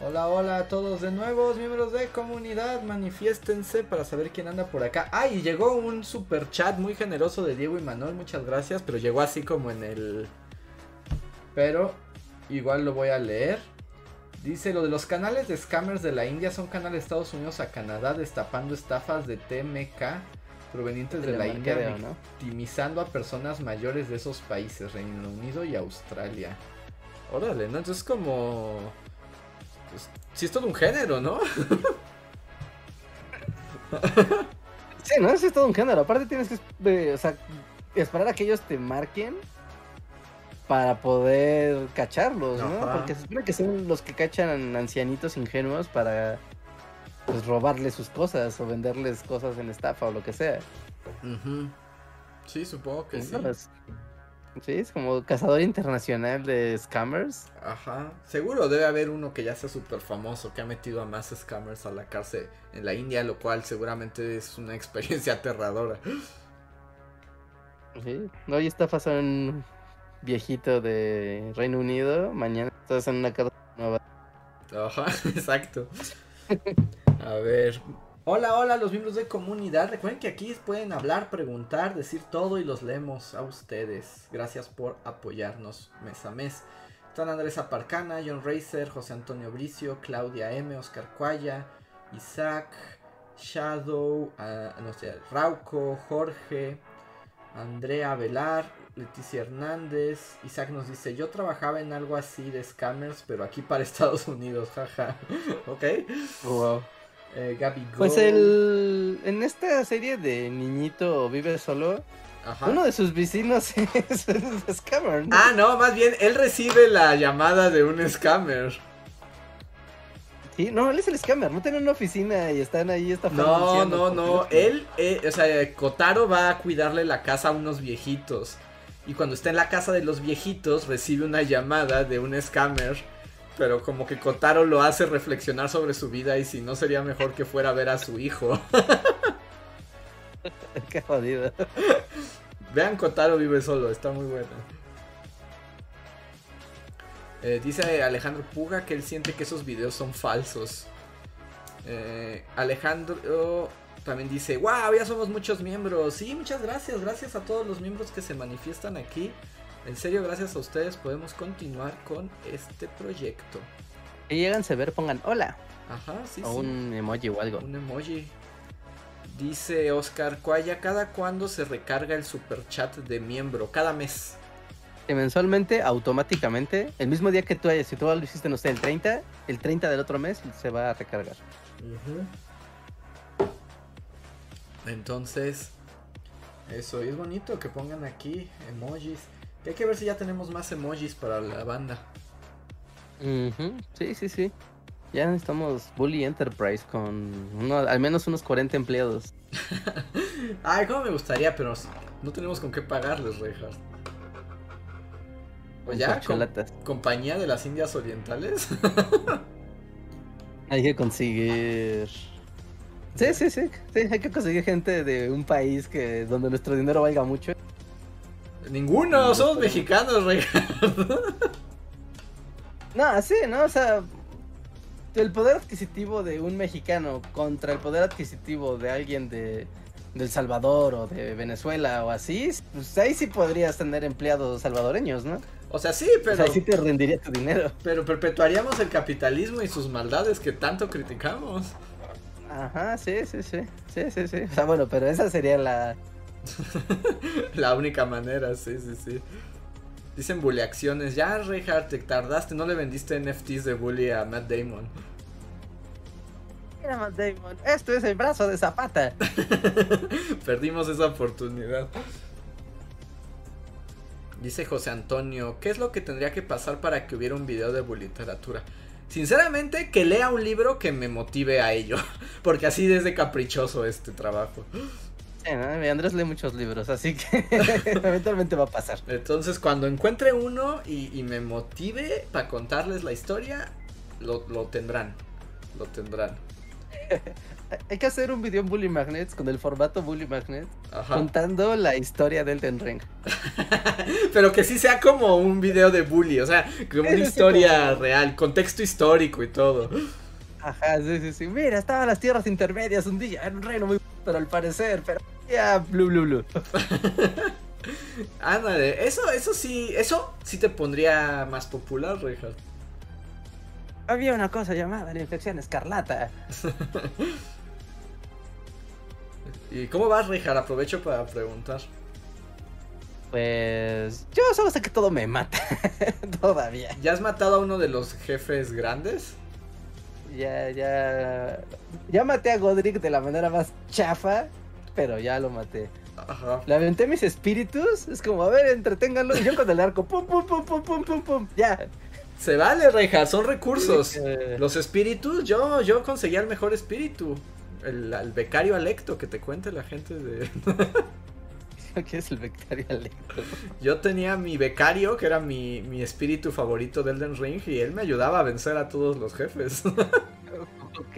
Hola, hola a todos de nuevo, miembros de comunidad, manifiéstense para saber quién anda por acá. Ah, y llegó un super chat muy generoso de Diego y Manuel, muchas gracias, pero llegó así como en el... Pero igual lo voy a leer. Dice, lo de los canales de scammers de la India son canales de Estados Unidos a Canadá destapando estafas de TMK provenientes de, la, India, victimizando a personas mayores de esos países, Reino Unido y Australia. Órale, ¿no? Entonces como pues, sí es todo un género, ¿no? sí, no, sí es todo un género. Aparte tienes que o sea, esperar a que ellos te marquen para poder cacharlos, ¿no? Porque se supone que son los que cachan ancianitos ingenuos para pues robarles sus cosas o venderles cosas en estafa o lo que sea. Sí, supongo que sí. Sí, es como cazador internacional de scammers. Ajá. Seguro debe haber uno que ya sea súper famoso, que ha metido a más scammers a la cárcel en la India, lo cual seguramente es una experiencia aterradora. Sí. Hoy está pasando un viejito de Reino Unido, mañana estás en una cárcel nueva. Ajá, exacto. A ver, Hola, hola, los miembros de comunidad. Recuerden que aquí pueden hablar, preguntar, decir todo y los leemos a ustedes. Gracias por apoyarnos mes a mes. Están Andrés Aparcana, John Racer, José Antonio Bricio, Claudia M, Oscar Cuaya, Isaac, Shadow, uh, no sé, Rauco, Jorge, Andrea Velar, Leticia Hernández. Isaac nos dice, yo trabajaba en algo así de scammers, pero aquí para Estados Unidos, jaja. ok. Wow. Eh, pues el en esta serie de Niñito vive solo, uno de sus vecinos es un scammer. Ah, no, más bien él recibe la llamada de un scammer. Sí, no, él es el scammer, no tiene una oficina y están ahí esta No, no, no, él, eh, o sea, Kotaro va a cuidarle la casa a unos viejitos. Y cuando está en la casa de los viejitos recibe una llamada de un scammer pero como que Kotaro lo hace reflexionar sobre su vida y si no sería mejor que fuera a ver a su hijo. Qué jodido. Vean Kotaro vive solo, está muy bueno. Eh, dice Alejandro Puga que él siente que esos videos son falsos. Eh, Alejandro también dice, wow, ya somos muchos miembros. Sí, muchas gracias, gracias a todos los miembros que se manifiestan aquí. En serio, gracias a ustedes podemos continuar con este proyecto. Y llegan a ver, pongan hola. Ajá, sí, o un emoji o algo. Un emoji. Dice Oscar Cuaya, ¿cada cuándo se recarga el super chat de miembro? Cada mes. mensualmente, automáticamente, el mismo día que tú hayas, si tú lo hiciste, no sé, el 30, el 30 del otro mes se va a recargar. Entonces, eso, es bonito que pongan aquí emojis hay que ver si ya tenemos más emojis para la banda. Sí, sí, sí. Ya necesitamos Bully Enterprise con al menos unos 40 empleados. Ay, cómo me gustaría, pero no tenemos con qué pagarles, Rejas. Pues ya, compañía de las Indias Orientales. hay que conseguir. Sí, sí, sí, sí, hay que conseguir gente de un país que donde nuestro dinero valga mucho. Ninguno, somos mexicanos, rey. no, sí, no, o sea, el poder adquisitivo de un mexicano contra el poder adquisitivo de alguien de, El Salvador o de Venezuela o así, pues ahí sí podrías tener empleados salvadoreños, ¿no? O sea, sí, pero... O sea, ahí sí te rendiría tu dinero. Pero perpetuaríamos el capitalismo y sus maldades que tanto criticamos. Ajá, sí, sí, sí, sí, sí, sí. O sea, bueno, pero esa sería la... la única manera, sí, sí, sí. Dicen bully acciones. Ya, Reinhardt, te tardaste, no le vendiste NFTs de bully a Matt Damon. Mira, Matt Damon, esto es el brazo de Zapata. Perdimos esa oportunidad. Dice José Antonio, ¿qué es lo que tendría que pasar para que hubiera un video de literatura? Sinceramente, que lea un libro que me motive a ello. Porque así desde caprichoso este trabajo. Andrés lee muchos libros, así que eventualmente va a pasar. Entonces, cuando encuentre uno y, me motive para contarles la historia, lo, tendrán. Lo tendrán. Hay que hacer un video en Bully Magnets con el formato Bully Magnets contando la historia del Elden Ring. Pero que sí sea como un video de Bully, o sea, como una historia real, contexto histórico y todo. Ajá, sí, sí, sí. Mira, estaban las tierras intermedias un día en un reino muy. Pero al parecer, pero. Ya, blu, blu, blu. Ándale, eso, eso sí, eso sí te pondría más popular, Richard. Había una cosa llamada la infección escarlata. ¿Y cómo vas, Richard? Aprovecho para preguntar. Pues yo solo sé que todo me mata. Todavía. ¿Ya has matado a uno de los jefes grandes? Ya, ya. Ya maté a Godric de la manera más chafa, pero ya lo maté. Ajá. Le aventé mis espíritus. Es como, a ver, entreténganlo. Y yo con el arco, pum, pum, pum, pum, pum, pum, pum. Ya. Se vale, Reja, son recursos. Los espíritus, yo, yo conseguía el mejor espíritu. El, el becario alecto que te cuente la gente de. ¿Qué es el becario alecto? Yo tenía mi becario, que era mi, mi espíritu favorito de Elden Ring, y él me ayudaba a vencer a todos los jefes. ok.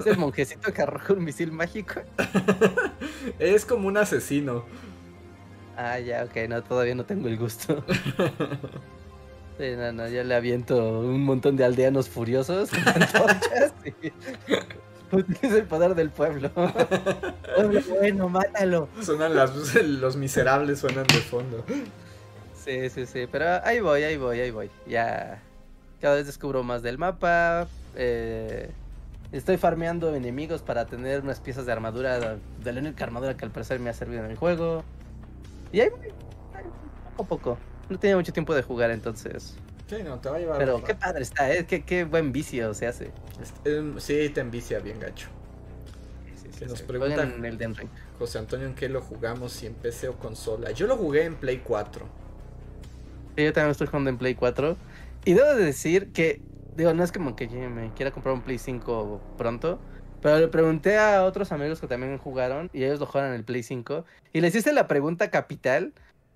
¿Es el monjecito que arroja un misil mágico? es como un asesino. Ah, ya, ok, no, todavía no tengo el gusto. Sí, no, no, ya le aviento un montón de aldeanos furiosos con antorchas es el poder del pueblo. bueno, mátalo. Suenan las, los miserables, suenan de fondo. Sí, sí, sí, pero ahí voy, ahí voy, ahí voy. Ya cada vez descubro más del mapa. Eh, estoy farmeando enemigos para tener unas piezas de armadura, de la única armadura que al parecer me ha servido en el juego. Y ahí poco a poco. No tenía mucho tiempo de jugar entonces. Sí, no, te va a llevar. Pero qué padre está, ¿eh? Qué, qué buen vicio se hace. Em, sí, te envicia bien gacho. Sí, sí, nos preguntan el José Antonio, ¿en qué lo jugamos? Si en PC o consola. Yo lo jugué en Play 4. Sí, yo también estoy jugando en Play 4. Y debo de decir que, digo, no es como que me quiera comprar un Play 5 pronto. Pero le pregunté a otros amigos que también jugaron y ellos lo jugaron en el Play 5. Y les hice la pregunta capital,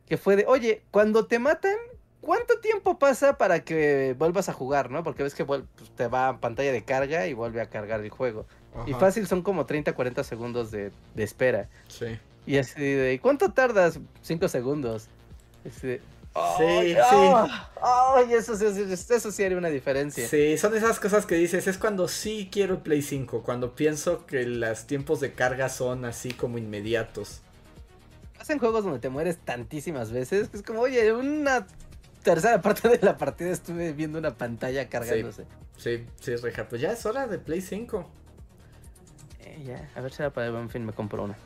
que fue de, oye, cuando te matan, ¿cuánto tiempo pasa para que vuelvas a jugar, no? Porque ves que pues, te va a pantalla de carga y vuelve a cargar el juego. Y fácil son como 30, 40 segundos de, espera. Sí. Y así de, ¿cuánto tardas? 5 segundos. Sí, sí. Ay, eso, eso, sí haría una diferencia. Sí, son esas cosas que dices, es cuando sí quiero el Play 5, cuando pienso que los tiempos de carga son así como inmediatos. Hacen juegos donde te mueres tantísimas veces, que es como, oye, una tercera parte de la partida estuve viendo una pantalla cargándose. Sí, sí, Reja, pues ya es hora de Play 5. Eh, ya, a ver si para el buen fin me compro una.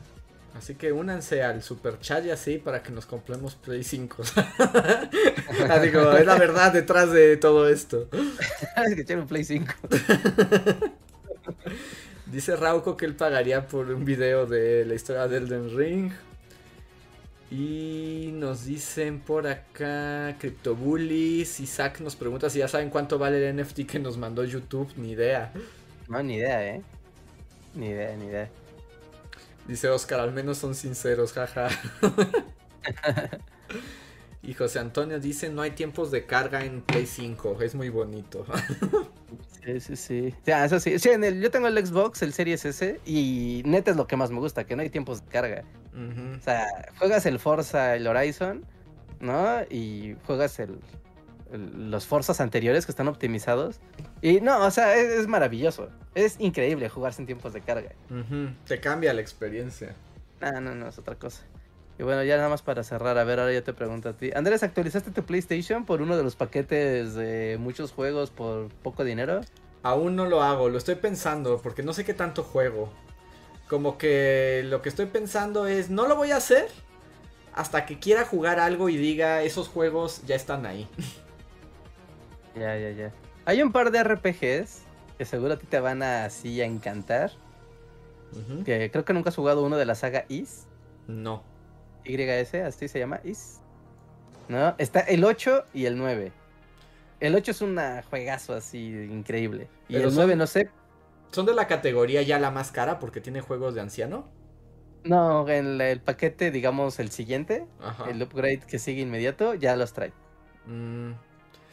Así que únanse al super chat y así para que nos compremos Play 5. Ah, digo, es la verdad detrás de todo esto. es que quiero un Play 5. Dice Rauco que él pagaría por un video de la historia de Elden Ring. Y nos dicen por acá CryptoBullies. Isaac nos pregunta si ya saben cuánto vale el NFT que nos mandó YouTube. Ni idea. No, ni idea, eh. Ni idea, ni idea. Dice Oscar, al menos son sinceros, jaja. Y José Antonio dice, no hay tiempos de carga en Play 5, es muy bonito. sí, sí, sí. Ya, eso sí. sí en el, yo tengo el Xbox, el Series S, y neta es lo que más me gusta, que no hay tiempos de carga. O sea, juegas el Forza, el Horizon, ¿no? Y juegas el, los Forzas anteriores que están optimizados. Y no, o sea, es, maravilloso. Es increíble jugarse en tiempos de carga. Te cambia la experiencia. Ah, no, no, es otra cosa. Y bueno, ya nada más para cerrar, a ver, ahora ya te pregunto a ti. Andrés, ¿actualizaste tu PlayStation por uno de los paquetes de muchos juegos por poco dinero? Aún no lo hago, lo estoy pensando, porque no sé qué tanto juego. Como que lo que estoy pensando es, no lo voy a hacer hasta que quiera jugar algo y diga, esos juegos ya están ahí. Ya, ya, ya. Hay un par de RPGs que seguro a ti te van a así a encantar. Que creo que nunca has jugado uno de la saga Is. No. YS, así se llama, Is. ¿No? Está el 8 y el 9. El 8 es un juegazo así increíble. Y el 9 no sé. ¿Son de la categoría ya la más cara porque tiene juegos de anciano? No, en el paquete, digamos, el siguiente, el upgrade que sigue inmediato, ya los trae. Mm.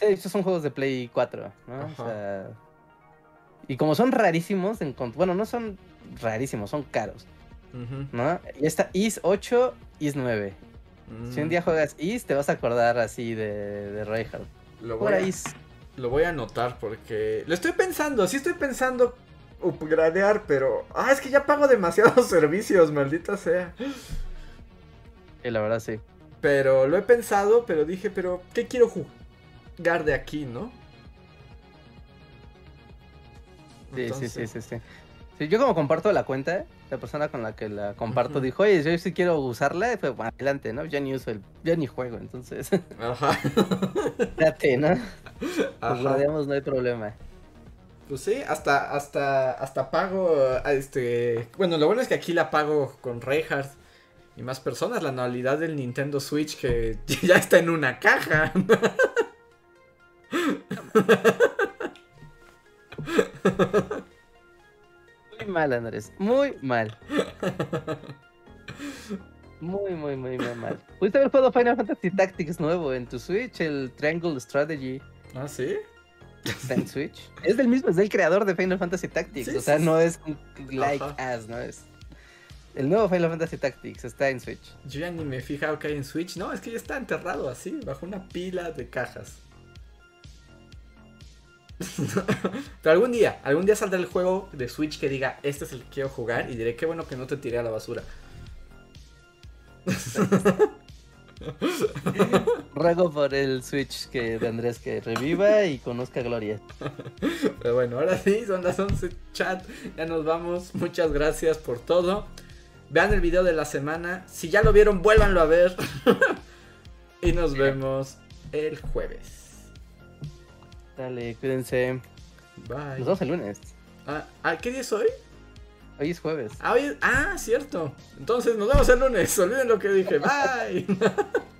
Estos son juegos de Play 4, ¿no? O sea, y como son rarísimos, bueno, no son rarísimos, son caros. ¿No? Y esta Is 8, Is 9. Si un día mm. juegas Is, te vas a acordar así de, de Reinhardt. Lo voy, a, lo voy a anotar porque. Lo estoy pensando, sí estoy pensando upgradear, pero. Ah, es que ya pago demasiados servicios, maldita sea. Y la verdad sí. Pero lo he pensado, pero dije, pero ¿qué quiero jugar de aquí, no? Sí, sí, sí, sí, sí yo como comparto la cuenta, la persona con la que la comparto dijo, oye, yo sí quiero usarla, pues bueno, adelante, ¿no? Ya ni uso el, ya ni juego, entonces. Ajá. Date, ¿no? Pues no hay problema. Pues sí, hasta, hasta, hasta pago, este, bueno, lo bueno es que aquí la pago con Reinhardt y más personas, la anualidad del Nintendo Switch que ya está en una caja. Muy mal, Andrés. Muy mal. Muy, muy, muy, muy mal. ¿Pudiste haber jugado Final Fantasy Tactics nuevo en tu Switch? El Triangle Strategy. ¿Ah, sí? Está en Switch. Es del mismo, es del creador de Final Fantasy Tactics. o sea, no es like as, no es. El nuevo Final Fantasy Tactics está en Switch. Yo ya ni me he fijado que hay en Switch. No, es que ya está enterrado así, bajo una pila de cajas. Pero algún día, algún día saldrá el juego de Switch que diga, este es el que quiero jugar y diré, qué bueno que no te tiré a la basura. Ruego por el Switch que de Andrés que reviva y conozca Gloria. Pero bueno, ahora sí, son las 11 chat. Ya nos vamos. Muchas gracias por todo. Vean el video de la semana. Si ya lo vieron, vuélvanlo a ver. y nos vemos el jueves. Dale, cuídense. Bye. Nos vemos el lunes. Ah, ah, ¿qué día es hoy? Hoy es jueves. Ah, ah, cierto. Entonces nos vemos el lunes. Olviden lo que dije. Bye.